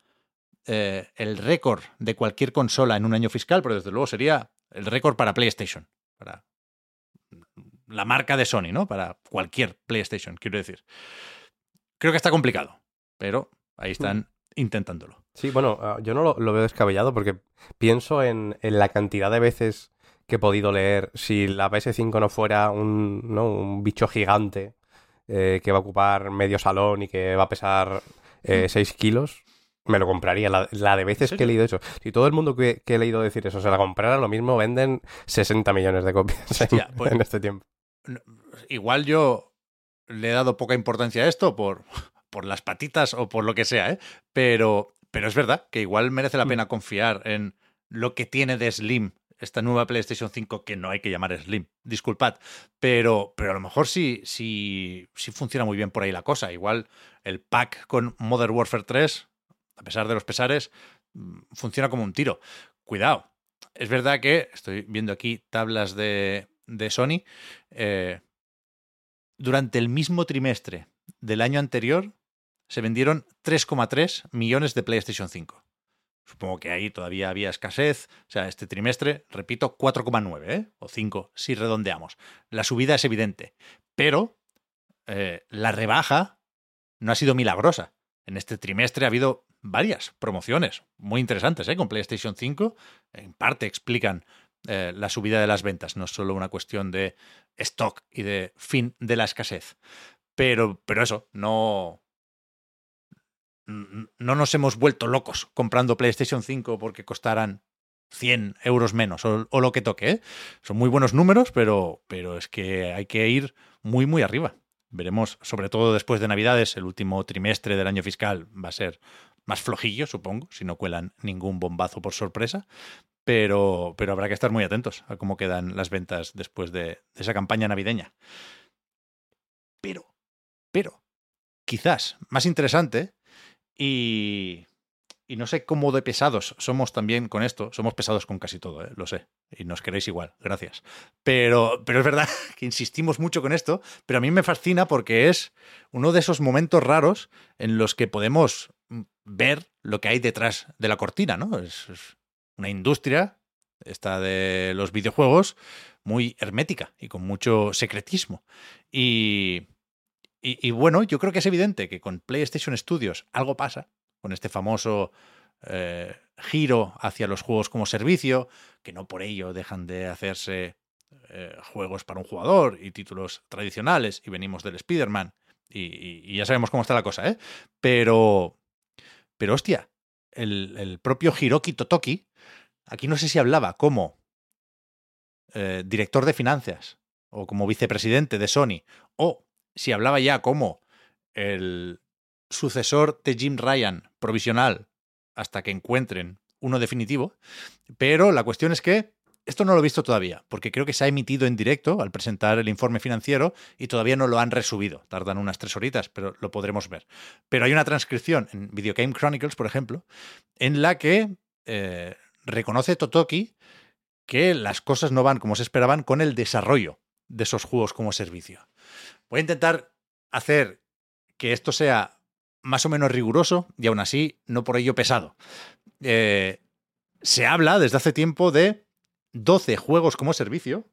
eh, el récord de cualquier consola en un año fiscal, pero desde luego sería el récord para PlayStation. Para la marca de Sony, ¿no? Para cualquier PlayStation, quiero decir. Creo que está complicado, pero ahí están intentándolo. Sí, bueno, uh, yo no lo, lo, veo descabellado porque pienso en, en, la cantidad de veces que he podido leer si la PS5 no fuera un, ¿no? un bicho gigante eh, que va a ocupar medio salón y que va a pesar eh, 6 kilos, me lo compraría. La, la de veces que he leído eso. Si todo el mundo que, que, he leído decir eso se la comprara, lo mismo venden 60 millones de copias pues, en, este tiempo. Igual yo le he dado poca importancia a esto por, por las patitas o por lo que sea, ¿eh? Pero, pero es verdad que igual merece la pena confiar en lo que tiene de Slim esta nueva PlayStation 5 que no hay que llamar Slim, disculpad, pero, pero a lo mejor sí, sí, sí funciona muy bien por ahí la cosa. Igual el pack con Modern Warfare 3, a pesar de los pesares, mm, funciona como un tiro. Cuidado. Es verdad que estoy viendo aquí tablas de, de Sony. Eh, durante el mismo trimestre del año anterior se vendieron 3,3 millones de PlayStation 5. Supongo que ahí todavía había escasez. O sea, este trimestre, repito, 4,9 ¿eh? o 5 si redondeamos. La subida es evidente, pero eh, la rebaja no ha sido milagrosa. En este trimestre ha habido varias promociones muy interesantes con PlayStation 5. En parte explican eh, la subida de las ventas, no es solo una cuestión de stock y de fin de la escasez. Pero, pero eso, no, no nos hemos vuelto locos comprando PlayStation 5 porque costaran 100 euros menos o, lo que toque. ¿eh? Son muy buenos números, pero, pero es que hay que ir muy, muy arriba. Veremos, sobre todo después de Navidades, el último trimestre del año fiscal va a ser más flojillo, supongo, si no cuelan ningún bombazo por sorpresa. Pero, pero habrá que estar muy atentos a cómo quedan las ventas después de, esa campaña navideña. Pero, pero, quizás más interesante y, y no sé cómo de pesados somos también con esto. Somos pesados con casi todo, ¿eh? lo sé. Y nos queréis igual, gracias. Pero, pero es verdad que insistimos mucho con esto, pero a mí me fascina porque es uno de esos momentos raros en los que podemos ver lo que hay detrás de la cortina, ¿no? Es una industria, esta de los videojuegos, muy hermética y con mucho secretismo. Y, y, bueno, yo creo que es evidente que con PlayStation Studios algo pasa, con este famoso eh, giro hacia los juegos como servicio, que no por ello dejan de hacerse eh, juegos para un jugador y títulos tradicionales, y venimos del Spider-Man, y, ya sabemos cómo está la cosa, ¿eh? Pero, pero hostia, el, el propio Hiroki Totoki, aquí no sé si hablaba como eh, director de finanzas o como vicepresidente de Sony, o si hablaba ya como el sucesor de Jim Ryan provisional hasta que encuentren uno definitivo, pero la cuestión es que esto no lo he visto todavía, porque creo que se ha emitido en directo al presentar el informe financiero y todavía no lo han resubido. Tardan unas tres horitas, pero lo podremos ver. Pero hay una transcripción en Video Game Chronicles, por ejemplo, en la que eh, reconoce Totoki que las cosas no van como se esperaban con el desarrollo de esos juegos como servicio. Voy a intentar hacer que esto sea más o menos riguroso y aún así no por ello pesado. Eh, se habla desde hace tiempo de 12 juegos como servicio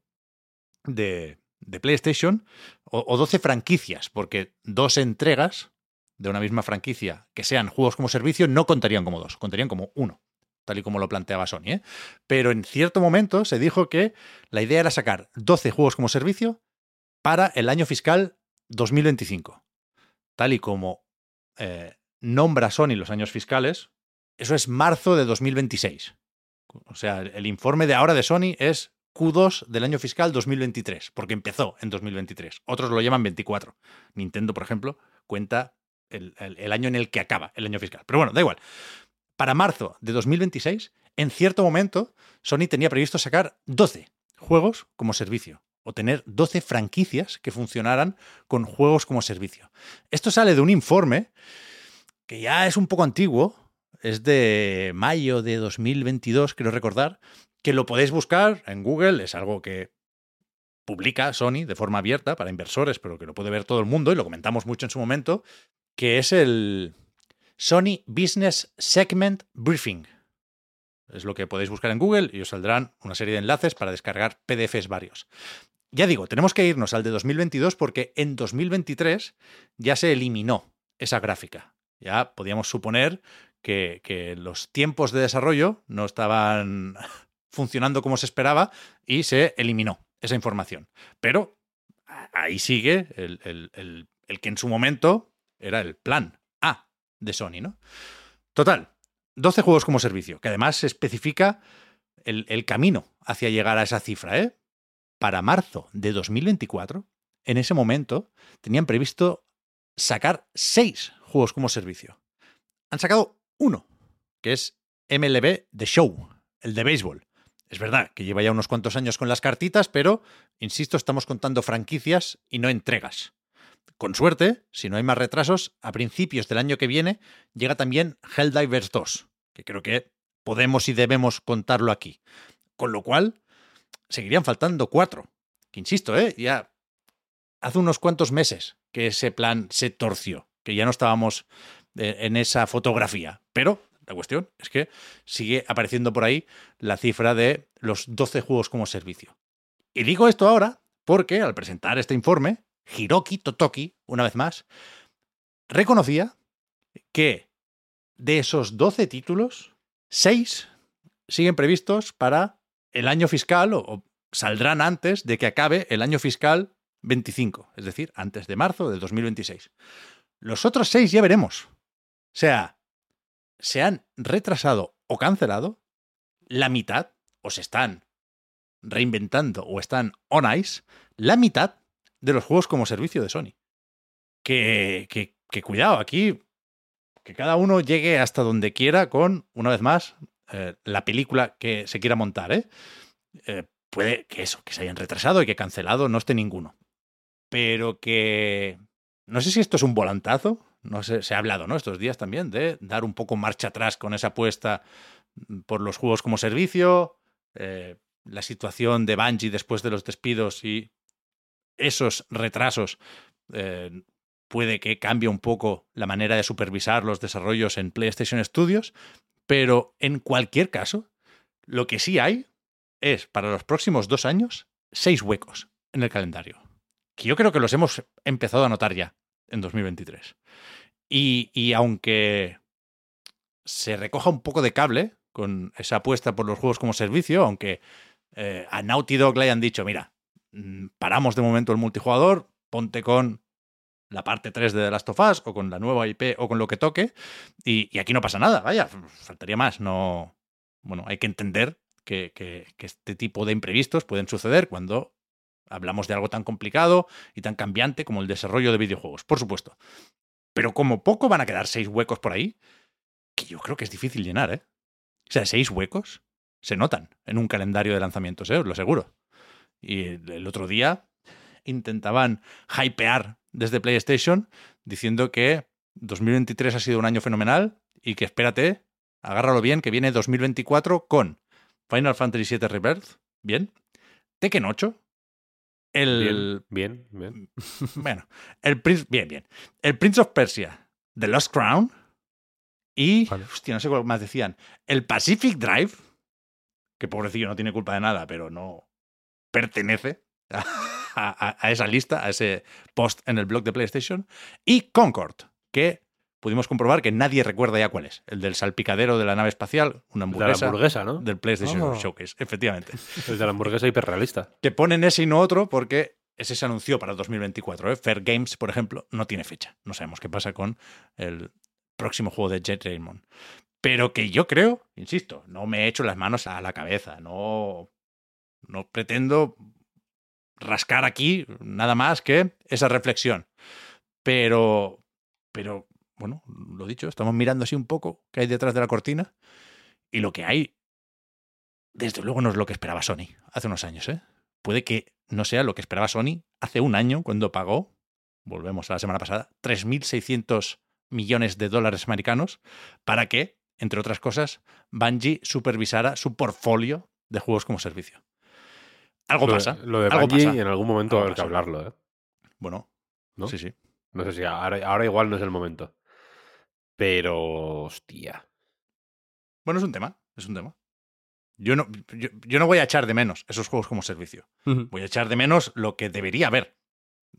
de, de PlayStation o, o, 12 franquicias, porque dos entregas de una misma franquicia que sean juegos como servicio no contarían como dos, contarían como uno, tal y como lo planteaba Sony. ¿eh? Pero en cierto momento se dijo que la idea era sacar 12 juegos como servicio para el año fiscal 2025. Tal y como eh, nombra Sony los años fiscales, eso es marzo de 2026. O sea, el informe de ahora de Sony es Q2 del año fiscal 2023, porque empezó en 2023. Otros lo llaman 24. Nintendo, por ejemplo, cuenta el, el, año en el que acaba el año fiscal. Pero bueno, da igual. Para marzo de 2026, en cierto momento, Sony tenía previsto sacar 12 juegos como servicio o tener 12 franquicias que funcionaran con juegos como servicio. Esto sale de un informe que ya es un poco antiguo, es de mayo de 2022, quiero recordar, que lo podéis buscar en Google, es algo que publica Sony de forma abierta para inversores, pero que lo puede ver todo el mundo y lo comentamos mucho en su momento, que es el Sony Business Segment Briefing. Es lo que podéis buscar en Google y os saldrán una serie de enlaces para descargar PDFs varios. Ya digo, tenemos que irnos al de 2022 porque en 2023 ya se eliminó esa gráfica. Ya podíamos suponer que, los tiempos de desarrollo no estaban funcionando como se esperaba y se eliminó esa información. Pero ahí sigue el, que en su momento era el plan de Sony, ¿no? Total, 12 juegos como servicio, que además se especifica el, el camino hacia llegar a esa cifra, ¿eh? Para marzo de 2024, en ese momento, tenían previsto sacar 6 juegos como servicio. Han sacado uno, que es MLB The Show, el de béisbol. Es verdad que lleva ya unos cuantos años con las cartitas, pero, insisto, estamos contando franquicias y no entregas. Con suerte, si no hay más retrasos, a principios del año que viene llega también Helldivers 2, que creo que podemos y debemos contarlo aquí. Con lo cual, seguirían faltando cuatro. Que insisto, ¿eh? ya hace unos cuantos meses que ese plan se torció, que ya no estábamos eh, en esa fotografía. Pero la cuestión es que sigue apareciendo por ahí la cifra de los 12 juegos como servicio. Y digo esto ahora porque al presentar este informe, Hiroki Totoki, una vez más, reconocía que de esos 12 títulos, 6 siguen previstos para el año fiscal o, saldrán antes de que acabe el año fiscal 25, es decir, antes de marzo de 2026. Los otros 6 ya veremos. O sea, se han retrasado o cancelado la mitad, o se están reinventando o están on ice, la mitad de los juegos como servicio de Sony. Que, que, cuidado, aquí que cada uno llegue hasta donde quiera con, una vez más, eh, la película que se quiera montar. ¿eh? ¿eh? puede que eso, que se hayan retrasado y que cancelado no esté ninguno. Pero que... No sé si esto es un volantazo no se ha hablado ¿no? estos días también de dar un poco marcha atrás con esa apuesta mm, por los juegos como servicio, eh, la situación de Bungie después de los despidos y esos retrasos eh, puede que cambie un poco la manera de supervisar los desarrollos en PlayStation Studios, pero en cualquier caso, lo que sí hay es para los próximos dos años seis huecos en el calendario. Que yo creo que los hemos empezado a notar ya en 2023. Y, aunque se recoja un poco de cable con esa apuesta por los juegos como servicio, aunque eh, a Naughty Dog le hayan dicho, mira, paramos de momento el multijugador, ponte con la parte 3 de The Last of Us o con la nueva IP o con lo que toque y, aquí no pasa nada, vaya, faltaría más, no... Bueno, hay que entender que, que, este tipo de imprevistos pueden suceder cuando hablamos de algo tan complicado y tan cambiante como el desarrollo de videojuegos, por supuesto. Pero como poco van a quedar seis huecos por ahí, que yo creo que es difícil llenar, ¿eh? O sea, seis huecos se notan en un calendario de lanzamientos, ¿eh? Os lo aseguro. Y el otro día intentaban hypear desde PlayStation diciendo que 2023 ha sido un año fenomenal y que espérate, agárralo bien, que viene 2024 con Final Fantasy VII Rebirth, bien, Tekken 8, el. Bien, bien. Bueno, el Prince. Bien, bien. El Prince of Persia, The Lost Crown. Y. Hostia, no sé cuál más decían. El Pacific Drive. Que pobrecillo no tiene culpa de nada, pero no pertenece a, esa lista, a ese post en el blog de PlayStation. Y Concord, que pudimos comprobar que nadie recuerda ya cuál es. El del salpicadero de la nave espacial, una De la hamburguesa. hamburguesa, ¿no? Del PlayStation Oh. Showcase, efectivamente. El de la hamburguesa hiperrealista. Que ponen ese y no otro porque ese se anunció para el 2024. ¿eh? Fair Games, por ejemplo, no tiene fecha. No sabemos qué pasa con el próximo juego de Jet Raymond. Pero que yo creo, insisto, no me he hecho las manos a la cabeza. No, no pretendo rascar aquí nada más que esa reflexión. Pero, pero, bueno, lo dicho, estamos mirando así un poco qué hay detrás de la cortina. Y lo que hay, desde luego, no es lo que esperaba Sony hace unos años. ¿eh? Puede que no sea lo que esperaba Sony hace un año cuando pagó, volvemos a la semana pasada, 3.600 millones de dólares americanos para que, entre otras cosas, Bungie supervisara su portfolio de juegos como servicio. Algo lo, pasa. De, lo de algo Bungie, en algún momento va a haber que hablarlo, ¿eh? Bueno, ¿No? sí, sí. No sé si ahora, ahora igual no es el momento. Pero, hostia. Bueno, es un tema, es un tema. Yo no, yo, yo no voy a echar de menos esos juegos como servicio. Voy a echar de menos lo que debería haber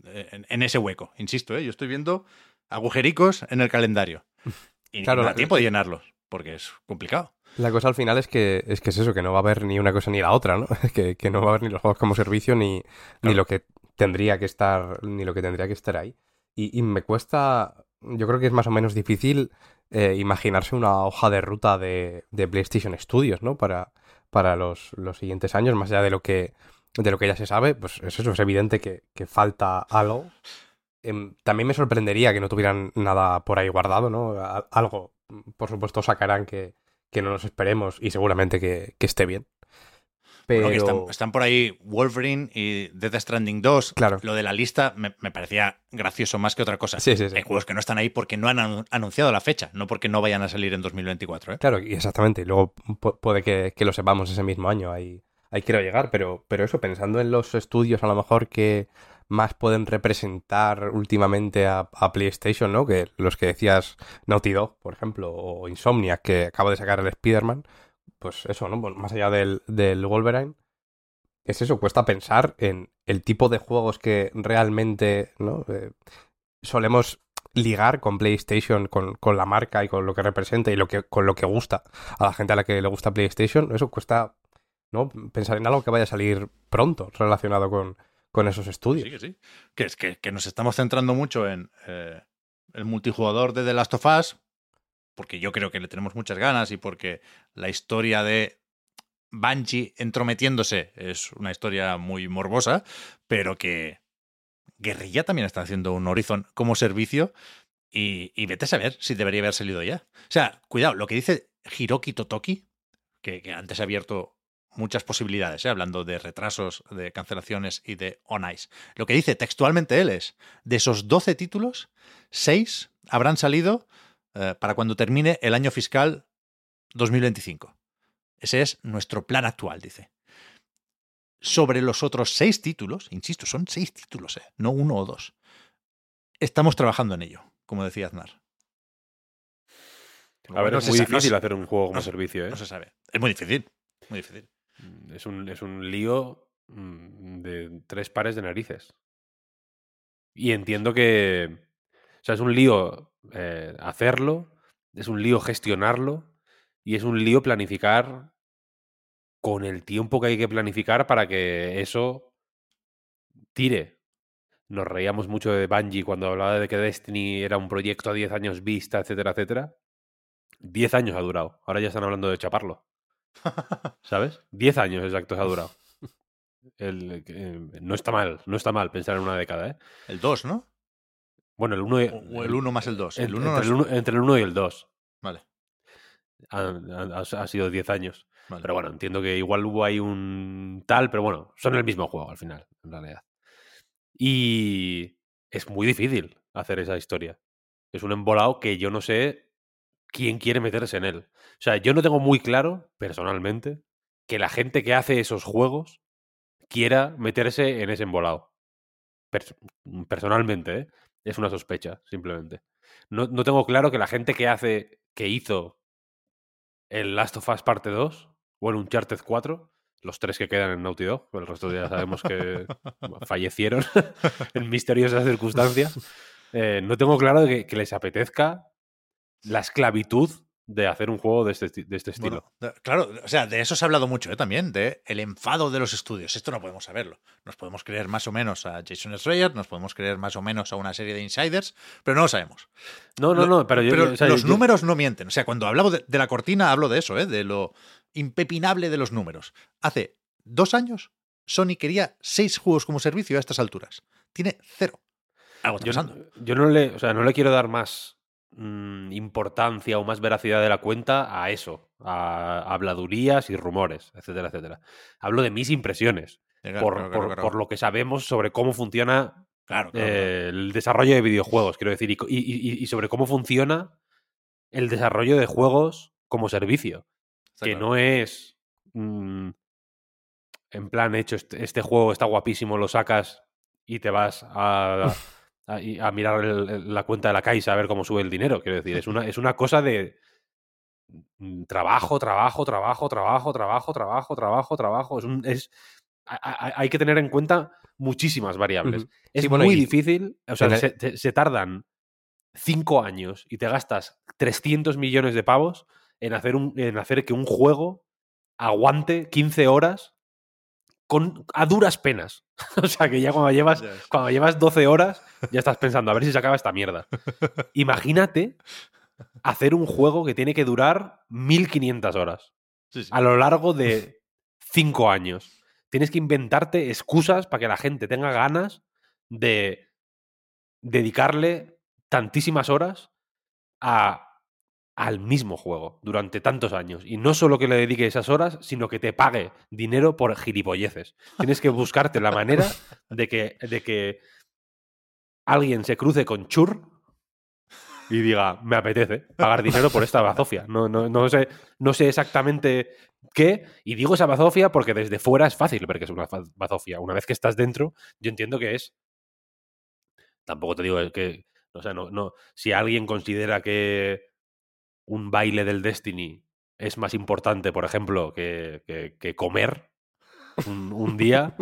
eh, en, en ese hueco. Insisto, ¿eh? yo estoy viendo agujericos en el calendario. Y Claro, no da tiempo de llenarlos, porque es complicado. La cosa al final es que, es que es eso, que no va a haber ni una cosa ni la otra, ¿no? que, que no va a haber ni los juegos como servicio ni, ni lo que tendría que estar, ni lo que tendría que estar ahí. Y, y me cuesta, yo creo que es más o menos difícil eh, imaginarse una hoja de ruta de, de PlayStation Studios, ¿no? Para, para los, los siguientes años, más allá de lo que, de lo que ya se sabe, pues es eso, es evidente que, que falta algo. Em, también me sorprendería que no tuvieran nada por ahí guardado, ¿no? A- algo, por supuesto, sacarán que, que no nos esperemos y seguramente que, que esté bien. Pero... Bueno, que están, están por ahí Wolverine y Death Stranding 2. Claro. Lo de la lista me, me parecía gracioso más que otra cosa. Sí, sí, sí. Hay juegos que no están ahí porque no han anu- anunciado la fecha, no porque no vayan a salir en 2024. ¿eh? Claro, y exactamente. y Luego pu- puede que, que lo sepamos ese mismo año. Ahí, ahí quiero llegar. Pero, pero eso, pensando en los estudios a lo mejor que más pueden representar últimamente a, PlayStation, ¿no? Que los que decías Naughty Dog, por ejemplo, o Insomniac, que acaba de sacar el Spider-Man. Pues eso, ¿no? Bueno, Más allá del, del Wolverine. Es eso, cuesta pensar en el tipo de juegos que realmente, ¿no? Eh, solemos ligar con PlayStation, con, con la marca y con lo que representa y lo que, con lo que gusta a la gente a la que le gusta PlayStation, eso cuesta ¿no? pensar en algo que vaya a salir pronto relacionado con, con esos estudios. Sí, que sí. Que es que, que nos estamos centrando mucho en eh, el multijugador de The Last of Us, porque yo creo que le tenemos muchas ganas y porque la historia de Bungie entrometiéndose es una historia muy morbosa, pero que Guerrilla también está haciendo un Horizon como servicio y, y vete a saber si debería haber salido ya. O sea, cuidado, lo que dice Hiroki Totoki, que, que antes ha abierto muchas posibilidades, ¿eh? hablando de retrasos, de cancelaciones y de on ice. Lo que dice textualmente él es, de esos 12 títulos, 6 habrán salido eh, para cuando termine el año fiscal 2025. Ese es nuestro plan actual, dice. Sobre los otros 6 títulos, insisto, son 6 títulos, ¿eh? no uno o dos. Estamos trabajando en ello, como decía Aznar. A ver, No es muy difícil hacer un juego como no servicio, ¿eh? No se sabe. Es muy difícil. Muy difícil. Es un, es un lío mm, de tres pares de narices. Y entiendo que. O sea, es un lío eh, hacerlo, es un lío gestionarlo y es un lío planificar con el tiempo que hay que planificar para que eso tire. Nos reíamos mucho de Bungie cuando hablaba de que Destiny era un proyecto a 10 años vista, etcétera, etcétera. 10 años ha durado. Ahora ya están hablando de chaparlo. ¿Sabes? 10 años exactos ha durado. El- eh, no está mal, no está mal pensar en una década, ¿eh? El 2, ¿no? Bueno, el 1 O el 1 más el 2. El entre, 1 el uno- entre el 1 y el 2 Vale. han- han- ha, ha sido 10 años. vale. Pero bueno, entiendo que igual hubo ahí un tal, pero bueno, son el mismo juego al final, en realidad. Y es muy difícil hacer esa historia. Es un embolado que yo no sé quién quiere meterse en él. O sea, yo no tengo muy claro, personalmente, que la gente que hace esos juegos quiera meterse en ese embolado. Pers- personalmente, ¿eh? es una sospecha, simplemente. No, no tengo claro que la gente que hace, que hizo el Last of Us parte 2 o el Uncharted 4, los tres que quedan en Naughty Dog, el resto ya sabemos que fallecieron en misteriosas circunstancias. eh, no tengo claro que, que les apetezca la esclavitud de hacer un juego de este, de este estilo. Bueno, claro, o sea, de eso se ha hablado mucho ¿eh? también, de el enfado de los estudios. Esto no podemos saberlo. Nos podemos creer más o menos a Jason Schreier, nos podemos creer más o menos a una serie de insiders, pero no lo sabemos. no, no, no, pero, yo, Pero o sea, los yo- números no mienten. O sea, cuando hablamos de, de la cortina, hablo de eso, ¿eh? de lo impepinable de los números. Hace dos años, Sony quería seis juegos como servicio a estas alturas. Tiene cero. Algo está yo, pasando. yo no le, o sea, no le quiero dar más mm, importancia o más veracidad de la cuenta a eso, a habladurías y rumores, etcétera, etcétera. Hablo de mis impresiones, Claro, por, claro, por- claro, por lo que sabemos sobre cómo funciona claro, claro, eh, el desarrollo de videojuegos, quiero decir, y, sobre cómo funciona el desarrollo de juegos como servicio, está que no es mm, en plan hecho este, este juego está guapísimo, lo sacas y te vas a, a, mirar la cuenta de la Caixa a ver cómo sube el dinero. Quiero decir, es una, es una cosa de mm, trabajo, trabajo, trabajo, trabajo, trabajo, trabajo, trabajo, trabajo. Es, hay que tener en cuenta muchísimas variables. Es muy difícil, o sea, se, tardan cinco años y te gastas 300 millones de pavos en hacer, en hacer que un juego aguante 15 horas con, a duras penas. o sea, que ya cuando llevas, cuando llevas 12 horas ya estás pensando, a ver si se acaba esta mierda. Imagínate hacer un juego que tiene que durar 1500 horas Sí, sí. a lo largo de cinco años. Tienes que inventarte excusas para que la gente tenga ganas de dedicarle tantísimas horas a, al mismo juego durante tantos años. Y no solo que le dedique esas horas, sino que te pague dinero por gilipolleces. Tienes que buscarte la manera de que, de que alguien se cruce con Chur y diga, me apetece pagar dinero por esta bazofia. No, no, no, sé, no sé exactamente qué. Y digo esa bazofia porque desde fuera es fácil ver que es una bazofia. Una vez que estás dentro, yo entiendo que es. Tampoco te digo que. O sea, no, no. Si alguien considera que un baile del Destiny es más importante, por ejemplo, que, que- que comer un, un día,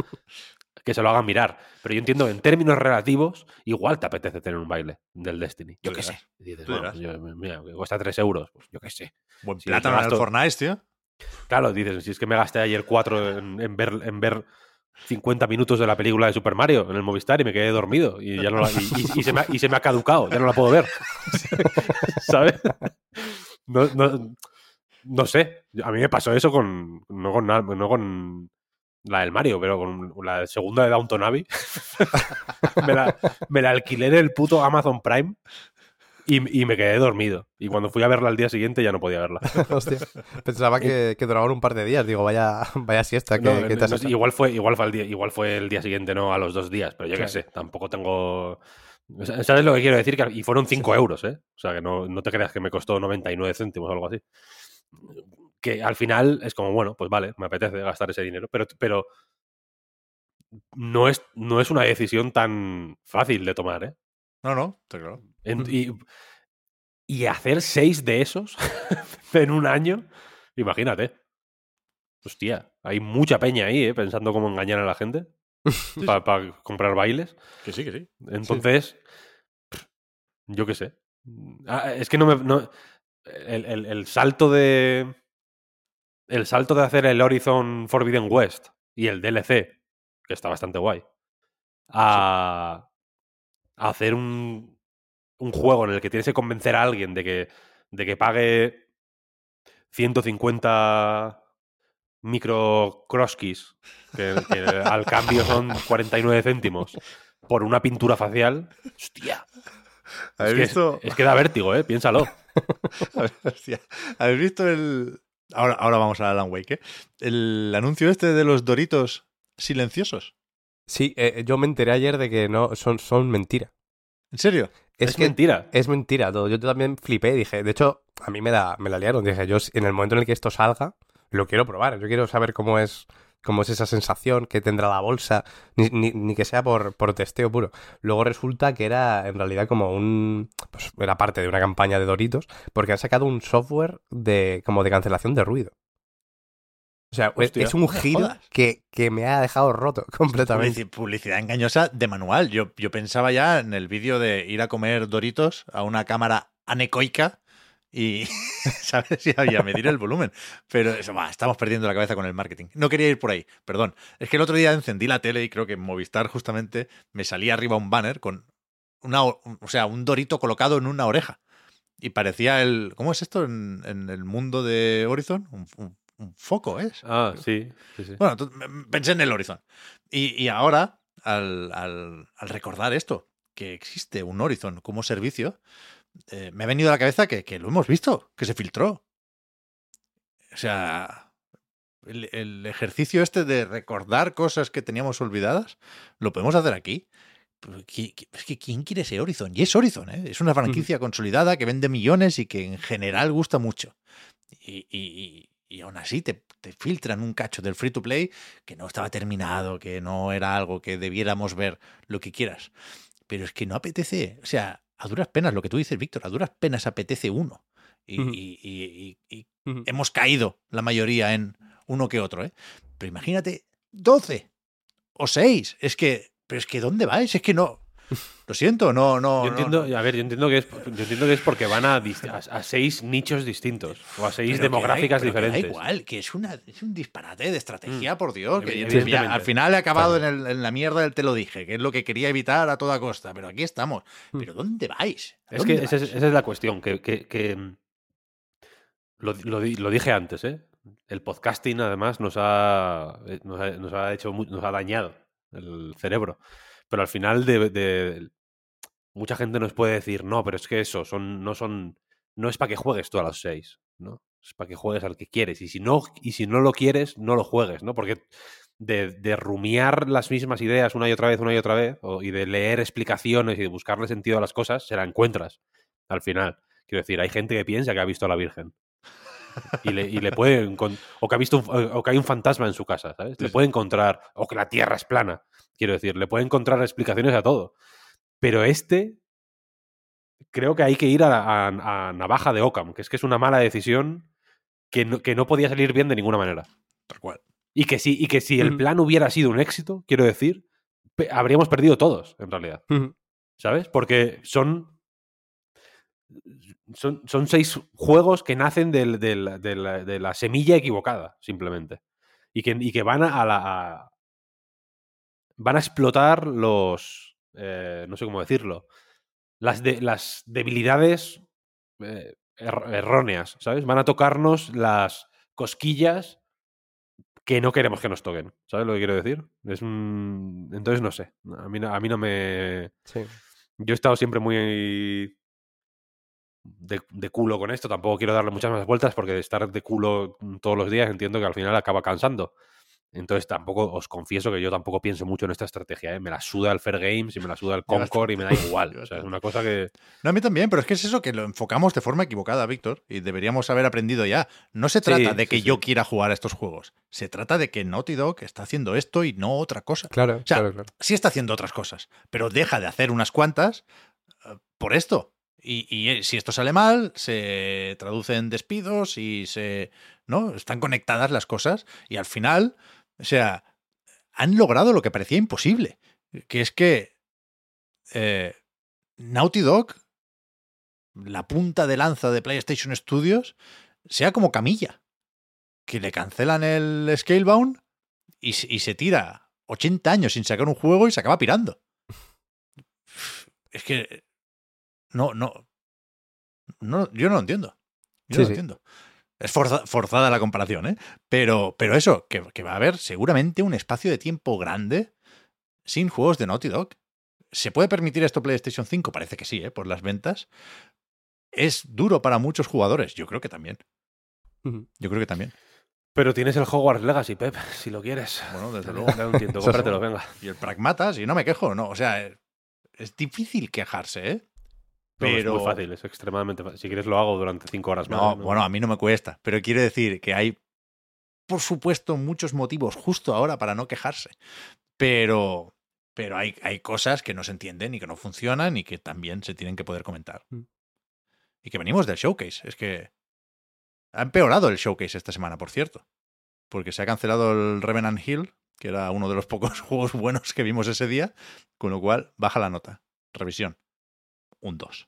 que se lo hagan mirar. Pero yo entiendo, en términos relativos, igual te apetece tener un baile del Destiny. Yo qué sé. Y dices, bueno, pues yo- mira, que cuesta 3 euros. Pues yo qué sé. Buen Sí, plátano me en el gasto- Fortnite, tío. Claro, dices, si es que me gasté ayer 4 en, en ver, en ver 50 minutos de la película de Super Mario en el Movistar y me quedé dormido. Y, ya no la- y, se me ha, y se me ha caducado, ya no la puedo ver. ¿Sabes? No, no, no sé. A mí me pasó eso con. No con, no con la del Mario, pero con la segunda de Downton Abbey. me, la, me la alquilé en el puto Amazon Prime y, y me quedé dormido. Y cuando fui a verla al día siguiente ya no podía verla. Hostia. Pensaba que, que duraban un par de días. Digo, vaya, vaya siesta que, No, que te has no, igual, fue, igual, fue el día, igual fue el día siguiente, no a los dos días, pero yo qué Claro. sé, tampoco tengo... ¿Sabes lo que quiero decir? Que- y fueron 5 euros, ¿eh? O sea, que no, no te creas que me costó 99 céntimos o algo así. Que al final es como, bueno, pues vale, me apetece gastar ese dinero, pero, pero no, es, no es una decisión tan fácil de tomar, ¿eh? No, no, está claro. En- y, y hacer seis de esos en un año, imagínate. Hostia, hay mucha peña ahí, ¿eh? Pensando cómo engañar a la gente para comprar bailes. Que sí, que sí. Entonces, yo qué sé. Ah, es que no me. no- el, el- el salto de. El salto de hacer el Horizon Forbidden West y el DLC, que está bastante guay, a, a hacer un, un juego en el que tienes que convencer a alguien de que, de que pague 150 micro croskis, que, que al cambio son 49 céntimos, por una pintura facial. Hostia. Es ¿Habéis que, visto? es que da vértigo, ¿eh? Piénsalo. Hostia. ¿Habéis visto el. Ahora, ahora vamos a Alan Wake, ¿eh? El anuncio este de los doritos silenciosos. Sí, eh, yo me enteré ayer de que no son, son mentira. ¿En serio? Es, que mentira. Es mentira todo. Yo también flipé. Dije, de hecho, a mí me la, me la liaron. Dije, yo en el momento en el que esto salga, lo quiero probar. Yo quiero saber cómo es, cómo es esa sensación que tendrá la bolsa, ni, ni- ni que sea por, por testeo puro. Luego resulta que era en realidad como un. Pues era parte de una campaña de Doritos, porque han sacado un software de como de cancelación de ruido. O sea, es, Hostia, es un giro que, que me ha dejado roto completamente. Publici- Publicidad engañosa de manual. Yo, yo pensaba ya en el vídeo de ir a comer doritos a una cámara anecoica y, ¿sabes? Y a, medir el volumen. Pero eso, estamos perdiendo la cabeza con el marketing. No quería ir por ahí, perdón. Es que el otro día encendí la tele y creo que en Movistar justamente me salía arriba un banner con una, o sea, un dorito colocado en una oreja. Y parecía el. ¿Cómo es esto en, el mundo de Horizon? Un, foco, ¿es? Ah, sí. sí, Bueno, pensé en el Horizon. Y, ahora, al, al, recordar esto, que existe un Horizon como servicio, eh, me ha venido a la cabeza que, que, lo hemos visto, que se filtró. O sea, el, el, ejercicio este de recordar cosas que teníamos olvidadas, lo podemos hacer aquí. Es que ¿quién quiere ese Horizon? Y es Horizon, ¿eh? es una franquicia consolidada que vende millones y que en general gusta mucho. Y, y, y aún así te, te, filtran un cacho del free to play que no estaba terminado, que no era algo que debiéramos ver, lo que quieras. Pero es que no apetece, o sea, a duras penas, lo que tú dices, Víctor, a duras penas apetece uno. Y, y hemos caído la mayoría en uno que otro, ¿eh? Pero imagínate, 12 o 6. Es que pero es que ¿dónde vais? Es que no. Lo siento, no, no. Yo entiendo, a ver, yo entiendo que es, yo entiendo que es porque van a, a, seis nichos distintos o a seis demográficas diferentes. da igual, que es, una, es un disparate de estrategia, mm. por Dios. Que al final he acabado en, la mierda del te lo dije, que es lo que quería evitar a toda costa. Pero aquí estamos. Mm. ¿Pero dónde vais? es que esa es, la cuestión, que, que, mm, lo, lo, dije antes, ¿eh? El podcasting además nos ha, eh, nos ha, nos ha hecho nos ha dañado el cerebro. Pero al final de, mucha gente nos puede decir, no, pero es que eso, son, no son, no es para que juegues tú a los seis, ¿no? Es para que juegues al que quieres. Y si no, y si no lo quieres, no lo juegues, ¿no? Porque de, de rumiar las mismas ideas una y otra vez, una y otra vez, y de leer explicaciones y de buscarle sentido a las cosas, se la encuentras al final. Quiero decir, hay gente que piensa que ha visto a la Virgen y le, y le puede o que ha visto o que hay un fantasma en su casa, ¿sabes? Le puede encontrar o que la Tierra es plana, quiero decir, le puede encontrar explicaciones a todo. Pero este creo que hay que ir a, navaja de Ockham, que es que es una mala decisión que no, que no podía salir bien de ninguna manera. Tal cual. Y que si, y que si el plan hubiera sido un éxito, quiero decir, habríamos perdido todos, en realidad. ¿Sabes? Porque son son, son seis juegos que nacen de, la, semilla equivocada, simplemente. Y que, y que van a, la. Van a explotar los. Eh, no sé cómo decirlo. Las, de, las debilidades eh, erróneas, ¿sabes? Van a tocarnos las cosquillas que no queremos que nos toquen. ¿Sabes lo que quiero decir? Es Entonces no sé. A mí, a mí no me. Yo he estado siempre muy de, culo con esto. Tampoco quiero darle muchas más vueltas porque de estar de culo todos los días entiendo que al final acaba cansando. Entonces tampoco, os confieso que yo tampoco pienso mucho en esta estrategia. ¿eh? Me la suda el Fair Games y me la suda el Concord y me da igual. o sea, es una cosa que... No, a mí también, pero es que es eso que lo enfocamos de forma equivocada, Víctor, y deberíamos haber aprendido ya. No se trata de que yo quiera jugar a estos juegos. Se trata de que Naughty Dog está haciendo esto y no otra cosa. Claro, claro, claro. Sí está haciendo otras cosas, pero deja de hacer unas cuantas eh, por esto. Y, eh, si esto sale mal, se traduce en despidos y se. ¿No? Están conectadas las cosas. Y al final, o sea, han logrado lo que parecía imposible. Que es que. Eh, Naughty Dog, la punta de lanza de PlayStation Studios, sea como camilla. Que le cancelan el Scalebound y, y se tira 80 años sin sacar un juego y se acaba pirando. Es que no, no. no yo no lo entiendo. Yo no lo entiendo. Es forzada la comparación, ¿eh? Pero, pero eso, que, va a haber seguramente un espacio de tiempo grande sin juegos de Naughty Dog. ¿Se puede permitir esto PlayStation 5? Parece que sí, ¿eh? Por las ventas. Es duro para muchos jugadores. Yo creo que también. Yo creo que también. Pero tienes el Hogwarts Legacy, Pep, si lo quieres. Bueno, desde luego. Da un tiento, cómpratelo, venga. Y el Pragmata, si no me quejo, no. O sea, es difícil quejarse, ¿eh? Pero... es muy fácil, es extremadamente fácil. Si quieres lo hago durante cinco horas más. No, bueno, a mí no me cuesta, pero quiero decir que hay, por supuesto, muchos motivos justo ahora para no quejarse. Pero, pero hay, hay cosas que no se entienden y que no funcionan y que también se tienen que poder comentar. Mm. Y que venimos del showcase. Es que ha empeorado el showcase esta semana, por cierto. Porque se ha cancelado el Revenant Hill, que era uno de los pocos juegos buenos que vimos ese día, con lo cual baja la nota. Revisión un 2.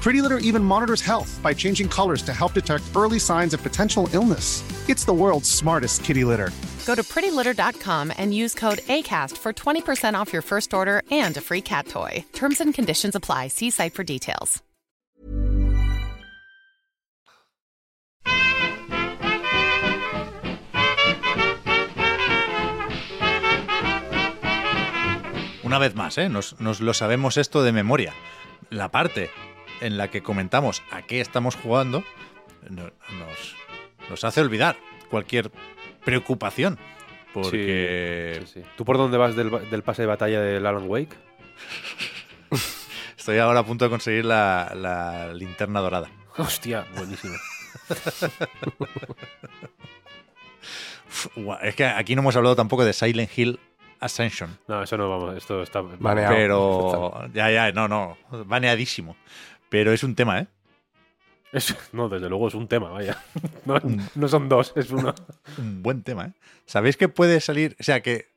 Pretty Litter even monitors health by changing colors to help detect early signs of potential illness. It's the world's smartest kitty litter. Go to prettylitter.com and use code ACAST for 20% off your first order and a free cat toy. Terms and conditions apply. See site for details. Una vez más, ¿eh? nos, nos lo sabemos esto de memoria. La parte en la que comentamos a qué estamos jugando no- nos, nos hace olvidar cualquier preocupación. Porque Sí, sí. ¿Tú por dónde vas del, pase de batalla del Alan Wake? estoy ahora a punto de conseguir la, la linterna dorada. Hostia, buenísimo. Es que aquí no hemos hablado tampoco de Silent Hill Ascension. No, eso no vamos. Esto está. Baneado. Pero. Ya, ya, no, no. Baneadísimo. Pero es un tema, ¿eh? Es- no, desde luego es un tema, vaya. No, no son dos, es uno. Un buen tema, ¿eh? ¿Sabéis que puede salir? O sea, que.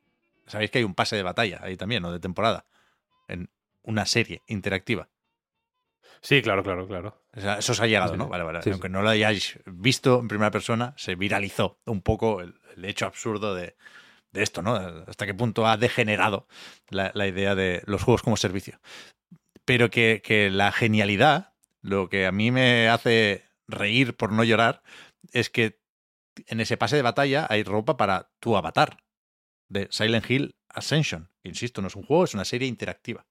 Sabéis que hay un pase de batalla ahí también, ¿no? De temporada. En una serie interactiva. Sí, claro, claro, claro. O sea, eso os ha llegado, Sí, ¿no? Vale, vale. Sí, sí. Aunque no lo hayáis visto en primera persona, se viralizó un poco el, el hecho absurdo de, de esto, ¿no? Hasta qué punto ha degenerado la, la idea de los juegos como servicio. Pero que, que la genialidad, lo que a mí me hace reír por no llorar, es que en ese pase de batalla hay ropa para tu avatar de Silent Hill Ascension. Insisto, no es un juego, es una serie interactiva.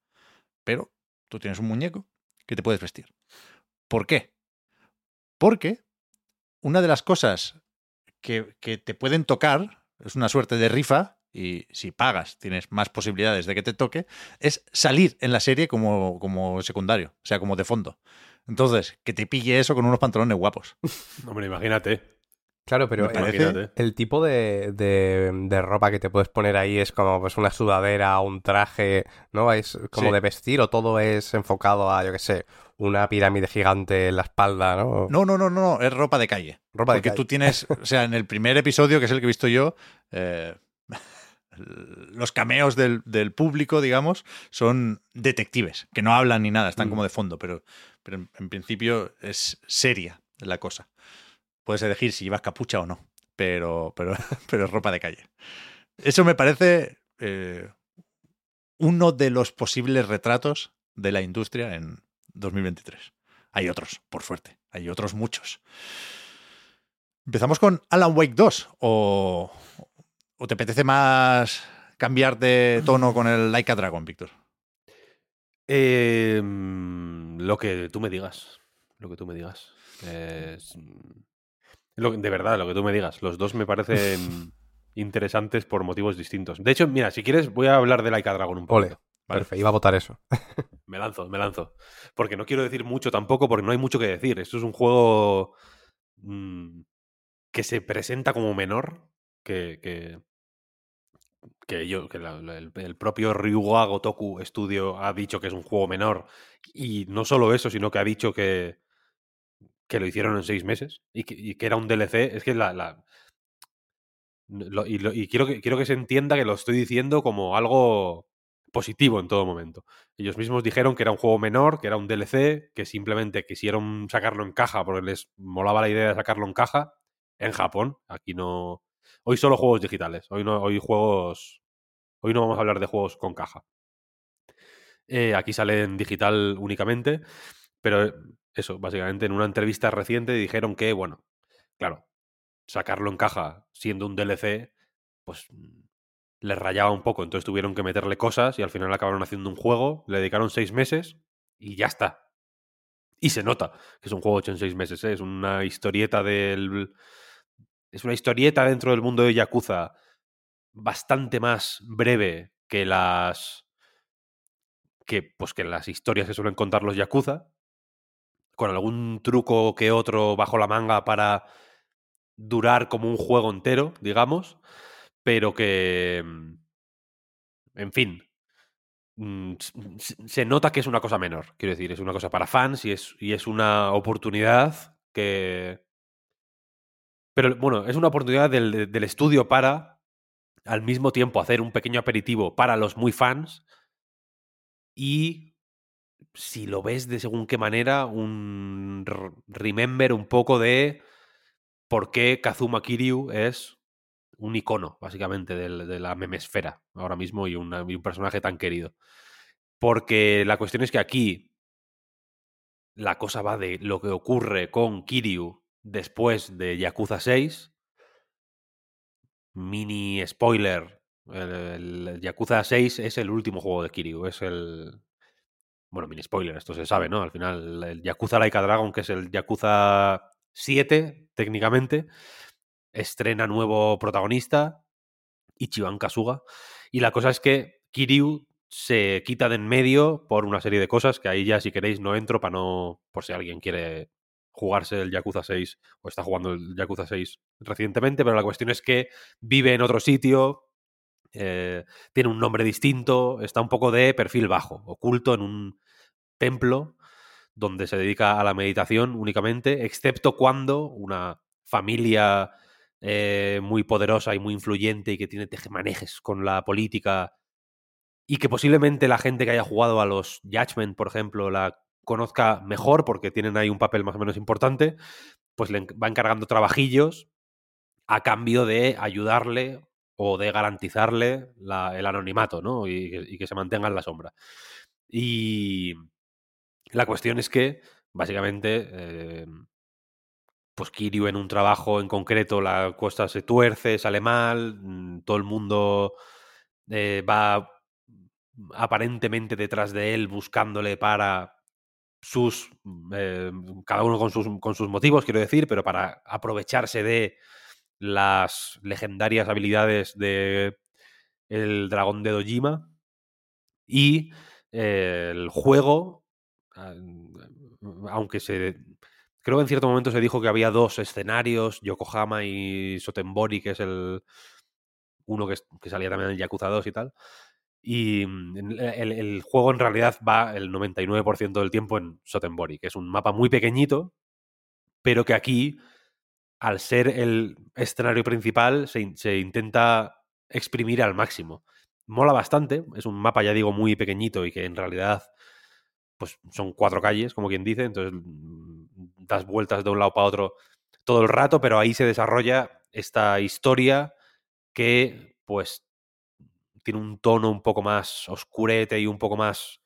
Pero tú tienes un muñeco que te puedes vestir. ¿Por qué? Porque una de las cosas que, que te pueden tocar, es una suerte de rifa, y si pagas tienes más posibilidades de que te toque, es salir en la serie como, como secundario, o sea, como de fondo. Entonces, que te pille eso con unos pantalones guapos. Hombre, imagínate. Claro, pero el, tipo de, de- de ropa que te puedes poner ahí es como pues una sudadera, un traje, ¿no? Es como Sí. de vestir o todo es enfocado a, yo qué sé, una pirámide gigante en la espalda, ¿no? No, no, no, no, es ropa de calle. Ropa de Porque calle. tú tienes, o sea, en el primer episodio, que es el que he visto yo, eh, los cameos del, del público, digamos, son detectives, que no hablan ni nada, están Mm. como de fondo, pero, pero en, en principio es seria la cosa. Puedes elegir si llevas capucha o no, pero, pero, pero es ropa de calle. Eso me parece eh, uno de los posibles retratos de la industria en 2023. Hay otros, por suerte, hay otros muchos. Empezamos con Alan Wake 2 o, o te apetece más cambiar de tono con el Like a Dragon, Víctor. Eh, mm, lo que tú me digas. Lo que tú me digas. Lo- de verdad, lo que tú me digas. Los dos me parecen interesantes por motivos distintos. De hecho, mira, si quieres, voy a hablar de Like a Dragon un poco. Ole, perfecto, iba a votar eso. Me lanzo, me lanzo. Porque no quiero decir mucho tampoco, porque no hay mucho que decir. Esto es un juego mm, que se presenta como menor que, que, que yo, que el, propio Ryuga Gotoku Studio ha dicho que es un juego menor. Y no solo eso, sino que ha dicho que, que lo hicieron en seis meses y que, y que era un DLC. Es que la. la- lo- y lo- y quiero, que, quiero que se entienda que lo estoy diciendo como algo positivo en todo momento. Ellos mismos dijeron que era un juego menor, que era un DLC, que simplemente quisieron sacarlo en caja porque les molaba la idea de sacarlo en caja en Japón. Aquí no. Hoy solo juegos digitales. Hoy no, hoy juegos. Hoy no vamos a hablar de juegos con caja. Eh, aquí sale en digital únicamente. Pero eh, eso, básicamente en una entrevista reciente dijeron que, bueno, claro, sacarlo en caja siendo un DLC, pues mm, les rayaba un poco. Entonces tuvieron que meterle cosas y al final acabaron haciendo un juego. Le dedicaron seis meses y ya está. Y se nota que es un juego hecho en seis meses. ¿eh? Es una historieta del. Es una historieta dentro del mundo de Yakuza bastante más breve que las. que, pues, que las historias que suelen contar los Yakuza. Con algún truco que otro bajo la manga para durar como un juego entero, digamos. Pero que. En fin, Mm, se nota que es una cosa menor, quiero decir, es una cosa para fans y es, y es una oportunidad que... Pero bueno, es una oportunidad del, estudio para al mismo tiempo hacer un pequeño aperitivo para los muy fans y si lo ves de según qué manera, un remember un poco de por qué Kazuma Kiryu es un icono, básicamente, de, de la memesfera ahora mismo y, un personaje tan querido. Porque la cuestión es que aquí la cosa va de lo que ocurre con Kiryu después de Yakuza 6. Mini spoiler. El, Yakuza 6 es el último juego de Kiryu. Es el. Bueno, mini spoiler, esto se sabe, ¿no? Al final, el Yakuza Laika Dragon, que es el Yakuza 7, técnicamente, estrena nuevo protagonista, Ichiban Kasuga. Y la cosa es que Kiryu se quita de en medio por una serie de cosas que ahí ya, si queréis, no entro para no. por si alguien quiere jugarse el Yakuza 6 o está jugando el Yakuza 6 recientemente, pero la cuestión es que vive en otro sitio, eh, tiene un nombre distinto, está un poco de perfil bajo, oculto en un templo donde se dedica a la meditación únicamente, excepto cuando una familia eh, muy poderosa y muy influyente y que tiene tejemanejes con la política y que posiblemente la gente que haya jugado a los Judgment, por ejemplo, la conozca mejor porque tienen ahí un papel más o menos importante, pues le va encargando trabajillos a cambio de ayudarle o de garantizarle el anonimato, ¿no? Y, y, que se mantenga en la sombra. Y la cuestión es que, básicamente, eh, pues Kiryu en un trabajo en concreto, la cosa se tuerce, sale mal, mm, todo el mundo eh, va aparentemente detrás de él buscándole para sus, eh, cada uno con sus, con sus motivos, quiero decir, pero para aprovecharse de las legendarias habilidades de el dragón de Dojima y eh, el juego, ah, aunque se Creo que en cierto momento se dijo que había dos escenarios, Yokohama y Sotenbori, que es el uno que, que salía también en Yakuza 2 y tal. Y mm, el, el, juego en realidad va el 99% del tiempo en Sotenbori, que es un mapa muy pequeñito, pero que aquí, al ser el escenario principal, se, se intenta exprimir al máximo. Mola bastante, es un mapa, ya digo, muy pequeñito y que en realidad pues son cuatro calles, como quien dice, entonces das vueltas de un lado para otro todo el rato, pero ahí se desarrolla esta historia que pues tiene un tono un poco más oscurete y un poco más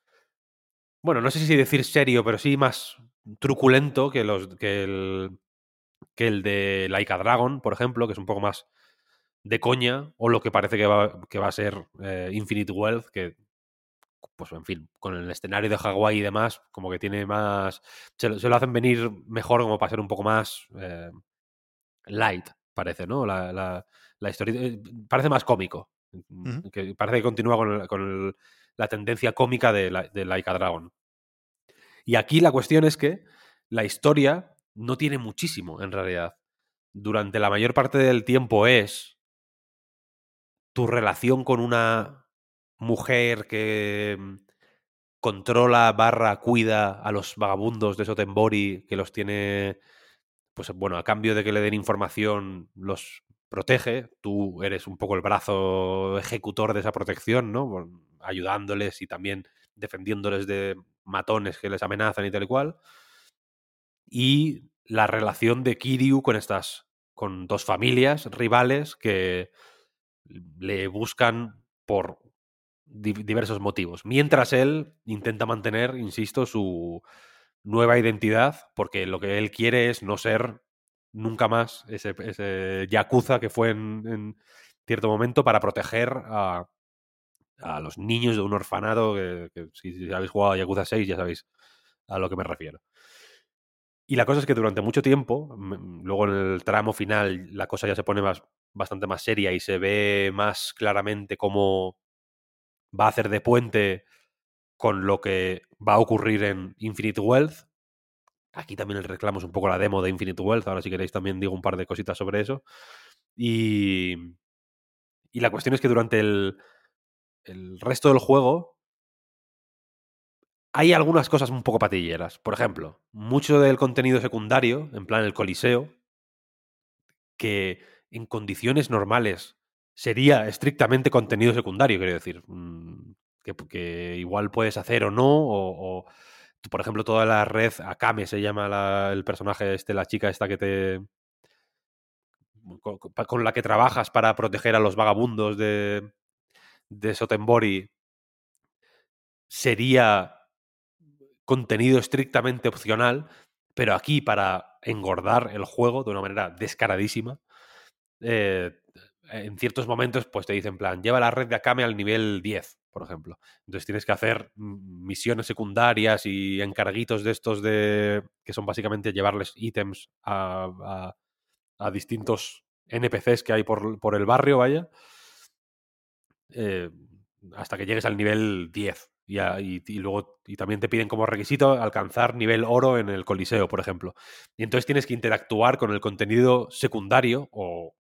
bueno, no sé si decir serio, pero sí más truculento que los que el que el de Laika Dragon, por ejemplo, que es un poco más de coña, o lo que parece que va, que va a ser eh, Infinite Wealth, que pues en fin, con el escenario de Hawái y demás, como que tiene más. Se, se, lo hacen venir mejor como para ser un poco más eh, light, parece, ¿no? La, la, la, historia. Eh, parece más cómico. Que parece que continúa con, la tendencia cómica de, la, de Laika Dragon. Y aquí la cuestión es que la historia no tiene muchísimo, en realidad. Durante la mayor parte del tiempo es tu relación con una mujer que mm, controla barra cuida a los vagabundos de Sotenbori, que los tiene, pues bueno, a cambio de que le den información, los protege. Tú eres un poco el brazo ejecutor de esa protección, ¿no? Ayudándoles y también defendiéndoles de matones que les amenazan y tal y cual. Y la relación de Kiryu con estas, con dos familias rivales que le buscan por diversos motivos. Mientras él intenta mantener, insisto, su nueva identidad, porque lo que él quiere es no ser nunca más ese, ese yakuza que fue en, cierto momento para proteger a, los niños de un orfanato, que, si, habéis jugado a Yakuza 6 ya sabéis a lo que me refiero. Y la cosa es que durante mucho tiempo, mm, luego en el tramo final, la cosa ya se pone más, bastante más seria y se ve más claramente cómo va a hacer de puente con lo que va a ocurrir en Infinite Wealth. Aquí también el reclamo es un poco la demo de Infinite Wealth. Ahora, si queréis, también digo un par de cositas sobre eso. Y, y la cuestión es que durante el, el resto del juego hay algunas cosas un poco patilleras. Por ejemplo, mucho del contenido secundario, en plan el Coliseo, que en condiciones normales sería estrictamente contenido secundario, quiero decir. mm, Que, que igual puedes hacer o no, o, o, por ejemplo, toda la red, Akame se llama la- el personaje este, la chica esta que te... Con, con la que trabajas para proteger a los vagabundos de, de Sotenbori, sería contenido estrictamente opcional, pero aquí para engordar el juego de una manera descaradísima, eh, en ciertos momentos pues te dicen en plan, lleva la red de Akame al nivel 10, por ejemplo. Entonces tienes que hacer misiones secundarias y encarguitos de estos de que son básicamente llevarles ítems a, a- a distintos NPCs que hay por, por el barrio, vaya, eh, hasta que llegues al nivel 10. Y, a- y- y luego y también te piden como requisito alcanzar nivel oro en el Coliseo, por ejemplo. Y entonces tienes que interactuar con el contenido secundario o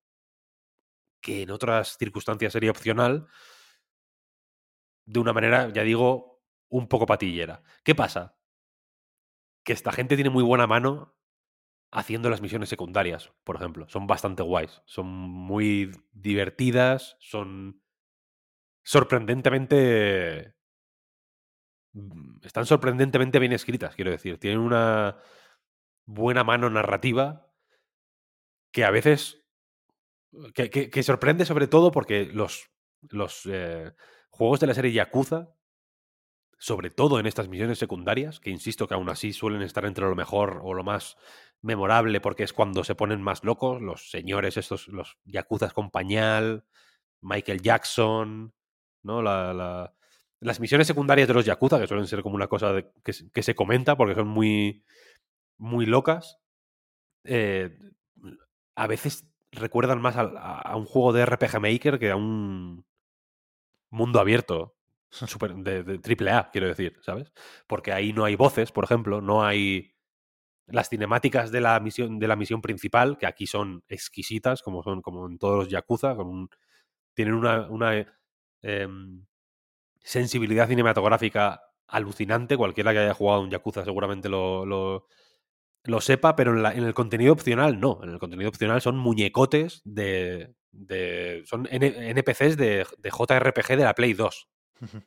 que en otras circunstancias sería opcional de una manera, ya digo, un poco patillera. ¿Qué pasa? Que esta gente tiene muy buena mano haciendo las misiones secundarias, por ejemplo. Son bastante guays. Son muy divertidas, son sorprendentemente... mm, Están sorprendentemente bien escritas, quiero decir. Tienen una buena mano narrativa que a veces... Que, que- sorprende sobre todo porque los, los eh, juegos de la serie Yakuza, sobre todo en estas misiones secundarias, que insisto que aún así suelen estar entre lo mejor o lo más memorable porque es cuando se ponen más locos, los señores estos, los Yakuzas con pañal, Michael Jackson, ¿no? La, la- las misiones secundarias de los Yakuza, que suelen ser como una cosa que, que se comenta porque son muy, muy locas, eh, a veces recuerdan más a un juego de RPG Maker que a un mundo abierto super, de, de triple A, quiero decir, ¿sabes? Porque ahí no hay voces, por ejemplo, no hay las cinemáticas de la misión de la misión principal, que aquí son exquisitas, como son como en todos los Yakuza, con un- tienen una, una em, sensibilidad cinematográfica alucinante. Cualquiera que haya jugado un Yakuza seguramente lo, lo, lo sepa, pero en, la- en el contenido opcional no. En el contenido opcional son muñecotes de. de son N- NPCs de, de JRPG de la Play 2,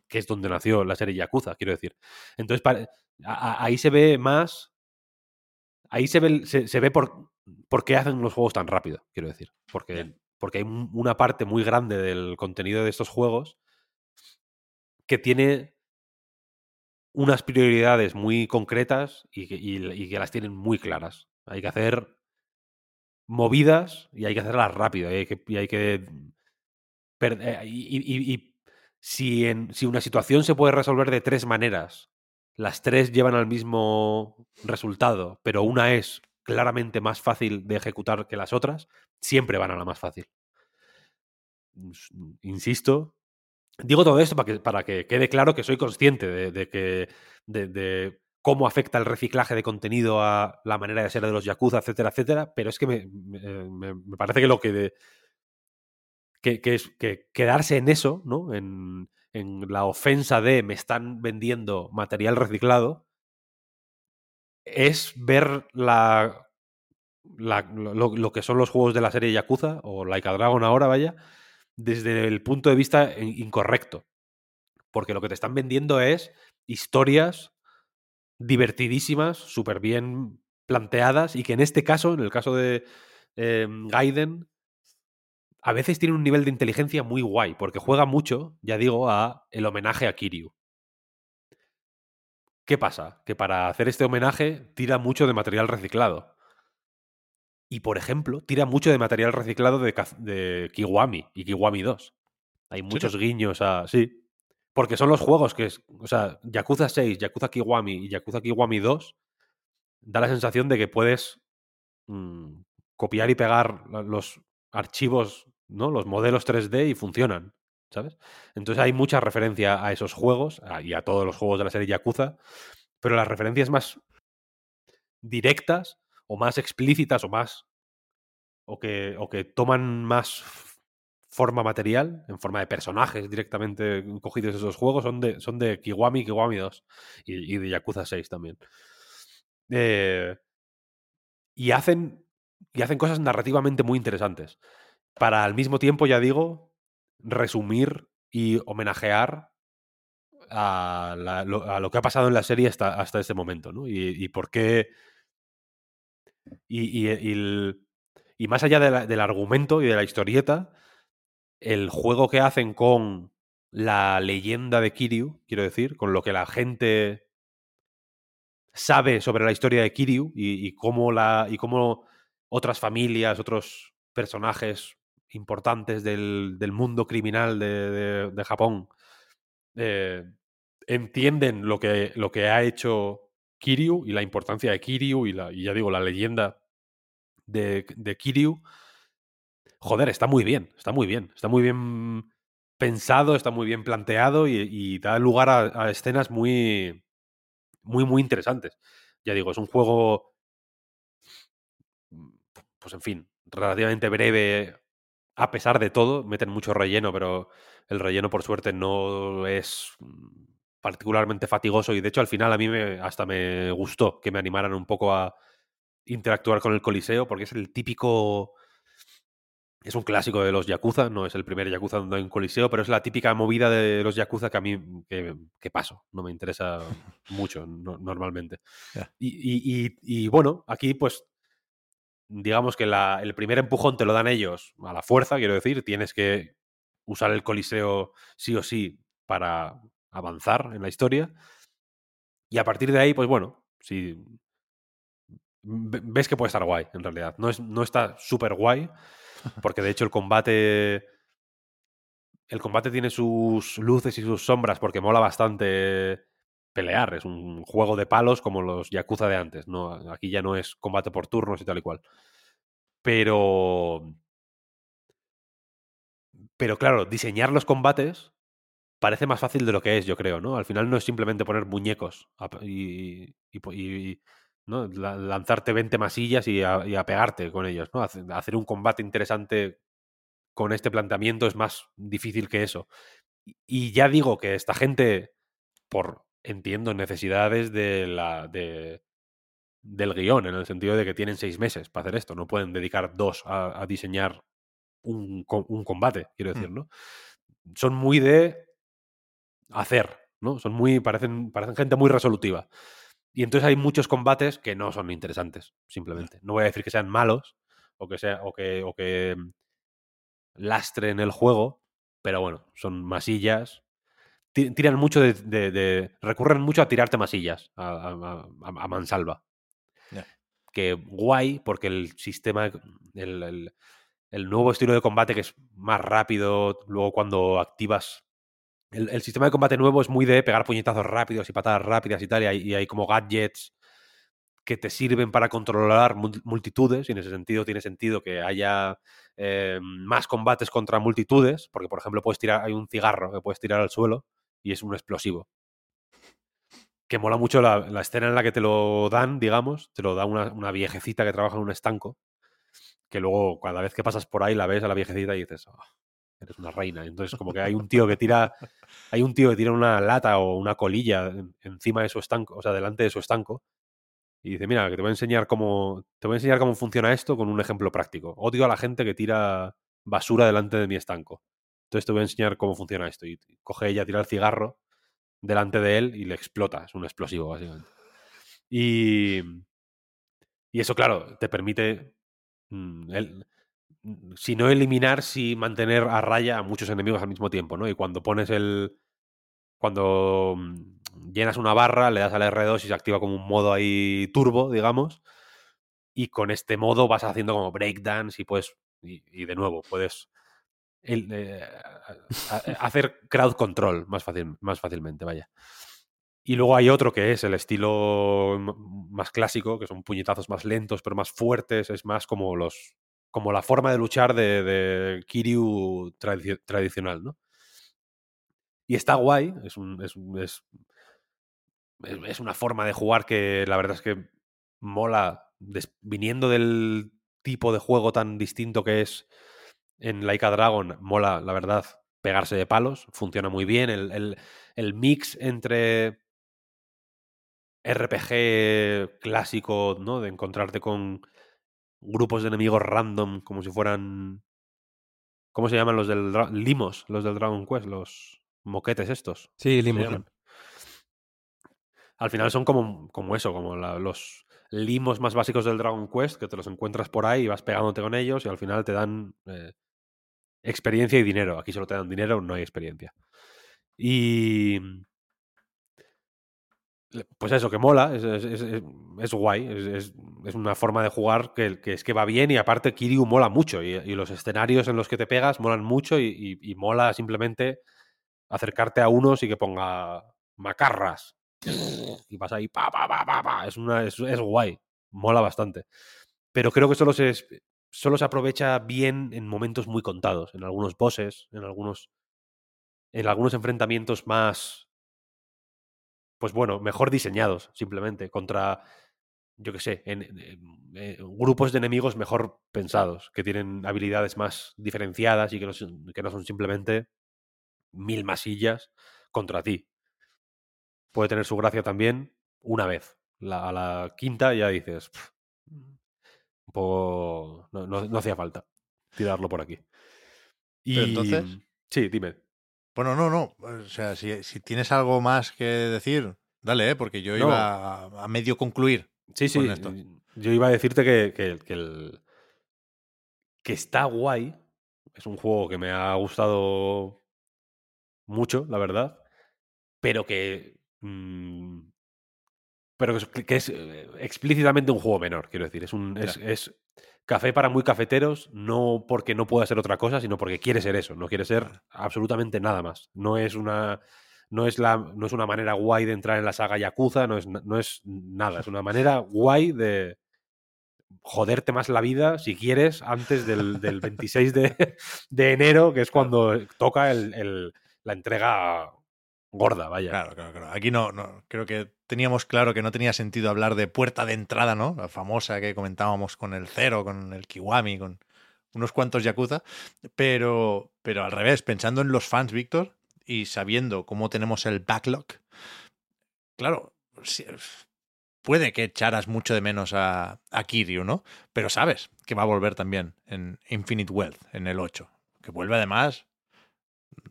que es donde nació la serie Yakuza, quiero decir. Entonces, pare- a- a- ahí se ve más. Ahí se ve, se, se ve por, por qué hacen los juegos tan rápido, quiero decir. Porque, porque hay un- una parte muy grande del contenido de estos juegos que tiene unas prioridades muy concretas y que, y- que las tienen muy claras. Hay que hacer movidas y hay que hacerlas rápido. Y hay que, y hay que eh, y, si, en, si una situación se puede resolver de tres maneras, las tres llevan al mismo resultado, pero una es claramente más fácil de ejecutar que las otras, siempre van a la más fácil. Insisto, digo todo esto para que, quede claro que soy consciente de, que de, cómo afecta el reciclaje de contenido a la manera de ser de los Yakuza, etcétera, etcétera, pero es que me, me- me parece que lo que, de- que, es que quedarse en eso, ¿no? En, la ofensa de me están vendiendo material reciclado, es ver la, la- lo, lo que son los juegos de la serie Yakuza, o Like a Dragon ahora, vaya, desde el punto de vista in- incorrecto. Porque lo que te están vendiendo es historias divertidísimas, súper bien planteadas, y que en este caso, en el caso de eh, Gaiden, a veces tiene un nivel de inteligencia muy guay, porque juega mucho, ya digo, a el homenaje a Kiryu. ¿Qué pasa? Que para hacer este homenaje tira mucho de material reciclado. Y, por ejemplo, tira mucho de material reciclado de, de Kiwami y Kiwami 2. Hay muchos guiños a... Sí. Porque son los juegos que es... O sea, Yakuza 6, Yakuza Kiwami y Yakuza Kiwami 2 da la sensación de que puedes mm, copiar y pegar los archivos, ¿no? Los modelos 3D y funcionan, ¿sabes? Entonces hay mucha referencia a esos juegos a- y a todos los juegos de la serie Yakuza, pero las referencias más directas o más explícitas o más o que, o que toman más forma material, en forma de personajes directamente cogidos de esos juegos, son de, son de Kiwami Kiwami 2 y, de Yakuza 6 también. Eh, y hacen, y hacen cosas narrativamente muy interesantes. Para al mismo tiempo, ya digo, resumir y homenajear a, la- lo, a lo que ha pasado en la serie hasta, hasta este momento, ¿no? Y, y por qué. Y, y- el- y más allá del argumento y de la historieta, el juego que hacen con la leyenda de Kiryu, quiero decir, con lo que la gente sabe sobre la historia de Kiryu y, cómo la y cómo otras familias, otros personajes importantes del, del mundo criminal de, de- de Japón eh, entienden lo que, lo que ha hecho Kiryu y la importancia de Kiryu y, la, y ya digo, la leyenda de, de Kiryu. Joder, está muy bien, está muy bien, está muy bien pensado, está muy bien planteado y, da lugar a, a escenas muy, muy, muy interesantes. Ya digo, es un juego, pues en fin, relativamente breve a pesar de todo. Meten mucho relleno, pero el relleno por suerte no es particularmente fatigoso y de hecho al final a mí me, hasta me gustó que me animaran un poco a interactuar con el Coliseo porque es el típico... Es un clásico de los Yakuza, no es el primer Yakuza donde hay un coliseo, pero es la típica movida de los Yakuza que a mí que, que paso, no me interesa mucho no- normalmente. Y, y- y- y, bueno, aquí pues digamos que la- el primer empujón te lo dan ellos a la fuerza, quiero decir, tienes que usar el coliseo sí o sí para avanzar en la historia. Y a partir de ahí, pues bueno, si ve- ves que puede estar guay, en realidad. No, es, no está súper guay, porque de hecho el combate. El combate tiene sus luces y sus sombras, porque mola bastante pelear. Es un juego de palos como los Yakuza de antes. ¿no? Aquí ya no es combate por turnos y tal y cual. Pero. Pero claro, diseñar los combates parece más fácil de lo que es, yo creo, ¿no? Al final no es simplemente poner muñecos y, y ¿no? La- lanzarte 20 masillas y a, y a pegarte con ellos, ¿no? Hace- Hacer un combate interesante con este planteamiento es más difícil que eso. Y- ya digo que esta gente, por, entiendo, necesidades de la, de, del guion, en el sentido de que tienen seis meses para hacer esto, no pueden dedicar dos a, a diseñar un, un combate, quiero decir, Mm. ¿no? Son muy de hacer, ¿no? Son muy, parecen, parecen gente muy resolutiva. Y entonces hay muchos combates que no son interesantes, simplemente. No voy a decir que sean malos o que sea, o que, o que lastren el juego, pero bueno, son masillas. Ti- Tiran mucho de, de- de- recurren mucho a tirarte masillas a, a- a- a mansalva. Que guay, porque el sistema, el, el- el nuevo estilo de combate que es más rápido, luego cuando activas el, sistema de combate nuevo es muy de pegar puñetazos rápidos y patadas rápidas y tal, y hay, como gadgets que te sirven para controlar mul- multitudes, y en ese sentido tiene sentido que haya eh, más combates contra multitudes, porque por ejemplo puedes tirar, hay un cigarro que puedes tirar al suelo y es un explosivo. Que mola mucho la, escena en la que te lo dan, digamos, te lo da una, una viejecita que trabaja en un estanco, que luego cada vez que pasas por ahí la ves a la viejecita y dices, "Ah, eres una reina. Entonces como que hay un tío que tira, hay un tío que tira una lata o una colilla en- encima de su estanco, o sea, delante de su estanco, y dice, mira, que te voy a enseñar cómo, te voy a enseñar cómo funciona esto con un ejemplo práctico. Odio a la gente que tira basura delante de mi estanco. Entonces te voy a enseñar cómo funciona esto. Y coge ella, tira el cigarro delante de él y le explota. Es un explosivo, básicamente. Y, y eso, claro, te permite, mm, si no eliminar, sí mantener a raya a muchos enemigos al mismo tiempo, ¿no? Y cuando pones el... Cuando mm, llenas una barra, le das al R2 y se activa como un modo ahí turbo, digamos. Y con este modo vas haciendo como breakdance y puedes... Y, y de nuevo, puedes el, eh, hacer crowd control más, fácil, más fácilmente, vaya. Y luego hay otro que es el estilo más clásico, que son puñetazos más lentos, pero más fuertes. Es más como los. Como la forma de luchar de, de Kiryu tradici- tradicional, ¿no? Y está guay. Es un. Es, un- es, es- es una forma de jugar que la verdad es que mola. viniendo del tipo de juego tan distinto que es en Like a Dragon, mola, la verdad, pegarse de palos. Funciona muy bien. El, el- el mix entre RPG clásico, ¿no? De encontrarte con grupos de enemigos random, como si fueran. ¿Cómo se llaman los del Limos? Los del Dragon Quest, los moquetes estos. Sí, limos. Al final son como, como eso, como la- los limos más básicos del Dragon Quest, que te los encuentras por ahí y vas pegándote con ellos y al final te dan eh, experiencia y dinero. Aquí solo te dan dinero, no hay experiencia. Y. Pues eso, que mola, es, es- es- es- guay, es, una forma de jugar que, que es que va bien y aparte Kiryu mola mucho y, los escenarios en los que te pegas molan mucho y, y- mola simplemente acercarte a unos y que ponga macarras y vas ahí pa pa pa pa, pa. Es, una, es, guay, mola bastante. Pero creo que solo se, solo se aprovecha bien en momentos muy contados, en algunos bosses, en algunos, en algunos enfrentamientos más, pues bueno, mejor diseñados, simplemente, contra, yo qué sé, en, en- en grupos de enemigos mejor pensados, que tienen habilidades más diferenciadas y que no son, que no son simplemente mil masillas contra ti. Puede tener su gracia también una vez. La- a la quinta ya dices, "Pf, un poco... No, no- no hacía falta tirarlo por aquí. Y, Pero entonces- Sí, dime. Bueno, no, no. O sea, si, si tienes algo más que decir, dale, ¿eh? porque yo No. iba a, a medio concluir. Sí, sí. esto. Yo iba a decirte que, que, que el- que está guay. Es un juego que me ha gustado mucho, la verdad. Pero que. mm, pero que es, que es, eh, explícitamente un juego menor, quiero decir. Es un. Es, Ya. es café para muy cafeteros, no porque no pueda ser otra cosa, sino porque quiere ser eso. No quiere ser absolutamente nada más. No es una. No es, la, no es una manera guay de entrar en la saga Yakuza, no es, no es nada. Es una manera guay de joderte más la vida, si quieres, antes del, del 26 de, de enero, que es cuando toca el- el- la entrega gorda, vaya. Claro, claro, claro. Aquí no, no, creo que teníamos claro que no tenía sentido hablar de puerta de entrada, ¿no? La famosa que comentábamos con el Cero, con el Kiwami, con unos cuantos Yakuza. Pero, pero al revés, pensando en los fans, Víctor, y sabiendo cómo tenemos el backlog, claro, puede que echaras mucho de menos a, a Kiryu, ¿no? Pero sabes que va a volver también en Infinite Wealth, en el 8. Que vuelve además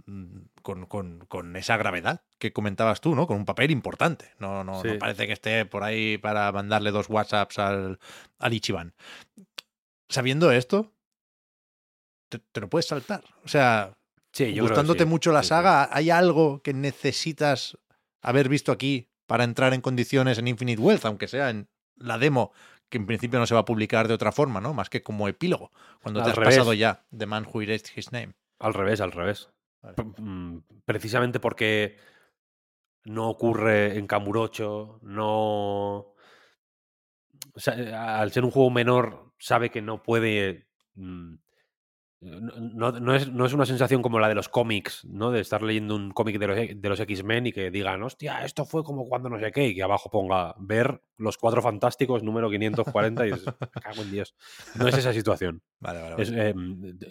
mm, con, con- con esa gravedad que comentabas tú, ¿no? Con un papel importante. No, no, no parece que esté por ahí para mandarle dos WhatsApps al, al Ichiban. Sabiendo esto, te, te lo puedes saltar. O sea, Sí, yo gustándote sí. mucho la saga, ¿hay algo que necesitas haber visto aquí para entrar en condiciones en Infinite Wealth, aunque sea en la demo, que en principio no se va a publicar de otra forma, ¿no? Más que como epílogo, cuando te has revés. pasado ya The Man Who Erased His Name. Al revés, al revés. Vale. Mm, Precisamente porque no ocurre en Kamurocho, no. o sea, eh, al ser un juego menor, sabe que no puede. mm, No, no- no es, no es una sensación como la de los cómics, ¿no? De estar leyendo un cómic de los, de los X-Men y que digan, hostia, esto fue como cuando no sé qué, y que abajo ponga ver los cuatro fantásticos número 540 y dices, "Me cago en Dios. No es esa situación. Vale, vale, vale. Es, eh, ca-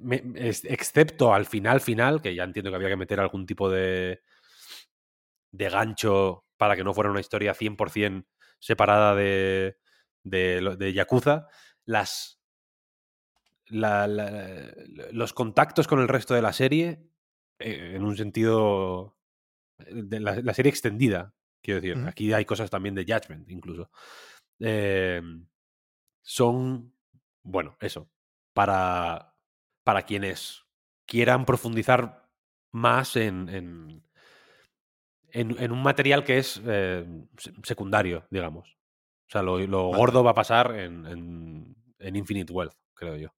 me- excepto al final final, que ya entiendo que había que meter algún tipo de, de gancho para que no fuera una historia 100% separada de, de, de Yakuza, las, la- la- los contactos con el resto de la serie, eh, en un sentido de la, la serie extendida, quiero decir, aquí hay cosas también de Judgment incluso. Eh, son, bueno, eso, para, para quienes quieran profundizar más en, en, en- en un material que es eh, se- secundario, digamos. O sea, lo, lo Vale. gordo va a pasar en, Infinite Wealth, creo yo.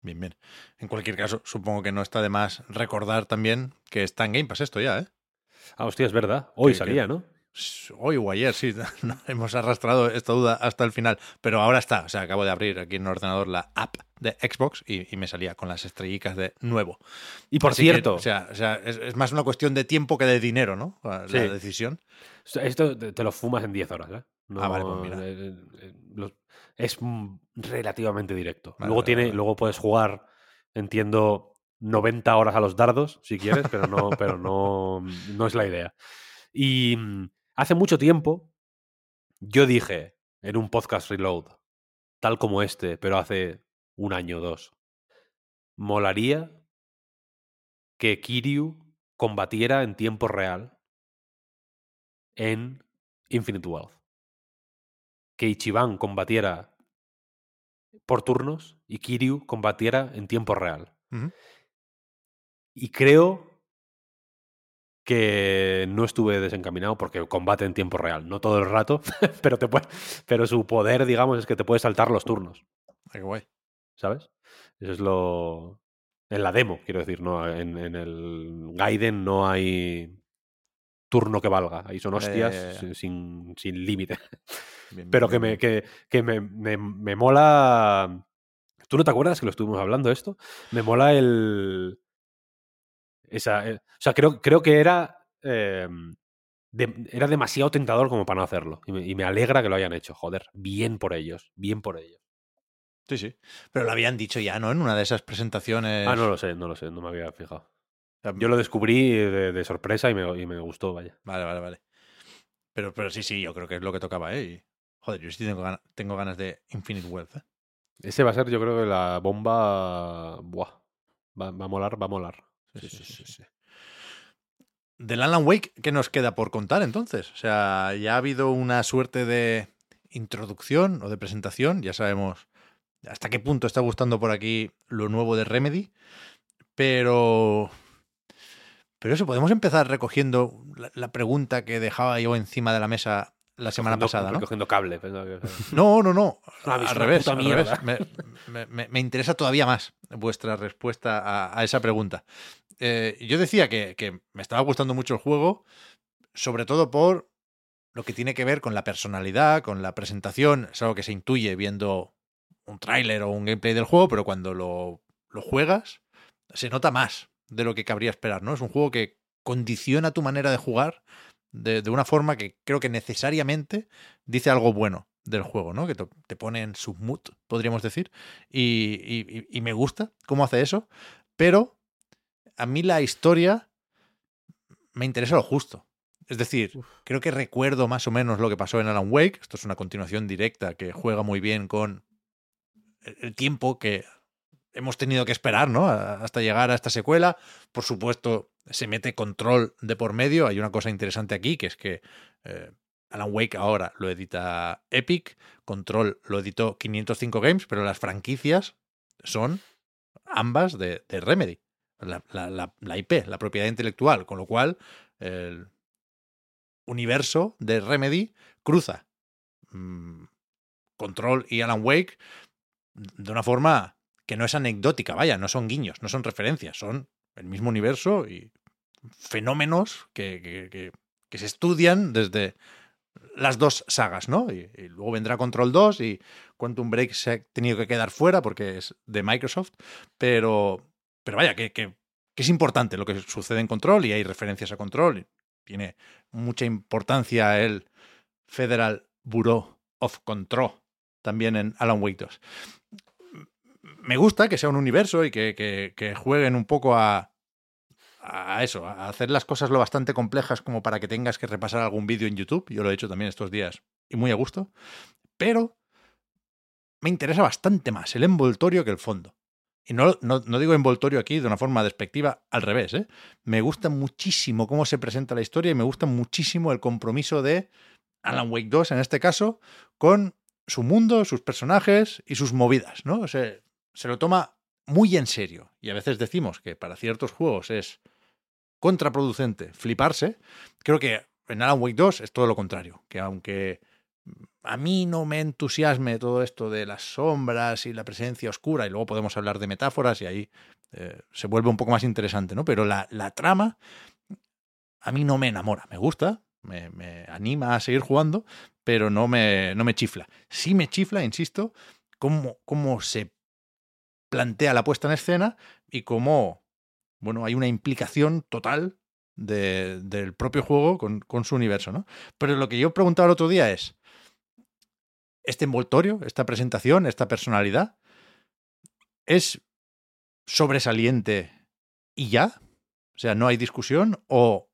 Bien, bien. En cualquier caso, supongo que no está de más recordar también que está en Game Pass esto ya, ¿eh? Ah, hostia, es verdad. Hoy Que- salía, ¿no? Hoy o ayer, sí, no, hemos arrastrado esta duda hasta el final, pero ahora está, o sea, acabo de abrir aquí en el ordenador la app de Xbox y, y me salía con las estrellicas de nuevo. Y por Así que, cierto, o sea, o sea, es, es más una cuestión de tiempo que de dinero, ¿no? La Sí. decisión. esto te te lo fumas en 10 horas, ¿eh? Ah, vale, pues mira. eh, eh, los- es relativamente directo. Vale, luego, vale, tiene, vale. luego puedes jugar, entiendo, 90 horas a los dardos, si quieres, pero no, pero no, no es la idea. Y mm, hace mucho tiempo yo dije en un podcast reload, tal como este, pero hace un año o dos, molaría que Kiryu combatiera en tiempo real en Infinite Wealth. Que Ichiban combatiera por turnos y Kiryu combatiera en tiempo real. Y creo que no estuve desencaminado porque combate en tiempo real, no todo el rato, pero, te puede, pero su poder, digamos, es que te puede saltar los turnos, Ah, qué guay. ¿sabes? Eso es lo... En la demo, quiero decir, no en, en el Gaiden no hay turno que valga, ahí son hostias sin- sin, sin límite. Pero que, me, que, que me, me, me mola. ¿Tú no te acuerdas que lo estuvimos hablando esto? Me mola el. Esa, eh, o sea, creo, creo que era. eh, de- era demasiado tentador como para no hacerlo. Y me, y me alegra que lo hayan hecho. Joder, bien por ellos. Bien por ellos. Sí, sí. Pero lo habían dicho ya, ¿no? En una de esas presentaciones. Ah, no lo sé, no lo sé, no me había fijado. Sea, Yo lo descubrí de, de sorpresa y me, y me gustó, vaya. Vale, vale, vale. Pero, pero sí, sí, yo creo que es lo que tocaba, ¿eh? Y, joder, yo sí tengo, gana- tengo ganas de Infinite Wealth, ¿eh? Ese va a ser, yo creo que la bomba. Buah. Va, va a molar, va a molar. Sí, sí, sí, sí. Del Alan Wake, ¿qué nos queda por contar entonces? O sea, ya ha habido una suerte de introducción o de presentación, ya sabemos hasta qué punto está gustando por aquí lo nuevo de Remedy, pero... Pero eso, podemos empezar recogiendo la, la pregunta que dejaba yo encima de la mesa la semana Cogiendo- pasada, ¿no? Cogiendo cable. que- No, no, no. al revés. al revés. Me, me- me- me interesa todavía más vuestra respuesta a, a esa pregunta. Eh, yo decía que, me estaba gustando mucho el juego, sobre todo por lo que tiene que ver con la personalidad, con la presentación. Es algo que se intuye viendo un tráiler o un gameplay del juego, pero cuando lo, juegas se nota más de lo que cabría esperar, ¿no? Es un juego que condiciona tu manera de jugar de, una forma que creo que necesariamente dice algo bueno del juego, ¿no? Que te, pone en su mood, podríamos decir. Y- y me gusta cómo hace eso, pero a mí la historia me interesa lo justo. Es decir, creo que recuerdo más o menos lo que pasó en Alan Wake. Esto es una continuación directa que juega muy bien con el tiempo que hemos tenido que esperar, ¿no? Hasta llegar a esta secuela. Por supuesto, se mete control de por medio. Hay una cosa interesante aquí, que es que eh, Alan Wake ahora lo edita Epic, Control lo editó 505 Games, pero las franquicias son ambas de, de Remedy. La, IP, la propiedad intelectual, con lo cual el universo de Remedy cruza mm, Control y Alan Wake de una forma que no es anecdótica, vaya, no son guiños, no son referencias, son el mismo universo y fenómenos que- que se estudian desde las dos sagas, ¿no? Y, y luego vendrá Control 2 y Quantum Break se ha tenido que quedar fuera porque es de Microsoft, pero, pero vaya, que, que- es importante lo que sucede en Control y hay referencias a Control. tiene mucha importancia el Federal Bureau of Control también en Alan Wake 2 me gusta que sea un universo y que, que- que jueguen un poco a, a eso, a hacer las cosas lo bastante complejas como para que tengas que repasar algún vídeo en YouTube. Yo lo he hecho también estos días y muy a gusto. Pero me interesa bastante más el envoltorio que el fondo. Y no, no, no digo envoltorio aquí de una forma despectiva, al revés. ¿eh? Me gusta muchísimo cómo se presenta la historia y me gusta muchísimo el compromiso de Alan Wake 2, en este caso, con su mundo, sus personajes y sus movidas, ¿no? Se lo toma muy en serio. Y a veces decimos que para ciertos juegos es contraproducente fliparse. Creo que en Alan Wake 2 es todo lo contrario. Que aunque a mí no me entusiasme todo esto de las sombras y la presencia oscura, y luego podemos hablar de metáforas y ahí eh, se vuelve un poco más interesante, ¿no? Pero la, la trama a mí no me enamora. Me gusta, me, me anima a seguir jugando, pero no me, no me chifla. Sí me chifla, insisto, cómo, cómo se plantea la puesta en escena y cómo, bueno, hay una implicación total de- del propio juego con, con su universo, ¿no? Pero lo que yo preguntaba el otro día es, ¿este envoltorio, esta presentación, esta personalidad, es sobresaliente y ya? O sea, ¿no hay discusión? ¿O,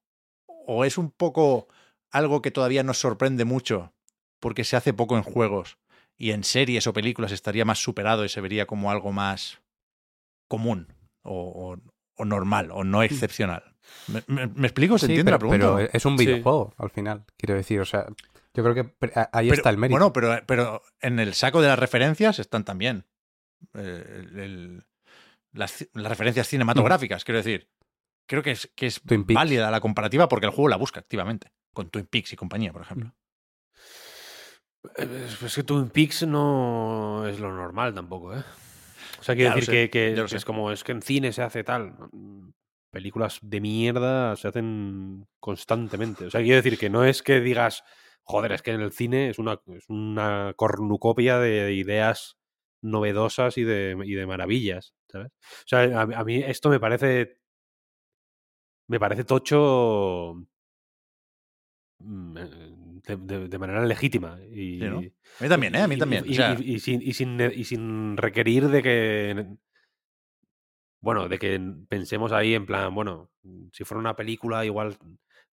o es un poco algo que todavía nos sorprende mucho porque se hace poco en juegos y en series o películas estaría más superado y se vería como algo más común o, o- o normal o no excepcional? ¿Me, me- me explico? ¿Se Sí, entiende pero, la pregunta? pero es un Sí. videojuego, al final, quiero decir. O sea, yo creo que ahí Pero- está el mérito. Bueno, pero, pero en el saco de las referencias están también eh, el- el- las, las referencias cinematográficas, quiero decir. Creo que es, que es válida la comparativa porque el juego la busca activamente, con Twin Peaks y compañía, por ejemplo. Eh, Es que Twin Peaks no es lo normal tampoco, ¿eh? O sea, quiero Ya decir sé, que, es como, es que en cine se hace tal. Mm, Películas de mierda se hacen constantemente. O sea, quiero decir que no es que digas, joder, es que en el cine es una, es una cornucopia de ideas novedosas y de, y de maravillas, ¿sabes? O sea, a, a mí esto me parece. Me parece tocho. mm, eh, De, de- de manera legítima. Y, Sí, ¿no? A mí también, ¿eh? A mí también. Y, o sea, y- y sin, y, sin, y sin requerir de que. Bueno, de que pensemos ahí en plan, bueno, si fuera una película, igual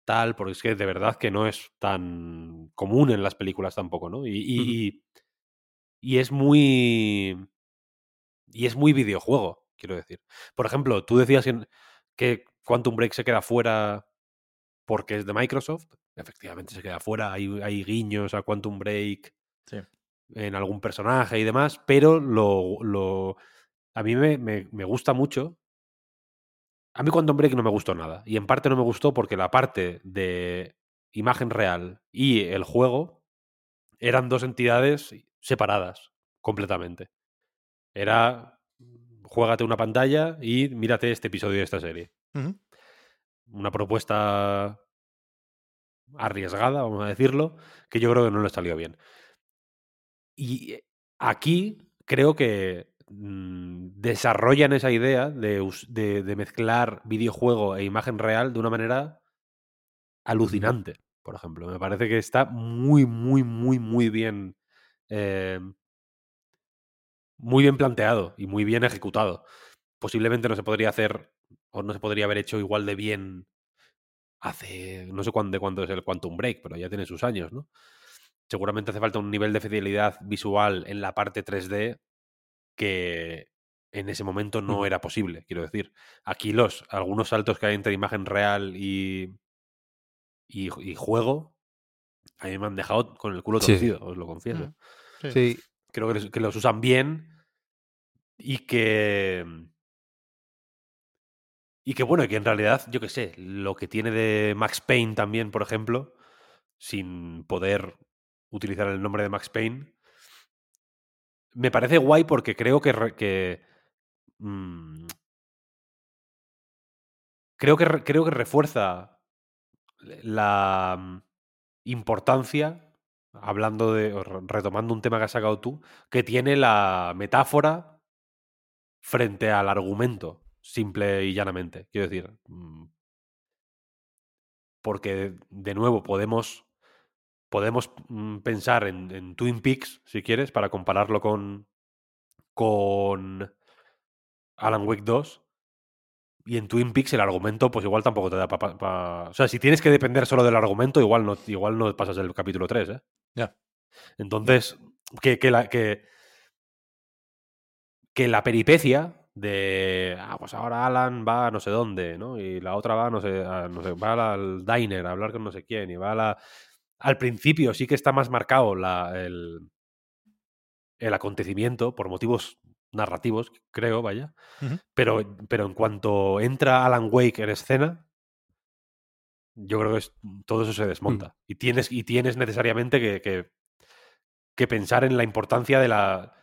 tal, porque es que de verdad que no es tan común en las películas tampoco, ¿no? Y, y, es muy. Y es muy videojuego, quiero decir. Por ejemplo, tú decías que Quantum Break se queda fuera porque es de Microsoft. Efectivamente se queda fuera. Hay, hay guiños a Quantum Break Sí. en algún personaje y demás, pero lo, lo- a mí me, me- me gusta mucho. A mí Quantum Break no me gustó nada. Y en parte no me gustó porque la parte de imagen real y el juego eran dos entidades separadas completamente. Era juégate una pantalla y mírate este episodio de esta serie. Una propuesta arriesgada, vamos a decirlo, que yo creo que no le salió bien. Y eh, aquí creo que mm, desarrollan esa idea de, us- de- de mezclar videojuego e imagen real de una manera alucinante, por ejemplo. Me parece que está muy, muy, muy, muy bien. eh, muy bien planteado y muy bien ejecutado. Posiblemente no se podría hacer o no se podría haber hecho igual de bien hace, no sé cuándo, de cuándo es el Quantum Break, pero ya tiene sus años, ¿no? Seguramente hace falta un nivel de fidelidad visual en la parte 3D que en ese momento no era posible, quiero decir. Aquí los, algunos saltos que hay entre imagen real y, y, y juego, a mí me han dejado con el culo Sí. torcido, os lo confieso Sí. Sí, creo que, los usan bien y que y que bueno, y que en realidad, yo qué sé, lo que tiene de Max Payne también, por ejemplo, sin poder utilizar el nombre de Max Payne, me parece guay porque creo que, mm, creo que re- creo que refuerza la mm, importancia hablando de retomando un tema que has sacado tú que tiene la metáfora frente al argumento, simple y llanamente. Quiero decir, mm, porque de nuevo podemos, podemos mm, pensar en, en Twin Peaks, si quieres, para compararlo con, con Alan Wake 2. Y en Twin Peaks el argumento, pues igual tampoco te da para... O sea, si tienes que depender solo del argumento, igual no, igual no pasas del capítulo 3, ¿eh? Ya. Entonces, que, que la, que, que la peripecia de, ah, pues ahora Alan va a no sé dónde, ¿no? Y la otra va, no sé, a- no sé va al diner a hablar con no sé quién, y va a la... Al principio sí que está más marcado la, el, el acontecimiento por motivos narrativos, creo, vaya. Pero, pero en cuanto entra Alan Wake en escena, yo creo que es- todo eso se desmonta. Y, tienes, y tienes necesariamente que, que, que pensar en la importancia de la,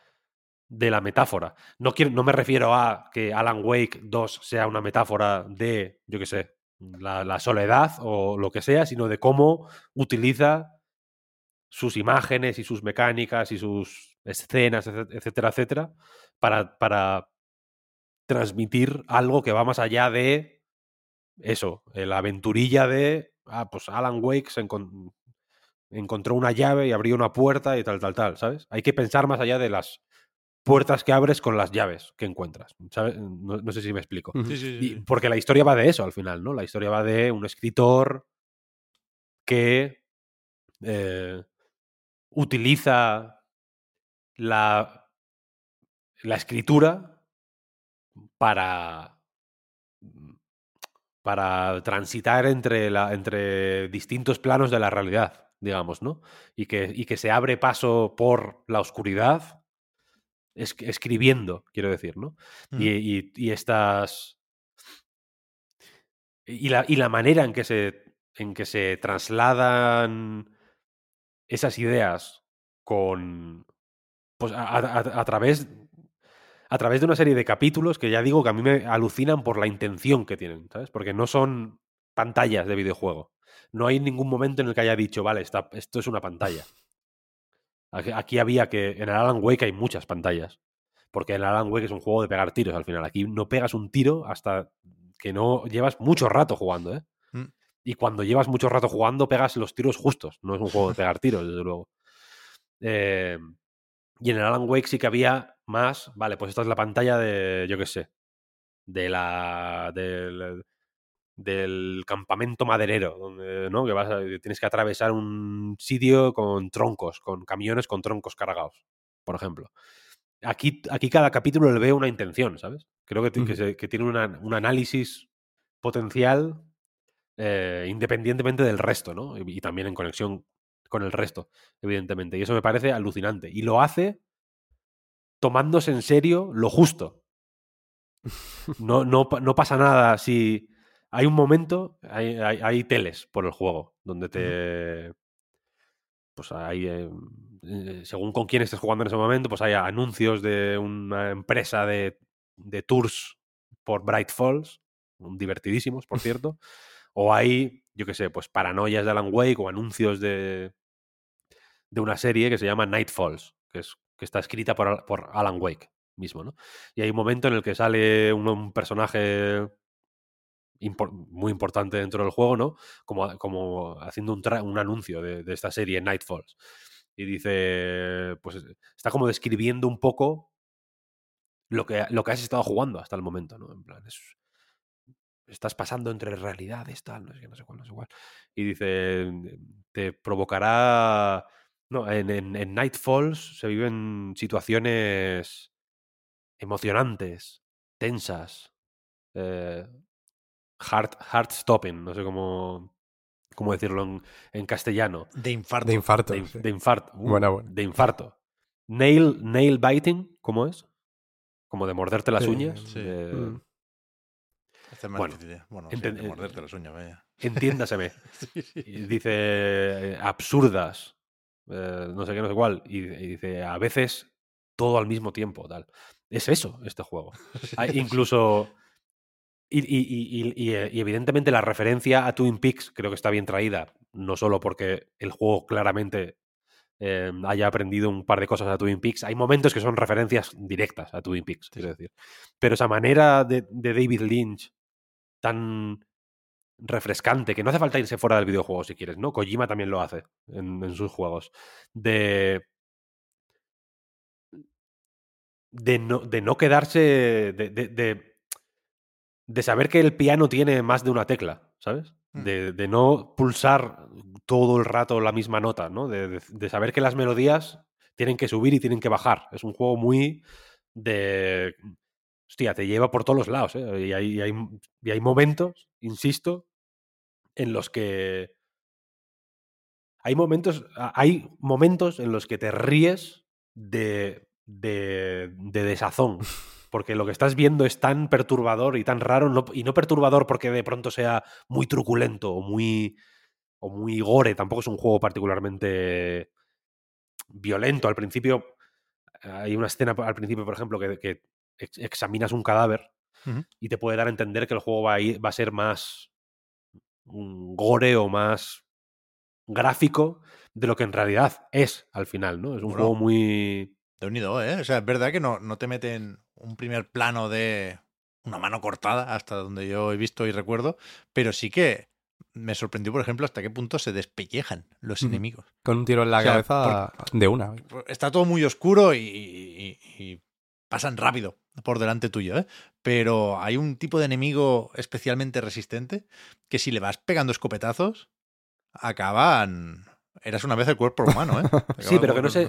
de la metáfora. No, quiero, no me refiero a que Alan Wake 2 sea una metáfora de, yo qué sé, la, soledad o lo que sea, sino de cómo utiliza sus imágenes y sus mecánicas y sus escenas, etc- etcétera, etcétera, para, para transmitir algo que va más allá de eso, eh, la aventurilla de, ah, pues Alan Wake se encon- encontró una llave y abrió una puerta y tal, tal, tal, ¿sabes? Hay que pensar más allá de las puertas que abres con las llaves que encuentras, ¿sabes? No, no sé si me explico. Ujú. Sí, sí, sí, Y- sí. porque la historia va de eso al final, ¿no? La historia va de un escritor que eh, utiliza la, la escritura para, para transitar entre, la, entre distintos planos de la realidad, digamos, ¿no? Y que, y que se abre paso por la oscuridad es- escribiendo, quiero decir, ¿no? Y, y- y estas. Y la, y la manera en que se. en que se trasladan esas ideas con. Pues a, a- a través. A través de una serie de capítulos que ya digo que a mí me alucinan por la intención que tienen, ¿sabes? Porque no son pantallas de videojuego. No hay ningún momento en el que haya dicho, vale, esta- esto es una pantalla. Aquí, había que. En el Alan Wake hay muchas pantallas. Porque el Alan Wake es un juego de pegar tiros al final. Aquí no pegas un tiro hasta que no llevas mucho rato jugando, ¿eh? Mm. Y cuando llevas mucho rato jugando, pegas los tiros justos. No es un juego de pegar tiros, desde luego. Eh, y en el Alan Wake sí que había más. Vale, pues esta es la pantalla de. Yo qué sé. De la. Del, del campamento maderero, donde, ¿no? Que vas a- tienes que atravesar un sitio con troncos, con camiones con troncos cargados, por ejemplo. Aquí, aquí cada capítulo le veo una intención, ¿sabes? Creo que, que, Ujú. se- que tiene una- un análisis potencial eh, independientemente del resto, ¿no? Y, y también en conexión con el resto, evidentemente. Y eso me parece alucinante. Y lo hace tomándose en serio lo justo. No, no, no pasa nada si... Hay un momento, hay, hay, hay teles por el juego, donde te... Pues hay... eh, eh, según con quién estés jugando en ese momento, pues hay anuncios de una empresa de, de tours por Bright Falls, divertidísimos, por cierto. o hay, yo qué sé, pues paranoias de Alan Wake o anuncios de, de una serie que se llama Night Falls, que, es, que está escrita por, por Alan Wake mismo, ¿no? Y hay un momento en el que sale un, un personaje muy importante dentro del juego, ¿no? Como, como haciendo un, un anuncio de, esta serie Night Falls. Y dice, pues está como describiendo un poco lo que, lo que has estado jugando hasta el momento, ¿no? En plan, es- estás pasando entre realidades, tal, no sé qué, no sé cuál, no sé cuál. Y dice, te provocará... No, en, en, en Night Falls se viven situaciones emocionantes, tensas, eh, heart, heart stopping, no sé cómo, cómo decirlo en, en castellano. De infarto. De infarto. De, in- sí. de infarto. uh, Buena, buena. De infarto. Nail, nail biting, ¿cómo es? Como de morderte las Sí, uñas. sí. de- Mm. Este es más Bueno, difícil. Bueno, sí, de morderte las uñas, vaya. Entiéndaseme. Dice eh, absurdas, eh, no sé qué, no sé cuál. Y, y dice a veces todo al mismo tiempo, tal. Es eso, este juego. Hay incluso. Y, y- y- y- y, eh, y evidentemente la referencia a Twin Peaks creo que está bien traída, no solo porque el juego claramente eh, haya aprendido un par de cosas a Twin Peaks. Hay momentos que son referencias directas a Twin Peaks, quiero decir. Pero esa manera de, de David Lynch tan refrescante, que no hace falta irse fuera del videojuego si quieres, ¿no? Kojima también lo hace en, en sus juegos. De. De no, de no quedarse. De, de, de, de saber que el piano tiene más de una tecla, ¿sabes? Mm. De, de no pulsar todo el rato la misma nota, ¿no? De, de- de saber que las melodías tienen que subir y tienen que bajar. Es un juego muy de. Hostia, te lleva por todos los lados, ¿eh? Y hay, y hay, y hay momentos, insisto, en los que. Hay momentos. Hay momentos en los que te ríes de. de, de desazón. Porque lo que estás viendo es tan perturbador y tan raro. no- y no perturbador porque de pronto sea muy truculento o muy. o muy gore. Tampoco es un juego particularmente violento. Al principio. Hay una escena al principio, por ejemplo, que, que ex- examinas un cadáver y te puede dar a entender que el juego va a, ir- va a ser más gore o más gráfico de lo que en realidad es al final, ¿no? Es un Bueno. juego muy... De unido, ¿eh? O sea, es verdad que no, no te meten un primer plano de una mano cortada, hasta donde yo he visto y recuerdo, pero sí que me sorprendió, por ejemplo, hasta qué punto se despellejan los enemigos. Con un tiro en la O sea, cabeza de una. Está todo muy oscuro y, y- y pasan rápido por delante tuyo, ¿eh? Pero hay un tipo de enemigo especialmente resistente que si le vas pegando escopetazos, acaban... Eras una vez el cuerpo humano, ¿eh? Sí, pero que no sé...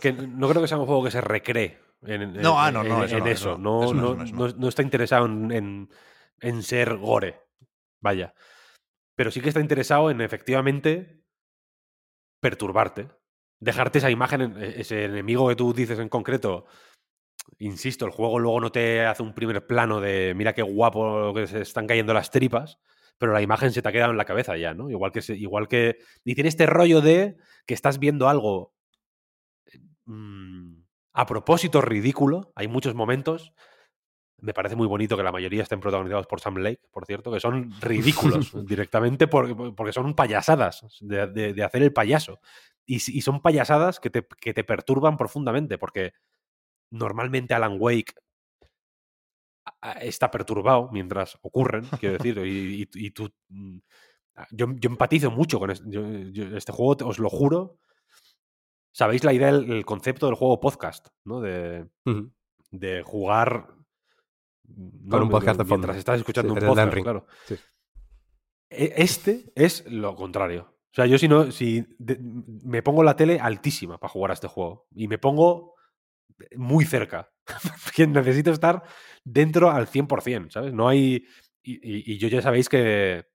que no creo que sea un juego que se recree en, No, ah, no, no, en- eso en no, eso. Eso está interesado en, en- ser gore. Vaya. Pero sí que está interesado en efectivamente perturbarte. Dejarte esa imagen, en- e- ese enemigo que tú dices en concreto. Insisto, el juego luego no te hace un primer plano de mira qué guapo que se están cayendo las tripas, pero la imagen se te ha quedado en la cabeza ya, ¿no? Igual que, se- igual que. Y tiene este rollo de que estás viendo algo mm, a propósito ridículo. Hay muchos momentos. Me parece muy bonito que la mayoría estén protagonizados por Sam Lake, por cierto, que son ridículos directamente por- porque son payasadas de, de- de hacer el payaso. Y, y son payasadas que te, que te perturban profundamente, porque normalmente Alan Wake está perturbado mientras ocurren, quiero decir, y, y- y tú... mm, Yo, yo empatizo mucho con este, yo- yo- este juego, os lo juro. Sabéis la idea, el, el concepto del juego podcast, ¿no? De, de jugar Con un podcast de fondo. mientras estás escuchando Sí, un podcast, claro. Sí. E- Este es lo contrario. O sea, yo si no, si de- me pongo la tele altísima para jugar a este juego y me pongo muy cerca, necesito estar dentro al 100%, ¿sabes? No hay... Y, yo ya sabéis que...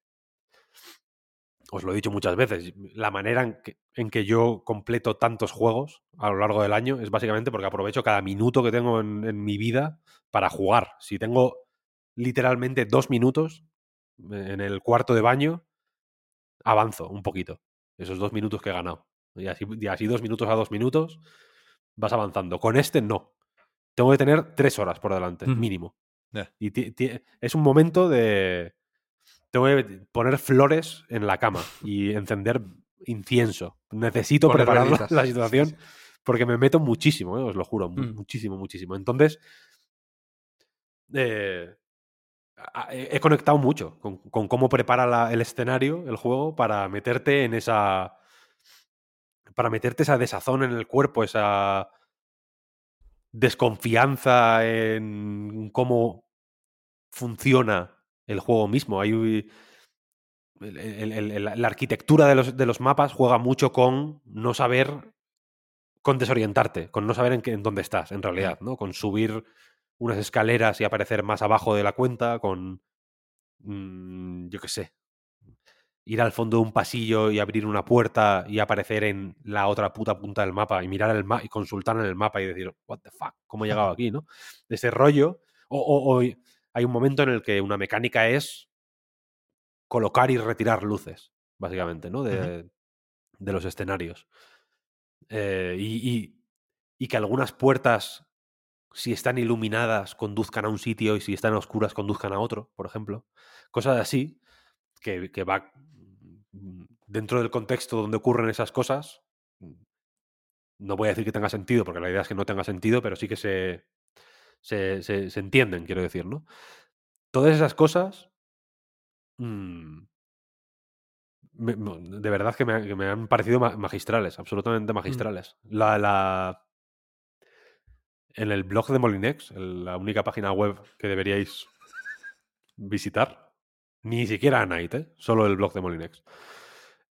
Os lo he dicho muchas veces, la manera en que, yo completo tantos juegos a lo largo del año es básicamente porque aprovecho cada minuto que tengo en, mi vida para jugar. Si tengo literalmente dos minutos en el cuarto de baño, avanzo un poquito. Esos dos minutos que he ganado. Y así, y así dos minutos a dos minutos vas avanzando. Con este no. Tengo que tener tres horas por delante, mínimo. Y es un momento de... Tengo que poner flores en la cama y encender incienso. Necesito Poner preparar la, situación sí. porque me meto muchísimo, eh, os lo juro. Mm. Muchísimo, muchísimo. Entonces, eh, he he conectado mucho con, con cómo prepara la- el escenario, el juego, para meterte en esa. Para meterte esa desazón en el cuerpo, esa desconfianza en cómo funciona el juego mismo. Hay. el- el- el- el- la arquitectura de los, de los mapas juega mucho con no saber. con desorientarte, con no saber en, qué, en dónde estás, en realidad, ¿no? Con subir unas escaleras y aparecer más abajo de la cuenta, con. mm, yo qué sé. Ir al fondo de un pasillo y abrir una puerta y aparecer en la otra puta punta del mapa y mirar el mapa y consultar en el mapa y decir, what the fuck, ¿cómo he llegado aquí, no? Ese rollo. O, o- o hay un momento en el que una mecánica es colocar y retirar luces, básicamente, ¿no? De, de los escenarios. Eh, y, y- y que algunas puertas, si están iluminadas, conduzcan a un sitio y si están oscuras, conduzcan a otro, por ejemplo. Cosas así, que, que va dentro del contexto donde ocurren esas cosas. mm, No voy a decir que tenga sentido, porque la idea es que no tenga sentido, pero sí que se, se, se- se entienden, quiero decir, ¿no? Todas esas cosas. mm, me- de verdad que me, han- que me han parecido ma- magistrales, absolutamente magistrales. La, la- en el blog de Molinex, la única página web que deberíais visitar, ni siquiera a Night, ¿eh? solo el blog de Molinex,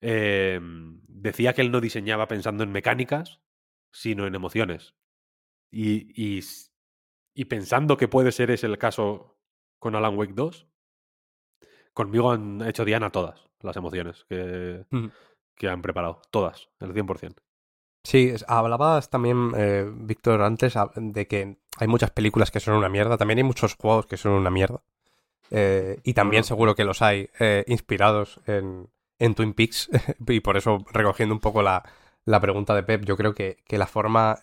eh, decía que él no diseñaba pensando en mecánicas, sino en emociones. Y, y, pensando que puede ser ese el caso con Alan Wake 2, conmigo han hecho Diana todas las emociones que, Ujú. que han preparado. Todas, el 100%. Sí, hablabas también, eh, Víctor, antes a- de que hay muchas películas que son una mierda, también hay muchos juegos que son una mierda. Eh, y también seguro que los hay eh, inspirados en, en Twin Peaks. y por eso, recogiendo un poco la, la pregunta de Pep, yo creo que, que la forma,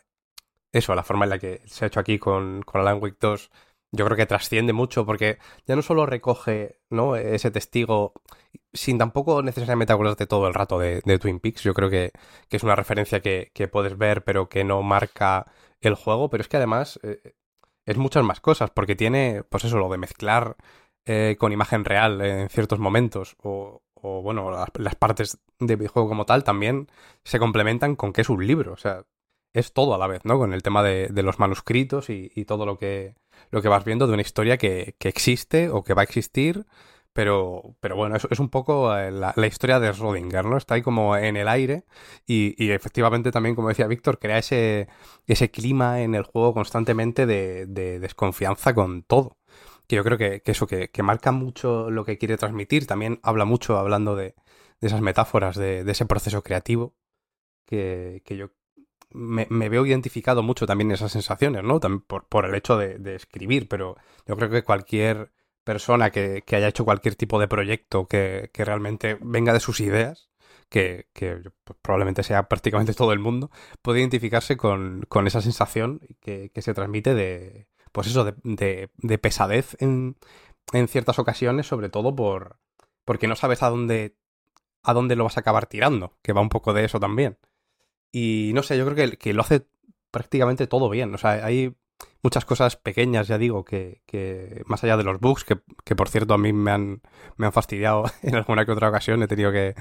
eso, la forma en la que se ha hecho aquí con, con Alan Wake 2 yo creo que trasciende mucho porque ya no solo recoge ¿no? ese testigo sin tampoco necesariamente acordarte todo el rato de, Twin Peaks, yo creo que, es una referencia que, puedes ver pero que no marca el juego, pero es que además eh, es muchas más cosas porque tiene, pues eso, lo de mezclar eh, con imagen real en ciertos momentos o, bueno, las, partes de videojuego como tal también se complementan con que es un libro, o sea, es todo a la vez, ¿no? Con el tema de, los manuscritos y, todo lo que, lo que vas viendo de una historia que, existe o que va a existir, pero, pero bueno, es, es un poco eh, la, historia de Schrödinger, ¿no? Está ahí como en el aire y, efectivamente también, como decía Víctor, crea ese, ese clima en el juego constantemente de, de desconfianza con todo que yo creo que, eso, que, marca mucho lo que quiere transmitir, también habla mucho hablando de, esas metáforas, de, ese proceso creativo, que, yo me, veo identificado mucho también en esas sensaciones, ¿no? También por, el hecho de, escribir, pero yo creo que cualquier persona que, haya hecho cualquier tipo de proyecto que, realmente venga de sus ideas, que, pues, probablemente sea prácticamente todo el mundo, puede identificarse con, con esa sensación que, se transmite de, pues eso, de, de, pesadez en, en, ciertas ocasiones, sobre todo por porque no sabes a dónde, a dónde lo vas a acabar tirando, que va un poco de eso también. Y no sé, yo creo que, que lo hace prácticamente todo bien. O sea, hay muchas cosas pequeñas, ya digo, que, que más allá de los bugs, que, que, por cierto a mí me han, me han fastidiado en alguna que otra ocasión, he tenido que,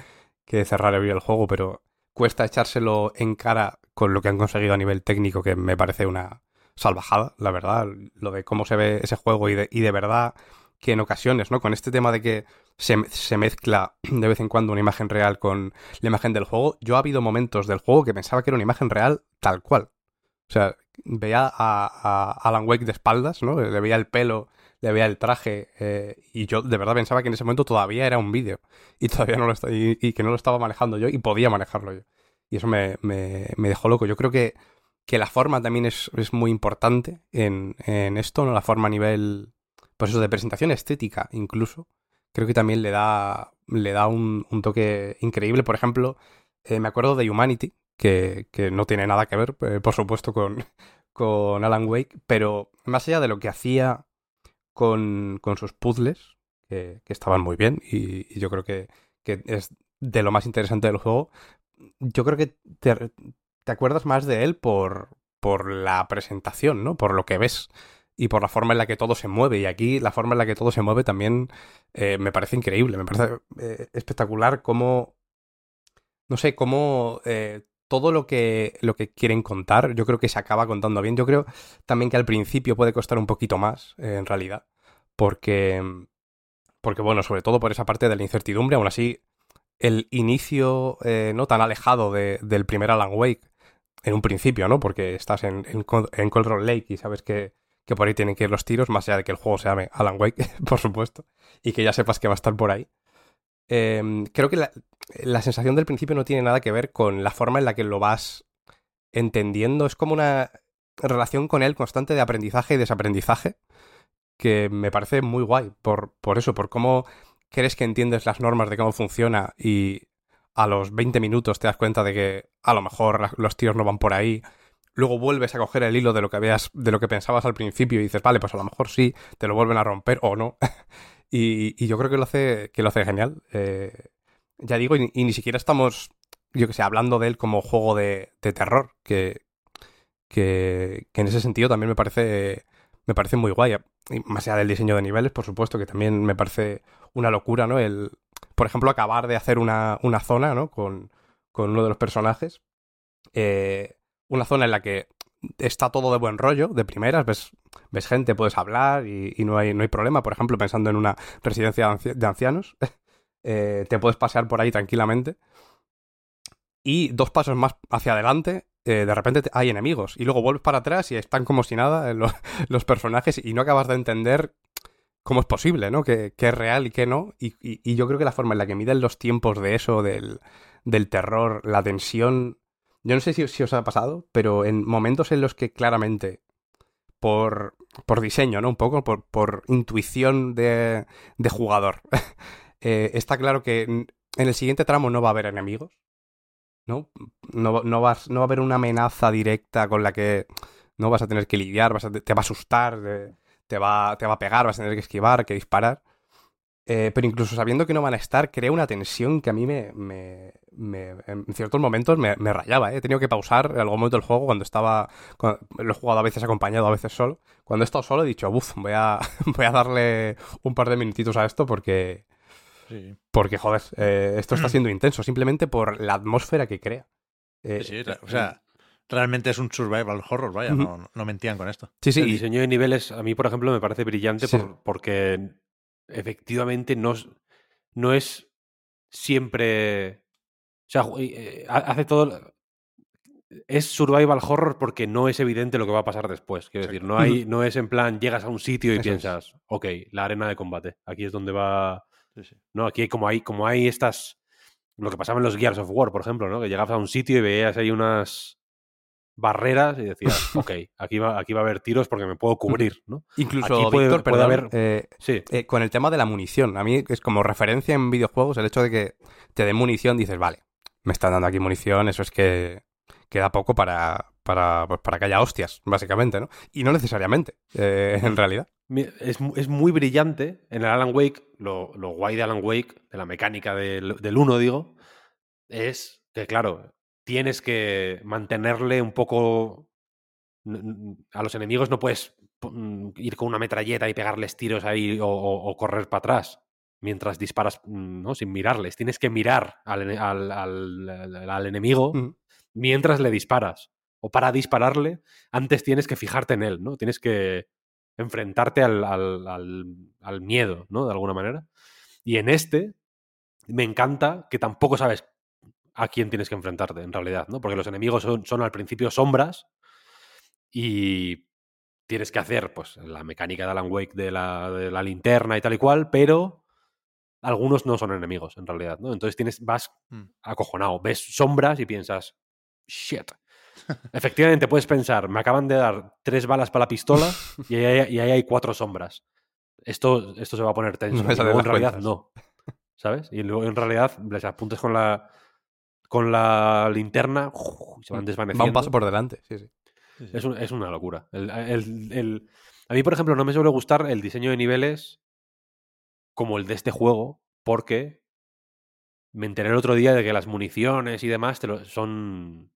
que cerrar el juego, pero cuesta echárselo en cara con lo que han conseguido a nivel técnico, que me parece una, salvajada, la verdad, lo de cómo se ve ese juego y de, y de verdad que en ocasiones, ¿no? Con este tema de que se, se, mezcla de vez en cuando una imagen real con la imagen del juego, yo ha habido momentos del juego que pensaba que era una imagen real tal cual. O sea, veía a, Alan Wake de espaldas, ¿no? Le veía el pelo, le veía el traje, eh, y yo de verdad pensaba que en ese momento todavía era un vídeo, y todavía no lo y, y, que no lo estaba manejando yo, y podía manejarlo yo. Y eso me, me, me dejó loco. Yo creo que que la forma también es, muy importante en, esto, ¿no? La forma a nivel, pues eso, de presentación estética incluso. Creo que también le da, le da un, toque increíble. Por ejemplo, eh, me acuerdo de Humanity, que, no tiene nada que ver, eh, por supuesto, con, con Alan Wake, pero más allá de lo que hacía con, sus puzzles, que, estaban muy bien, y, yo creo que, que, es de lo más interesante del juego, yo creo que te acuerdas más de él por, por la presentación, ¿no? Por lo que ves y por la forma en la que todo se mueve. Y aquí la forma en la que todo se mueve también eh, me parece increíble, me parece eh, espectacular cómo, no sé, cómo eh, todo lo que, lo que quieren contar, yo creo que se acaba contando bien. Yo creo también que al principio puede costar un poquito más, en realidad, porque, porque, bueno, sobre todo por esa parte de la incertidumbre, aún así, el inicio no tan alejado de, del primer Alan Wake en un principio, ¿no? Porque estás en, en, Control Lake y sabes que, por ahí tienen que ir los tiros, más allá de que el juego se llame Alan Wake, por supuesto, y que ya sepas que va a estar por ahí. Em, creo que la, sensación del principio no tiene nada que ver con la forma en la que lo vas entendiendo. Es como una relación con él constante de aprendizaje y desaprendizaje que me parece muy guay por, por eso, por cómo crees que entiendes las normas de cómo funciona y a los 20 minutos te das cuenta de que a lo mejor los tiros no van por ahí. Luego vuelves a coger el hilo de lo que habías, de lo que pensabas al principio y dices, vale, pues a lo mejor sí, te lo vuelven a romper o no. y, yo creo que lo hace, que lo hace genial. Eh, ya digo, y, ni siquiera estamos, yo que sé, hablando de él como juego de, terror, que, que, en ese sentido también me parece, me parece muy guay. más allá del diseño de niveles, por supuesto, que también me parece una locura, ¿no? El, por ejemplo, acabar de hacer una, zona, ¿no? Con, uno de los personajes. Eh, una zona en la que está todo de buen rollo, de primeras, ves, ves gente, puedes hablar y, no, hay, no hay problema. Por ejemplo, pensando en una residencia de ancianos, eh, te puedes pasear por ahí tranquilamente. Y dos pasos más hacia adelante, eh, de repente hay enemigos. Y luego vuelves para atrás y están como si nada los personajes y no acabas de entender cómo es posible, ¿no? Que, es real y que no. Y, yo creo que la forma en la que miden los tiempos de eso, del, terror, la tensión. Yo no sé si, os ha pasado, pero en momentos en los que claramente, por, por diseño, ¿no? Un poco, por, por intuición de, de jugador, eh, está claro que en el siguiente tramo no va a haber enemigos. ¿no? No, no, vas, no va a haber una amenaza directa con la que no vas a tener que lidiar, vas te va a asustar. Te va, te va a pegar, vas a tener que esquivar, que disparar. Eh, pero incluso sabiendo que no van a estar, crea una tensión que a mí me, me, me- en ciertos momentos me, me rayaba. ¿eh? He tenido que pausar en algún momento el juego cuando estaba. cuando- lo he jugado a veces acompañado, a veces solo. Cuando he estado solo he dicho, uff, voy a, voy a darle un par de minutitos a esto porque. Sí, Porque, joder, eh, esto está siendo intenso, simplemente por la atmósfera que crea. Eh, sí, sí, o sea, realmente es un survival horror, vaya, no, no mentían con esto. sí, sí, el diseño de niveles, a mí, por ejemplo, me parece brillante Sí. por- porque efectivamente no, es- no es siempre. O sea, eh, ha- hace todo. Es survival horror porque no es evidente lo que va a pasar después. Quiero decir, no, hay, no es en plan, llegas a un sitio y Eso es. piensas, ok, la arena de combate. Aquí es donde va. Sí, sí. No, aquí hay como hay, como hay estas. Lo que pasaba en los Gears of War, por ejemplo, ¿no? Que llegabas a un sitio y veías ahí unas barreras y decías, ok, aquí va, aquí va a haber tiros porque me puedo cubrir, ¿no? incluso, aquí puede- Víctor, puede perdón, haber- eh, Sí. eh, con el tema de la munición. A mí es como referencia en videojuegos el hecho de que te den munición, dices, vale, me están dando aquí munición, eso es que queda poco para, para, pues, para que haya hostias, básicamente, ¿no? Y no necesariamente, eh, en realidad. Es, es muy brillante. En el Alan Wake, lo, lo guay de Alan Wake, de la mecánica del, del 1, digo, es que, claro, tienes que mantenerle un poco. A los enemigos no puedes mm, ir con una metralleta y pegarles tiros ahí o, correr para atrás mientras disparas, mm, ¿no? Sin mirarles. Tienes que mirar al, ene- al- al- al- al enemigo mientras le disparas. O para dispararle, antes tienes que fijarte en él, ¿no? Tienes que enfrentarte al miedo, ¿no? De alguna manera. Y en este, me encanta que tampoco sabes a quién tienes que enfrentarte, en realidad, ¿no? Porque los enemigos son, son al principio sombras y tienes que hacer, pues, la mecánica de Alan Wake de la, de la linterna y tal y cual, pero algunos no son enemigos, en realidad, ¿no? Entonces tienes, vas Mm. acojonado, ves sombras y piensas, shit. Efectivamente, puedes pensar, me acaban de dar tres balas para la pistola y ahí, hay- y ahí hay cuatro sombras. Esto, esto se va a poner tenso. No me Y salen luego en realidad cuentas. no. ¿Sabes? Y luego en realidad les apuntes con la con la linterna y se van Va desvaneciendo. un paso por delante, sí, sí. Es, un- es una locura. El- el- el- a mí, por ejemplo, no me suele gustar el diseño de niveles como el de este juego, porque me enteré el otro día de que las municiones y demás te lo- son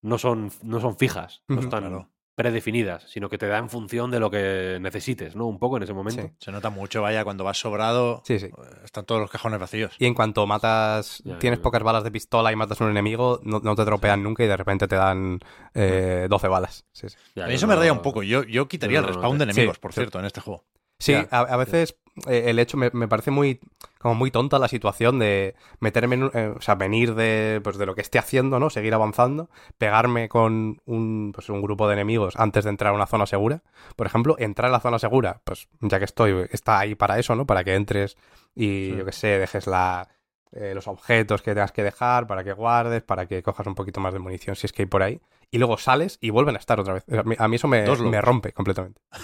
no son no son fijas, no están Claro. Predefinidas, sino que te da en función de lo que necesites, ¿no? Un poco en ese momento. Sí. Se nota mucho, vaya, cuando vas sobrado, Sí, sí. eh, están todos los cajones vacíos. Y en cuanto matas, Ya, tienes ya. pocas balas de pistola y matas a un enemigo, no, no te tropean nunca y de repente te dan eh, 12 balas. Sí, sí. Ya, A mí eso me raya un poco. Yo, yo quitaría no el respawn de enemigos, Sí, por sí. cierto, en este juego. Sí, Ya, a, a veces el hecho me, me parece muy como muy tonta la situación de meterme en un- eh, o sea, venir de, pues, de lo que esté haciendo, ¿no? Seguir avanzando, pegarme con un, pues, un grupo de enemigos antes de entrar a una zona segura. Por ejemplo, entrar a la zona segura, pues ya que estoy, está ahí para eso, ¿no? Para que entres y, Sí. yo qué sé, dejes la, eh, los objetos que tengas que dejar, para que guardes, para que cojas un poquito más de munición si es que hay por ahí. Y luego sales y vuelven a estar otra vez. A mí, a mí eso me, me rompe completamente.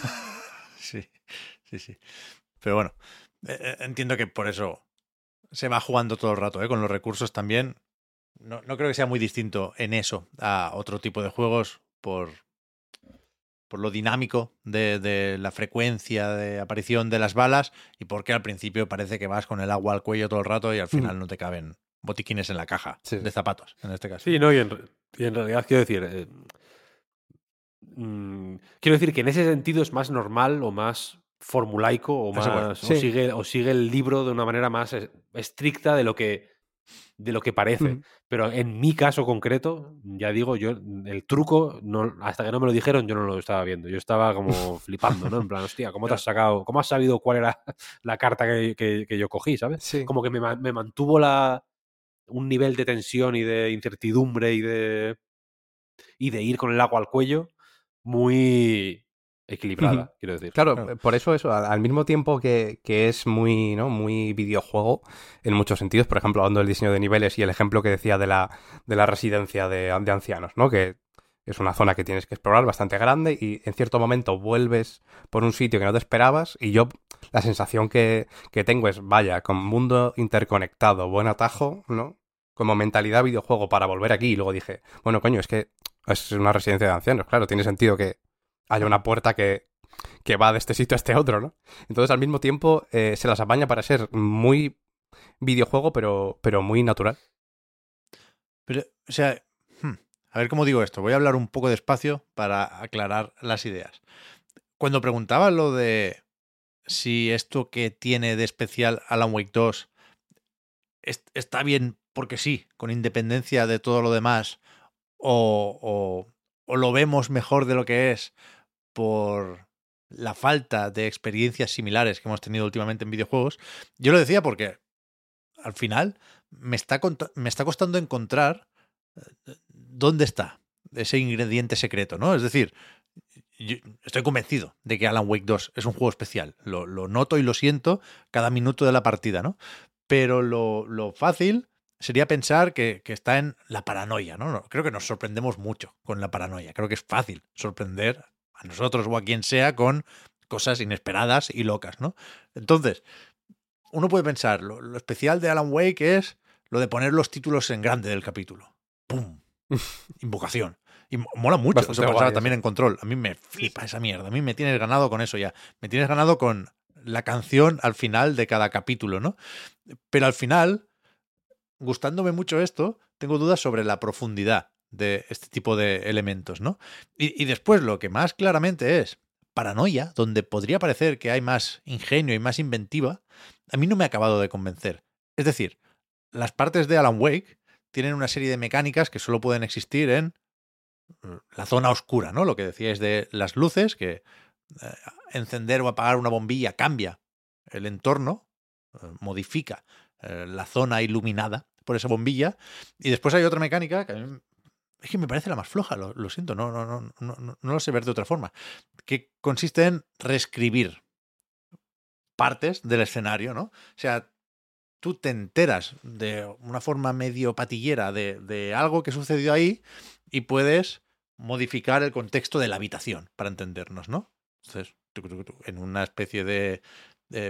Sí, sí, sí. Pero bueno, eh, eh, entiendo que por eso se va jugando todo el rato, ¿eh? Con los recursos también. No, no creo que sea muy distinto en eso a otro tipo de juegos por, por lo dinámico de, de la frecuencia de aparición de las balas y porque al principio parece que vas con el agua al cuello todo el rato y al final no te caben botiquines en la caja Sí. de zapatos, en este caso. Sí, no, y en, re- y en realidad quiero decir. eh, mm, quiero decir que en ese sentido es más normal o más formulaico o bueno, más. sí. O, sigue, o sigue el libro de una manera más estricta de lo que. de lo que parece. Pero en mi caso concreto, ya digo, yo el truco, no, hasta que no me lo dijeron, yo no lo estaba viendo. Yo estaba como flipando, ¿no? En plan, hostia, ¿cómo te has sacado? ¿Cómo has sabido cuál era la carta que, que- que yo cogí, ¿sabes? Sí. como que me, me mantuvo la un nivel de tensión y de incertidumbre y de y de ir con el agua al cuello muy equilibrada, quiero decir. Claro, Claro. por eso eso, al, al mismo tiempo que, que es muy, ¿no? muy videojuego en muchos sentidos, por ejemplo, hablando del diseño de niveles y el ejemplo que decía de la, de la residencia de, de ancianos, ¿no? Que es una zona que tienes que explorar bastante grande y en cierto momento vuelves por un sitio que no te esperabas y yo la sensación que, que tengo es, vaya, con mundo interconectado, buen atajo, ¿no? Como mentalidad videojuego para volver aquí y luego dije, bueno, coño, es que es una residencia de ancianos, claro, tiene sentido que haya una puerta que que va de este sitio a este otro, ¿no? Entonces al mismo tiempo eh, se las apaña para ser muy videojuego, pero, pero muy natural. Pero, o sea, hmm, a ver cómo digo esto. Voy a hablar un poco despacio para aclarar las ideas. Cuando preguntaba lo de si esto que tiene de especial Alan Wake 2 está bien porque sí, con independencia de todo lo demás, o, o, o lo vemos mejor de lo que es por la falta de experiencias similares que hemos tenido últimamente en videojuegos, yo lo decía porque al final me está, me está costando encontrar eh, dónde está ese ingrediente secreto, ¿no? Es decir, yo estoy convencido de que Alan Wake 2 es un juego especial. Lo, lo noto y lo siento cada minuto de la partida, ¿no? Pero lo, lo fácil sería pensar que, que, está en la paranoia, ¿no? Creo que nos sorprendemos mucho con la paranoia. Creo que es fácil sorprender a nosotros o a quien sea con cosas inesperadas y locas, ¿no? Entonces, uno puede pensar, lo, lo, especial de Alan Wake es lo de poner los títulos en grande del capítulo. ¡Pum! Invocación. Y mola mucho. Bastante Eso pasaba también en control. A mí me flipa esa mierda. A mí me tienes ganado con eso ya. Me tienes ganado con la canción al final de cada capítulo, ¿no? Pero al final, gustándome mucho esto, tengo dudas sobre la profundidad de este tipo de elementos, ¿no? Y, después lo que más claramente es paranoia, donde podría parecer que hay más ingenio y más inventiva, a mí no me ha acabado de convencer. Es decir, las partes de Alan Wake tienen una serie de mecánicas que solo pueden existir en la zona oscura, ¿no? Lo que decíais de las luces, que eh, encender o apagar una bombilla cambia el entorno, eh, modifica eh, la zona iluminada por esa bombilla. Y después hay otra mecánica que a mí es que me parece la más floja, lo, siento, no, no, no, no, lo sé ver de otra forma, que consiste en reescribir partes del escenario, ¿no? O sea, tú te enteras de una forma medio patillera de, algo que sucedió ahí y puedes modificar el contexto de la habitación para entendernos, ¿no? Entonces, en una especie de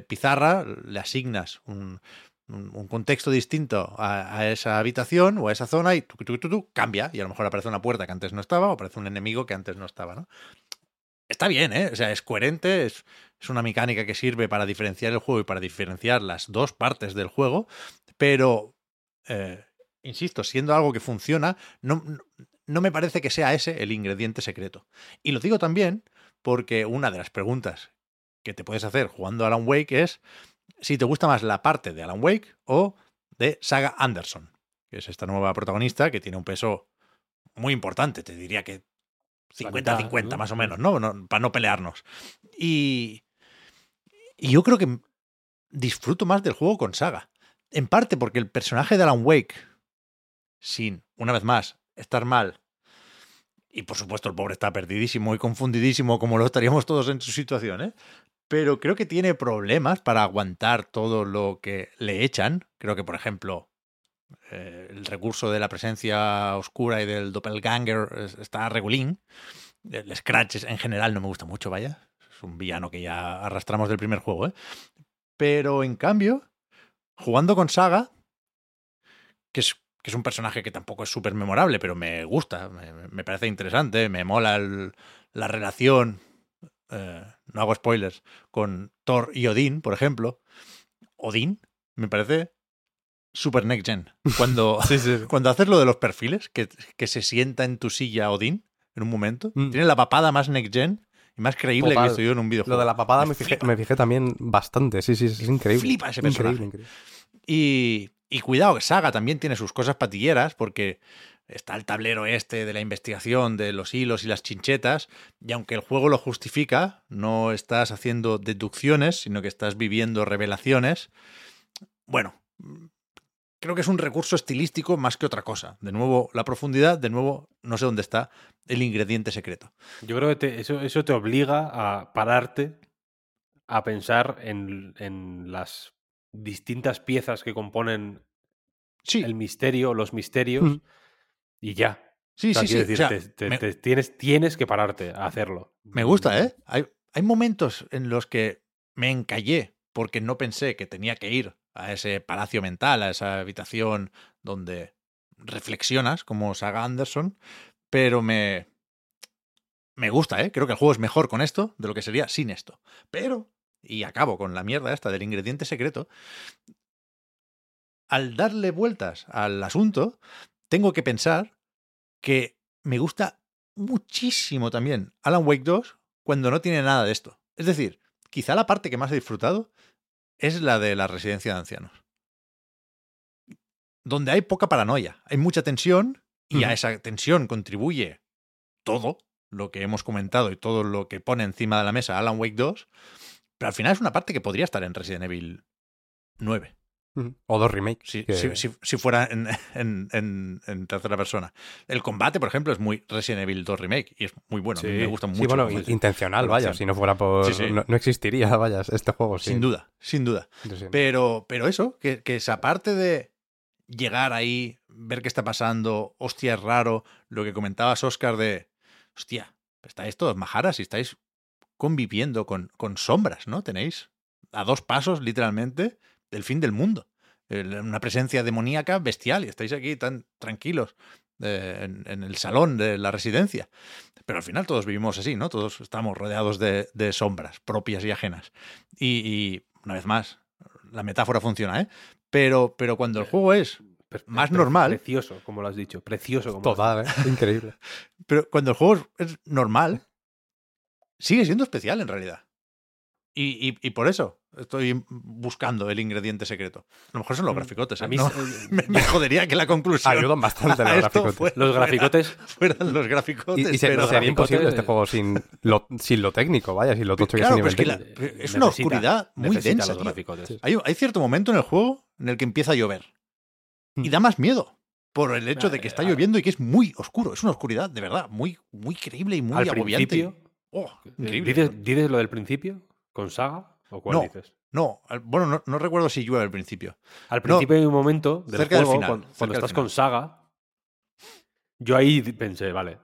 pizarra le asignas un, un, contexto distinto a, esa habitación o a esa zona y tu, tu, tu, cambia y a lo mejor aparece una puerta que antes no estaba o aparece un enemigo que antes no estaba, ¿no? Está bien, ¿eh? O sea, es coherente, es, es una mecánica que sirve para diferenciar el juego y para diferenciar las dos partes del juego, pero, eh, insisto, siendo algo que funciona, no, no me parece que sea ese el ingrediente secreto. Y lo digo también porque una de las preguntas que te puedes hacer jugando a Alan Wake es si te gusta más la parte de Alan Wake o de Saga Anderson, que es esta nueva protagonista que tiene un peso muy importante, te diría que 50-50 ¿no? más o menos, ¿no? ¿no? Para no pelearnos. Y, y yo creo que disfruto más del juego con Saga. En parte porque el personaje de Alan Wake, sin, una vez más, estar mal, y por supuesto el pobre está perdidísimo y confundidísimo como lo estaríamos todos en su situación, ¿eh? Pero creo que tiene problemas para aguantar todo lo que le echan. Creo que, por ejemplo, eh, el recurso de la presencia oscura y del doppelganger está regulín. El Scratch en general no me gusta mucho, vaya. Es un villano que ya arrastramos del primer juego, ¿eh? Pero en cambio, jugando con Saga, que es, que es un personaje que tampoco es súper memorable, pero me gusta, me, me, parece interesante, me mola la relación, eh, no hago spoilers, con Thor y Odín, por ejemplo. Odín, me parece super next gen. Cuando, sí, sí. cuando haces lo de los perfiles, que, que, se sienta en tu silla Odín en un momento, mm. tiene la papada más next gen y más creíble que estoy yo en un videojuego. Lo de la papada me, me, fijé, me fijé, también bastante, sí, sí, es increíble. Flipa ese personaje. Increíble, increíble. Y, y cuidado, que Saga también tiene sus cosas patilleras, porque está el tablero este de la investigación de los hilos y las chinchetas, y aunque el juego lo justifica, no estás haciendo deducciones, sino que estás viviendo revelaciones. Bueno, creo que es un recurso estilístico más que otra cosa. De nuevo, la profundidad, de nuevo, no sé dónde está el ingrediente secreto. Yo creo que te, eso, eso, te obliga a pararte a pensar en, en las distintas piezas que componen sí. el misterio, los misterios, Mm. Y ya. Sí, O sea, sí, sí. decir, O sea, te- te- me- te tienes, tienes que pararte a hacerlo. Me gusta, ¿eh? Hay, hay momentos en los que me encallé porque no pensé que tenía que ir a ese palacio mental, a esa habitación donde reflexionas como Saga Anderson, pero me, me gusta, ¿eh? Creo que el juego es mejor con esto de lo que sería sin esto. Pero, y acabo con la mierda esta del ingrediente secreto, al darle vueltas al asunto, tengo que pensar que me gusta muchísimo también Alan Wake 2 cuando no tiene nada de esto. Es decir, quizá la parte que más he disfrutado es la de la residencia de ancianos. Donde hay poca paranoia, hay mucha tensión y a esa tensión contribuye todo lo que hemos comentado y todo lo que pone encima de la mesa Alan Wake 2, pero al final es una parte que podría estar en Resident Evil 9. O dos remakes. Si, que- si- si- si fuera en, en- en- en tercera persona. El combate, por ejemplo, es muy Resident Evil 2 Remake y es muy bueno. Sí. me gusta mucho. Sí, bueno, intencional, vaya. Si no fuera por. Sí. No, no existiría, vaya, este juego. sin duda, sin duda. duda. Pero, pero eso, que, que esa parte de llegar ahí, ver qué está pasando, hostia, es raro, lo que comentabas, Oscar, de, hostia, estáis todos majaras y estáis conviviendo con, con sombras, ¿no? Tenéis a dos pasos, literalmente, del fin del mundo. Una presencia demoníaca bestial y estáis aquí tan tranquilos eh, en, en el salón de la residencia. Pero al final todos vivimos así, ¿no? Todos estamos rodeados de, de sombras propias y ajenas. Y, y, una vez más, la metáfora funciona, ¿eh? Pero, pero cuando el juego es Más normal. Precioso, como lo has dicho. Precioso, como lo has Total, ¿eh? Increíble. Pero cuando el juego es normal, sigue siendo especial en realidad. Y, y- y por eso estoy buscando el ingrediente secreto. A lo mejor son los Mm, graficotes. A ¿eh? mí No, eh, me, me jodería que la conclusión Ayudan bastante a los fuera- los graficotes fueran los graficotes. Y, y se- pero- sería graficotes- imposible este juego sin lo, sin lo técnico, vaya, sin lo tocho que Claro, es a pero es que la- es una necesita- oscuridad muy densa, los graficotes. Sí. Hay, hay cierto momento en el juego en el que empieza a llover. Y Mm. da más miedo. Por el hecho de que está lloviendo y que es muy oscuro. Es una oscuridad, de verdad, muy, muy creíble y muy Al agobiante. principio, Oh, eh, increíble. ¿dices, dices lo del principio? ¿Con Saga? ¿O cuál No. dices? No, al- bueno, no, no recuerdo si llueve al principio. Al principio hay un momento del cerca del final, cuando, cerca cuando del estás final. con Saga, yo ahí pensé, vale,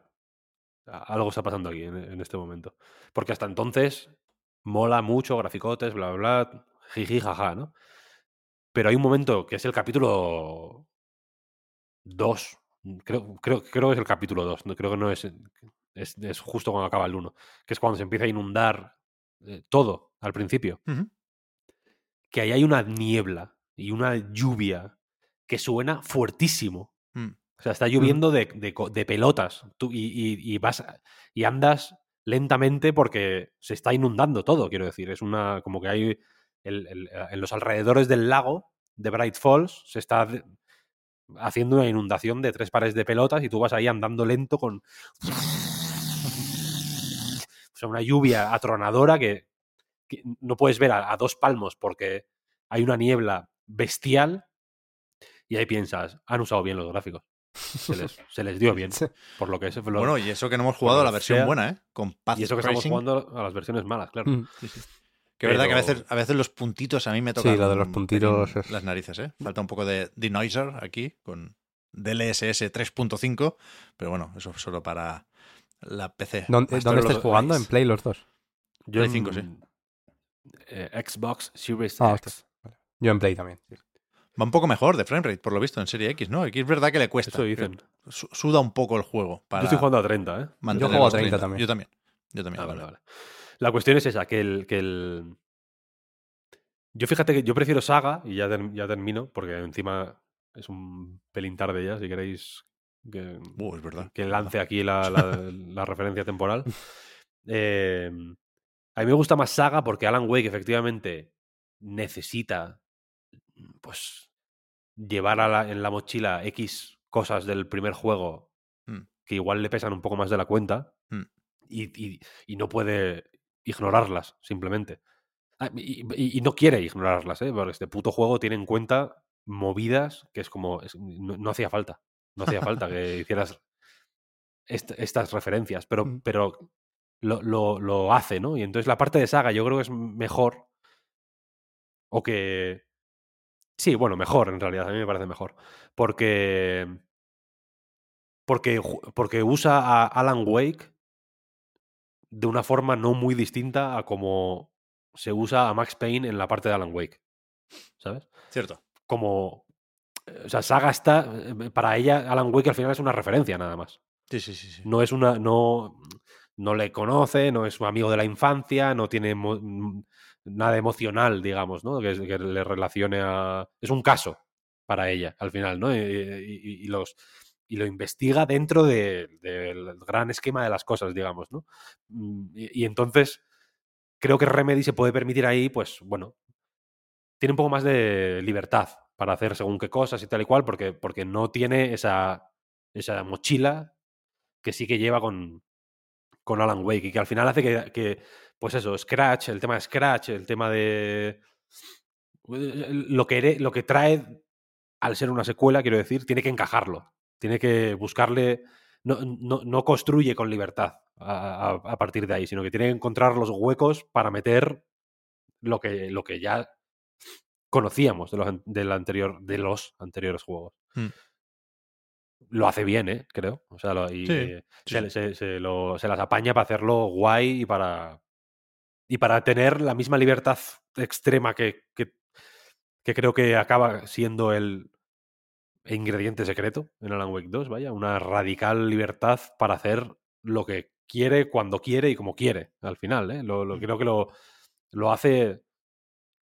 algo está pasando aquí en, en este momento. Porque hasta entonces mola mucho, graficotes, bla, bla, bla, jiji, jaja, ¿no? Pero hay un momento que es el capítulo 2. Creo, creo, creo que es el capítulo 2. No, creo que no es, es. Es justo cuando acaba el 1. Que es cuando se empieza a inundar eh, todo al principio que ahí hay una niebla y una lluvia que suena fuertísimo. Mm. O sea, está lloviendo de, de pelotas tú, y, y- y vas y andas lentamente porque se está inundando todo, quiero decir. Es una como que hay el- el- en los alrededores del lago de Bright Falls se está haciendo una inundación de tres pares de pelotas y tú vas ahí andando lento con sea, una lluvia atronadora que, que no puedes ver a, a dos palmos porque hay una niebla bestial y ahí piensas, han usado bien los gráficos. Se les, se les dio bien, Sí. por lo que es. lo- Bueno, y eso que no hemos jugado a la versión sea, buena, ¿eh? Con Path y eso que estamos jugando a las versiones malas, claro. Mm. Que es verdad que a veces, a veces los puntitos a mí me tocan Sí, lo de los un puntitos pelín es- las narices, ¿eh? Falta un poco de denoiser aquí con DLSS 3.5, pero bueno, eso es solo para la PC. ¿Dónde, dónde the jugando? ¿En Play los dos? Yo Play en, 5, sí. eh, Xbox Series Ah, X. Vale. Yo en Play también. sí. Va un poco mejor de framerate, por lo visto, en Serie X, ¿no? Aquí es verdad que le cuesta. Eso dicen. Su- Suda un poco el juego para Yo estoy jugando a 30, ¿eh? mantener juego a los 30 también. Yo también. Yo también. Ah, vale, vale. vale. La cuestión es esa, que el, que el... Yo fíjate que yo prefiero Saga, y ya, ter- ya termino, porque encima es un pelín tarde ya, si queréis que, Uh, es verdad. que lance aquí la, la- la referencia temporal. Eh, a mí me gusta más Saga porque Alan Wake efectivamente necesita pues llevar a la- en la mochila X cosas del primer juego Mm. que igual le pesan un poco más de la cuenta Mm. y, y- y no puede ignorarlas simplemente. Ah, Y, no quiere ignorarlas, ¿eh? porque este puto juego tiene en cuenta movidas que es como... es- no, no hacía falta. No hacía falta que hicieras est- estas referencias, pero, Mm. pero lo, lo- lo hace, ¿no? Y entonces la parte de saga yo creo que es mejor. O que. Sí, bueno, mejor en realidad, a mí me parece mejor. Porque. Porque, porque usa a Alan Wake de una forma no muy distinta a como se usa a Max Payne en la parte de Alan Wake. ¿Sabes? Cierto. Como. O sea, Saga está. eh, Para ella, Alan Wake al final es una referencia nada más. Sí, sí, sí. sí. No es una. No, no le conoce, no es su amigo de la infancia, no tiene mm, nada emocional, digamos, ¿no? Que, que, le relacione a... Es un caso para ella, al final, ¿no? Y, los, y lo investiga dentro del gran esquema de las cosas, digamos, ¿no? Mm, y, entonces creo que Remedy se puede permitir ahí, pues, bueno, tiene un poco más de libertad para hacer según qué cosas y tal y cual, porque, porque no tiene esa, esa mochila que sí que lleva con, con Alan Wake y que al final hace que, pues eso, Scratch, el tema de Scratch, el tema de... Eh, lo que, lo que trae al ser una secuela, quiero decir, tiene que encajarlo, tiene que buscarle... No, no, construye con libertad a, partir de ahí, sino que tiene que encontrar los huecos para meter lo que, lo que ya conocíamos de los, del anterior, de los anteriores juegos. Hmm lo hace bien, ¿eh? creo. O sea, y Se, las apaña para hacerlo guay y para, y para tener la misma libertad extrema que, que, creo que acaba siendo el ingrediente secreto en Alan Wake 2, vaya, una radical libertad para hacer lo que quiere, cuando quiere y como quiere, al final. ¿eh? Lo, mm. creo que lo, lo hace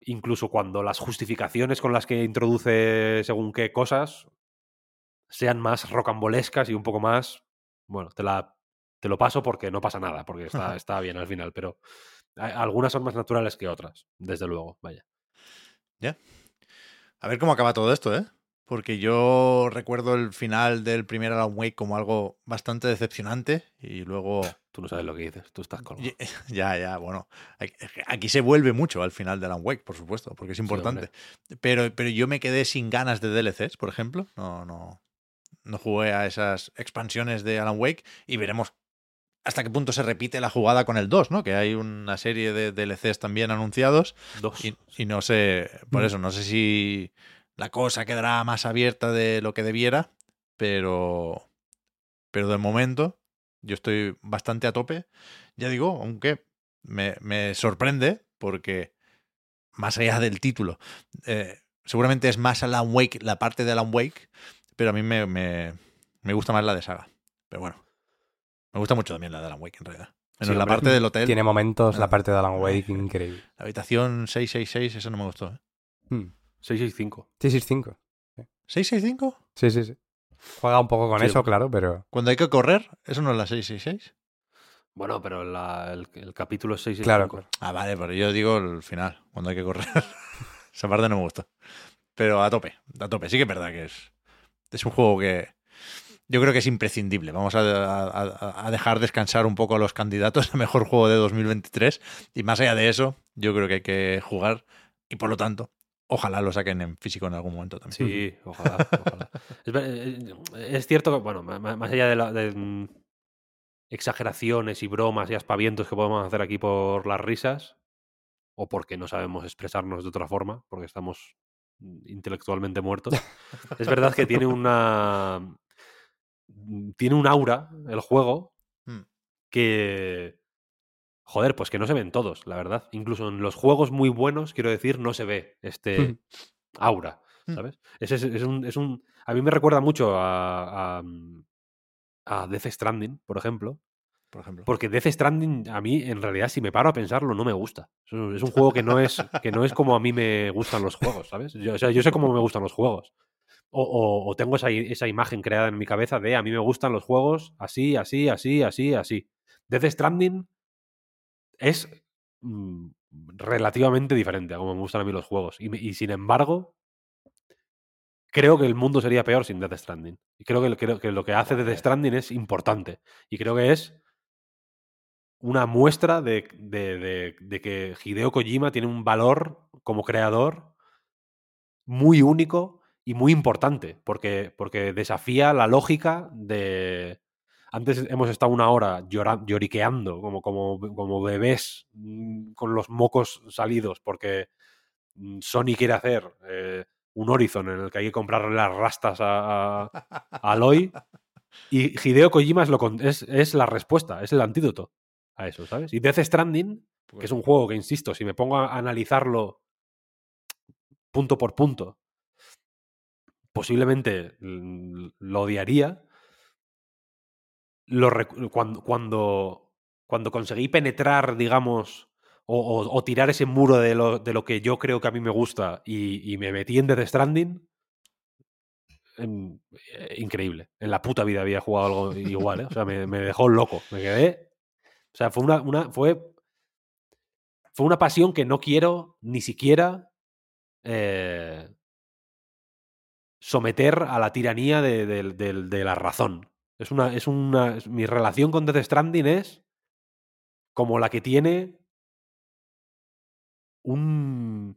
incluso cuando las justificaciones con las que introduce según qué cosas sean más rocambolescas y un poco más, bueno, te, la, te lo paso porque no pasa nada, porque está, está bien al final, pero algunas son más naturales que otras, desde luego, vaya. Ya. A ver cómo acaba todo esto, ¿eh? Porque yo recuerdo el final del primer Alan Wake como algo bastante decepcionante y luego... Tú no sabes lo que dices, tú estás con... Ya, ya, bueno. Aquí se vuelve mucho al final de Alan Wake, por supuesto, porque es importante. pero, pero yo me quedé sin ganas de DLCs, por ejemplo. No, no, no jugué a esas expansiones de Alan Wake y veremos hasta qué punto se repite la jugada con el 2, ¿no? Que hay una serie de DLCs también anunciados. Dos. Y, no sé, por mm. eso, no sé si la cosa quedará más abierta de lo que debiera, pero, pero de momento yo estoy bastante a tope. Ya digo, aunque me, me sorprende porque más allá del título, eh, seguramente es más Alan Wake, la parte de Alan Wake, pero a mí me, me, me, gusta más la de Saga. Pero bueno, me gusta mucho también la de Alan Wake en realidad. en la parte del hotel. Tiene momentos la ah, parte de Alan Wake increíble. La habitación 666, eso no me gustó. ¿eh? 665. 665. ¿665? Sí, sí, sí. Juega un poco con eso, claro, pero. Cuando hay que correr, ¿eso no es la 666? Bueno, pero el, el, capítulo es 665. Claro. Ah, vale, pero yo digo el final, cuando hay que correr. Esa parte no me gusta. Pero a tope, a tope. Sí que es verdad que es, es un juego que yo creo que es imprescindible. Vamos a, dejar descansar un poco a los candidatos a mejor juego de 2023. Y más allá de eso, yo creo que hay que jugar y por lo tanto, ojalá lo saquen en físico en algún momento también. Sí, ojalá. Eh, es, cierto que, bueno, más allá de, la, de mm, exageraciones y bromas y aspavientos que podemos hacer aquí por las risas, o porque no sabemos expresarnos de otra forma, porque estamos intelectualmente muerto. es verdad que tiene una. Mm, tiene un aura el juego mm. que. Joder, pues que no se ven todos, la verdad. Incluso en los juegos muy buenos, quiero decir, no se ve este aura, mm. ¿sabes? Es, es, un, es, un, A mí me recuerda mucho a, a, a Death Stranding, por ejemplo, por ejemplo. Porque Death Stranding, a mí, en realidad, si me paro a pensarlo, no me gusta. Es un juego que no es, que no es como a mí me gustan los juegos, ¿sabes? Yo, o sea, yo sé cómo me gustan los juegos. O, tengo esa, esa, imagen creada en mi cabeza de a mí me gustan los juegos así, así, así, así, así. Death Stranding es mm, relativamente diferente a cómo me gustan a mí los juegos. Y, y, sin embargo, creo que el mundo sería peor sin Death Stranding. Y creo que, creo que lo que hace Death Stranding es importante. Y creo que es una muestra de, que Hideo Kojima tiene un valor como creador muy único y muy importante, porque, porque desafía la lógica de... Antes hemos estado una hora lloriqueando como, como, como bebés mm, con los mocos salidos, porque mm, Sony quiere hacer eh, un Horizon en el que hay que comprarle las rastas a, a, Aloy. Y Hideo Kojima es, lo, es, es la respuesta, es el antídoto a eso, ¿sabes? Y Death Stranding, que es un juego que, insisto, si me pongo a analizarlo punto por punto, posiblemente lo odiaría. Lo cuando, cuando, cuando conseguí penetrar, digamos, o, tirar ese muro de lo, de lo que yo creo que a mí me gusta y, me metí en Death Stranding, em, eh, increíble. En la puta vida había jugado algo igual, ¿eh? O sea, me, dejó loco. Me quedé. O sea, fue una, fue, fue una pasión que no quiero ni siquiera eh, someter a la tiranía de- de la razón. Es una, es una. es- mi relación con Death Stranding es como la que tiene un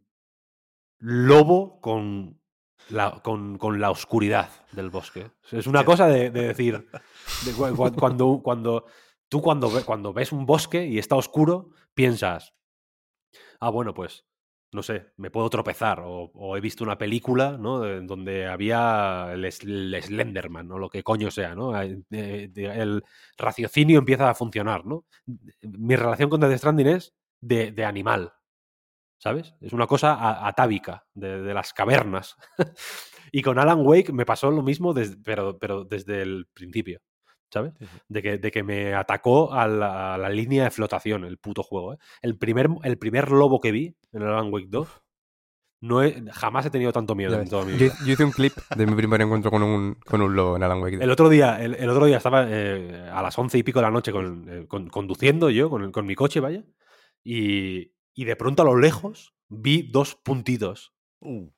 lobo con la, con, con la oscuridad del bosque. Es una cosa de, de decir. de cu- cu- cuando, cuando, tú cuando, cuando ves un bosque y está oscuro, piensas. Ah, bueno, pues. No sé, me puedo tropezar. O, he visto una película, ¿no? En donde había el, Slenderman, o lo que coño sea, ¿no? Eh, eh, El raciocinio empieza a funcionar, ¿no? Mi relación con Death Stranding es de, de animal. ¿sabes? Es una cosa atávica, de, de las cavernas. y con Alan Wake me pasó lo mismo, des- pero, pero desde el principio, ¿sabes? De que, de que me atacó a la, a la línea de flotación el puto juego. ¿eh? El, primer, el primer lobo que vi en el Alan Wake 2, no he- jamás he tenido tanto miedo en toda mi Yo, vida. yo hice un clip de mi primer encuentro con un, con un lobo en Alan Wake. El otro día, el, el otro día estaba eh, a las once y pico de la noche con- eh, con- conduciendo yo con, con mi coche, vaya, y, y de pronto a lo lejos vi dos puntitos Uh,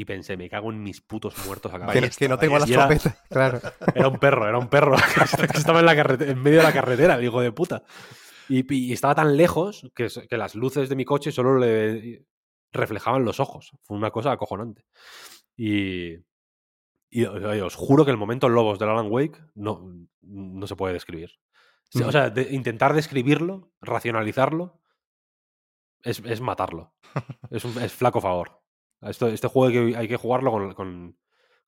y pensé, me cago en mis putos muertos acá. que, que no tengo la Y era- escopeta, claro. Era un perro, era un perro que estaba en, la en medio de la carretera, el hijo de puta. Y, y estaba tan lejos que, que las luces de mi coche solo le reflejaban los ojos. Fue una cosa acojonante. Y, y os juro que el momento Lobos del Alan Wake no, no se puede describir. O sea, Mm. O sea, de- intentar describirlo, racionalizarlo, es, es matarlo. Es, un, es flaco favor. Esto- este juego hay que, hay que jugarlo con, con-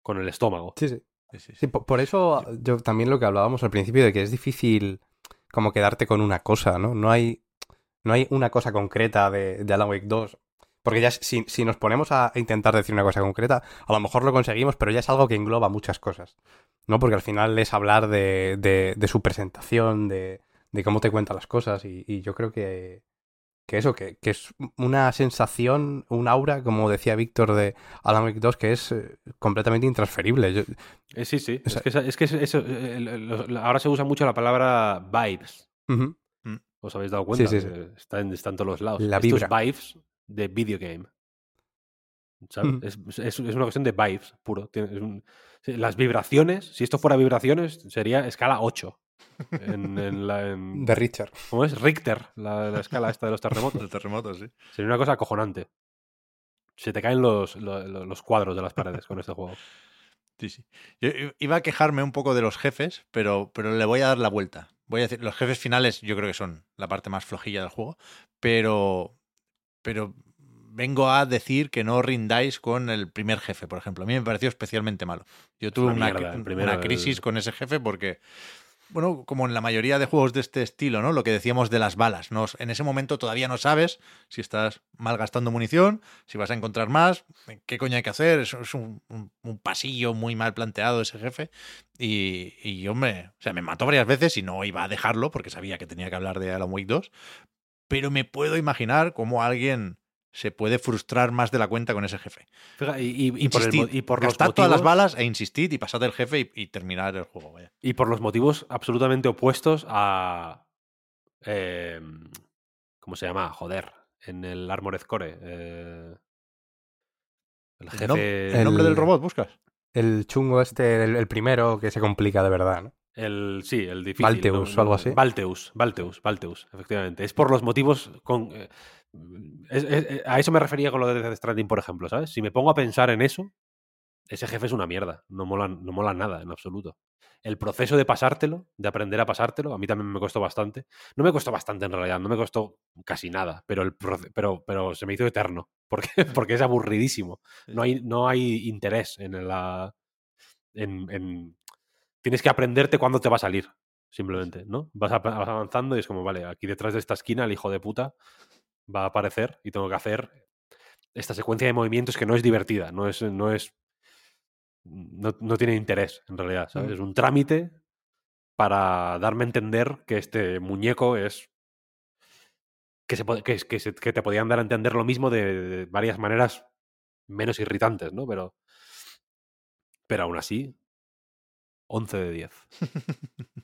con el estómago. Sí, sí. sí, sí, sí. Sí, po- por, eso yo también lo que hablábamos al principio de que es difícil como quedarte con una cosa, ¿no? No hay, no hay una cosa concreta de, de Alan Wake 2. Porque ya si, si nos ponemos a intentar decir una cosa concreta, a lo mejor lo conseguimos, pero ya es algo que engloba muchas cosas. ¿No? Porque al final es hablar de, de, de su presentación, de, de cómo te cuenta las cosas. Y, y yo creo que, que eso, que, que es una sensación, un aura, como decía Víctor de Alan Wake 2, que es eh, completamente intransferible. Yo- Eh, sí, sí. O sea- es que, es que eso- eh, el- el- ahora se usa mucho la palabra vibes. Ujú. ¿Os habéis dado cuenta? Sí, sí, sí. Que Está, en, está en todos los lados. La Esto es vibra. vibes de video game. ¿Sabes? Ujú. es, es- es una cuestión de vibes, puro. Tiene- un- las vibraciones, si esto fuera vibraciones, sería escala 8. En, en la, en- De Richard. ¿Cómo es? Richter, la, la escala esta de los terremotos. El terremoto, sí. Sería una cosa acojonante. Se te caen los, lo- lo- los cuadros de las paredes con este juego. Sí, sí. Yo iba a quejarme un poco de los jefes, pero, pero le voy a dar la vuelta. Voy a decir, los jefes finales yo creo que son la parte más flojilla del juego, pero, pero vengo a decir que no rindáis con el primer jefe, por ejemplo. A mí me pareció especialmente malo. Yo tuve una una, mierda, cri- el primero, una crisis el- con ese jefe porque, bueno, como en la mayoría de juegos de este estilo, ¿no? Lo que decíamos de las balas. No, en ese momento todavía no sabes si estás malgastando munición, si vas a encontrar más, qué coño hay que hacer. Es, un pasillo muy mal planteado ese jefe. Y, y, hombre, o sea, me mató varias veces y no iba a dejarlo porque sabía que tenía que hablar de Alan Wake 2. Pero me puedo imaginar cómo alguien se puede frustrar más de la cuenta con ese jefe. Fija, Y, y- y por, el y por los gastad todas las motivos- balas e insistid y pasad el jefe y, y terminar el juego. Vaya. Y por los motivos absolutamente opuestos a. eh, ¿Cómo se llama? Joder. En el Armored Core. eh, el ¿El, jefe. nom- el nombre el- del robot buscas? El chungo este, el, el primero que se complica de verdad, ¿no? El, sí, el difícil. Valteus o algo así. Valteus, Valteus, Valteus, efectivamente. Es por los motivos con. eh, es- es- a eso me refería con lo de Death Stranding, por ejemplo, ¿sabes? Si me pongo a pensar en eso, ese jefe es una mierda. No mola, no mola nada, en absoluto. El proceso de pasártelo, de aprender a pasártelo, a mí también me costó bastante. No me costó bastante en realidad, no me costó casi nada, pero, el pero, pero se me hizo eterno, porque, porque es aburridísimo. No hay, no hay interés en la... En, en- tienes que aprenderte cuándo te va a salir, simplemente, ¿no? Vas, vas avanzando y es como, vale, aquí detrás de esta esquina el hijo de puta va a aparecer y tengo que hacer esta secuencia de movimientos que no es divertida, no es, no es, no, no tiene interés en realidad, ¿sabes? Mm. Es un trámite para darme a entender que este muñeco es. que, se, que, que, se, que te podían dar a entender lo mismo de, de, varias maneras menos irritantes, ¿no? Pero. Pero aún así. 11 de 10.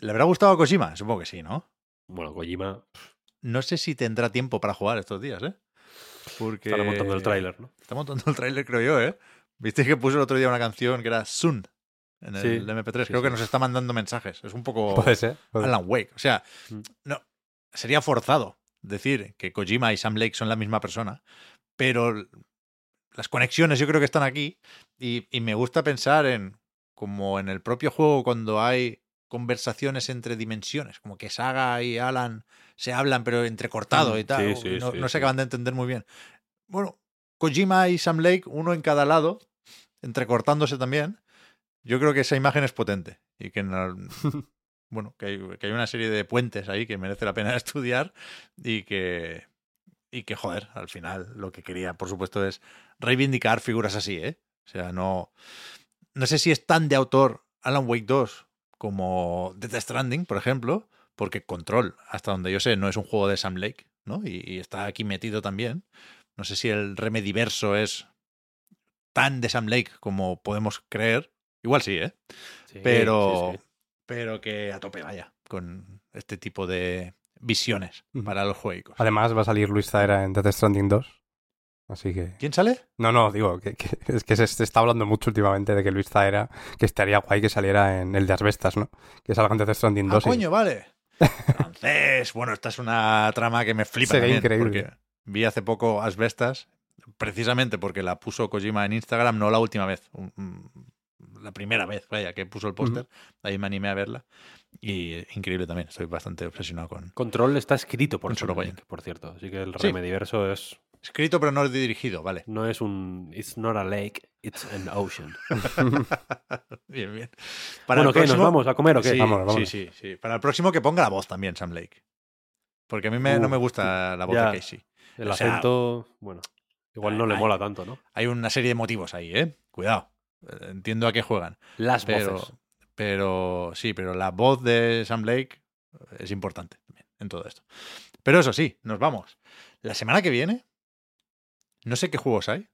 ¿Le habrá gustado a Kojima? Supongo que sí, ¿no? Bueno, Kojima. No sé si tendrá tiempo para jugar estos días, ¿eh? Porque. Está montando el tráiler, ¿no? Está montando el tráiler, creo yo, ¿eh? Viste que puso el otro día una canción que era Soon en el Sí, MP3. sí, creo que sí. nos está mandando mensajes. Es un poco Puede ser. puede. Alan Wake. O sea, Mm. no, sería forzado decir que Kojima y Sam Lake son la misma persona, pero las conexiones yo creo que están aquí y, y me gusta pensar en como en el propio juego cuando hay conversaciones entre dimensiones, como que Saga y Alan se hablan pero entrecortado Mm, y tal, sí, sí, no, sí, no se acaban de entender muy bien. Bueno, Kojima y Sam Lake, uno en cada lado, entrecortándose también, yo creo que esa imagen es potente y que en bueno, que hay, que hay una serie de puentes ahí que merece la pena estudiar y que, y que, joder, al final lo que quería, por supuesto, es reivindicar figuras así, ¿eh? O sea, no, no sé si es tan de autor Alan Wake 2 como Death Stranding, por ejemplo, porque Control, hasta donde yo sé, no es un juego de Sam Lake, ¿no? Y, y está aquí metido también. No sé si el Remediverso es tan de Sam Lake como podemos creer. Igual sí, ¿eh? Sí, pero, sí, sí. pero que a tope vaya con este tipo de visiones para los juegos. Además, va a salir Luis Zaera en Death Stranding 2. Así que. ¿Quién sale? No, no, digo, que, que- es que se, se está hablando mucho últimamente de que Luis Zaera, que estaría guay que saliera en el de Asbestas, ¿no? Que salga en Death Stranding Ah, 2. y- coño, vale. Francés. Bueno, esta es una trama que me flipa Sería también, increíble. porque vi hace poco Asbestas, precisamente porque la puso Kojima en Instagram, no la última vez, un- un- la primera vez, vaya, que puso el póster, ahí me animé a verla y increíble también, estoy bastante obsesionado con... Control está escrito por. Lake, por cierto. Así que el Sí. Remediverso es, Escrito pero no dirigido, vale. no es un. It's not a lake, it's an ocean. Bien, bien. Para bueno, el ¿qué? ¿Nos vamos a comer o qué? Sí, Vámonos, vámonos. sí, sí, sí. Para el próximo que ponga la voz también, Sam Lake. Porque a mí me- no me gusta la voz ya. de Casey. El O sea, acento. Bueno, igual no le mola tanto, ¿no? Hay una serie de motivos ahí, ¿eh? Cuidado. Eh, Entiendo a qué juegan. Las Pero, voces. pero sí, pero la voz de Sam Lake es importante también en todo esto. Pero eso sí, nos vamos. La semana que viene, no sé qué juegos hay.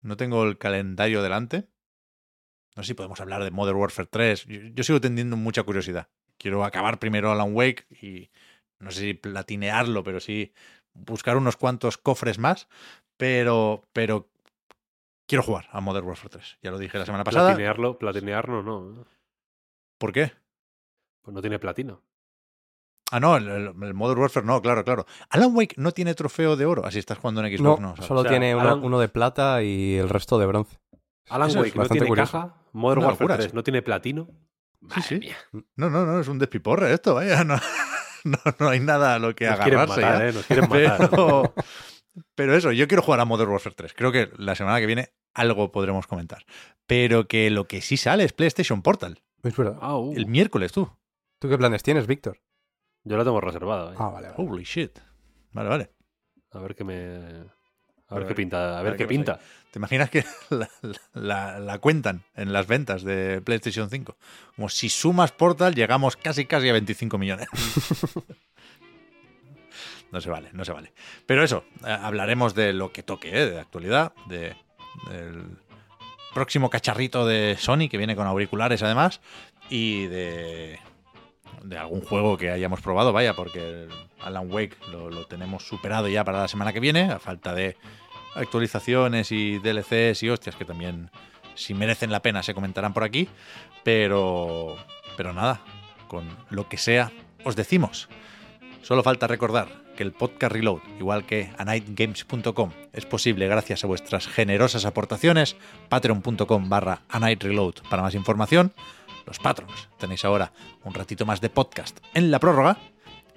No tengo el calendario delante. No sé si podemos hablar de Modern Warfare 3. Yo, yo sigo teniendo mucha curiosidad. Quiero acabar primero Alan Wake y no sé si platinearlo, pero sí buscar unos cuantos cofres más. Pero, pero quiero jugar a Modern Warfare 3. Ya lo dije la semana pasada. Platinearlo, platinearlo no. ¿Por qué? Pues no tiene platino. Ah, no, el, el- el Modern Warfare no, claro, claro. Alan Wake no tiene trofeo de oro. Así estás jugando en No, Xbox, no. ¿sabes? solo O sea, tiene uno, Alan- uno de plata y el resto de bronce. Alan Eso Wake no tiene curioso. caja. Modern Una Warfare locura, 3 sí. no tiene platino. Sí. mía. No, no, no, es un despiporre esto, vaya. No, no, no hay nada a lo que Nos quieren agarrarse. matar, ya. ¿eh? Nos quieren matar. Pero, pero eso, yo quiero jugar a Modern Warfare 3. Creo que la semana que viene algo podremos comentar. Pero que lo que sí sale es PlayStation Portal. Es verdad. Ah, uh. El miércoles, tú. ¿Tú qué planes tienes, Víctor? Yo lo tengo reservado. ¿eh? Ah, vale, vale. Holy shit. Vale, vale. A ver qué me. A A ver qué pinta. A a ver qué qué pinta. ¿Te imaginas que la, la- la cuentan en las ventas de PlayStation 5? Como si sumas Portal llegamos casi casi a 25 millones. no se vale, no se vale. Pero eso, eh, hablaremos de lo que toque, ¿eh? de actualidad, de, del próximo cacharrito de Sony que viene con auriculares además y de, de algún juego que hayamos probado, vaya, porque Alan Wake lo, lo tenemos superado ya para la semana que viene, a falta de actualizaciones y DLCs y hostias que también, si merecen la pena, se comentarán por aquí. Pero, pero nada, con lo que sea, os decimos. Solo falta recordar que el podcast Reload, igual que anightgames.com, es posible gracias a vuestras generosas aportaciones. Patreon.com barra anightreload para más información. Los patrons tenéis ahora un ratito más de podcast en la prórroga.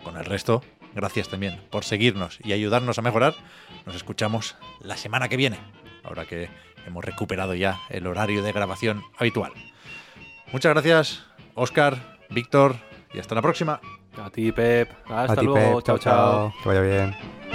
Con el resto, gracias también por seguirnos y ayudarnos a mejorar. Nos escuchamos la semana que viene, ahora que hemos recuperado ya el horario de grabación habitual. Muchas gracias, Oscar, Víctor, y hasta la próxima. A ti, Pep. Hasta a ti, luego. Pep. chao, chao. Que vaya bien.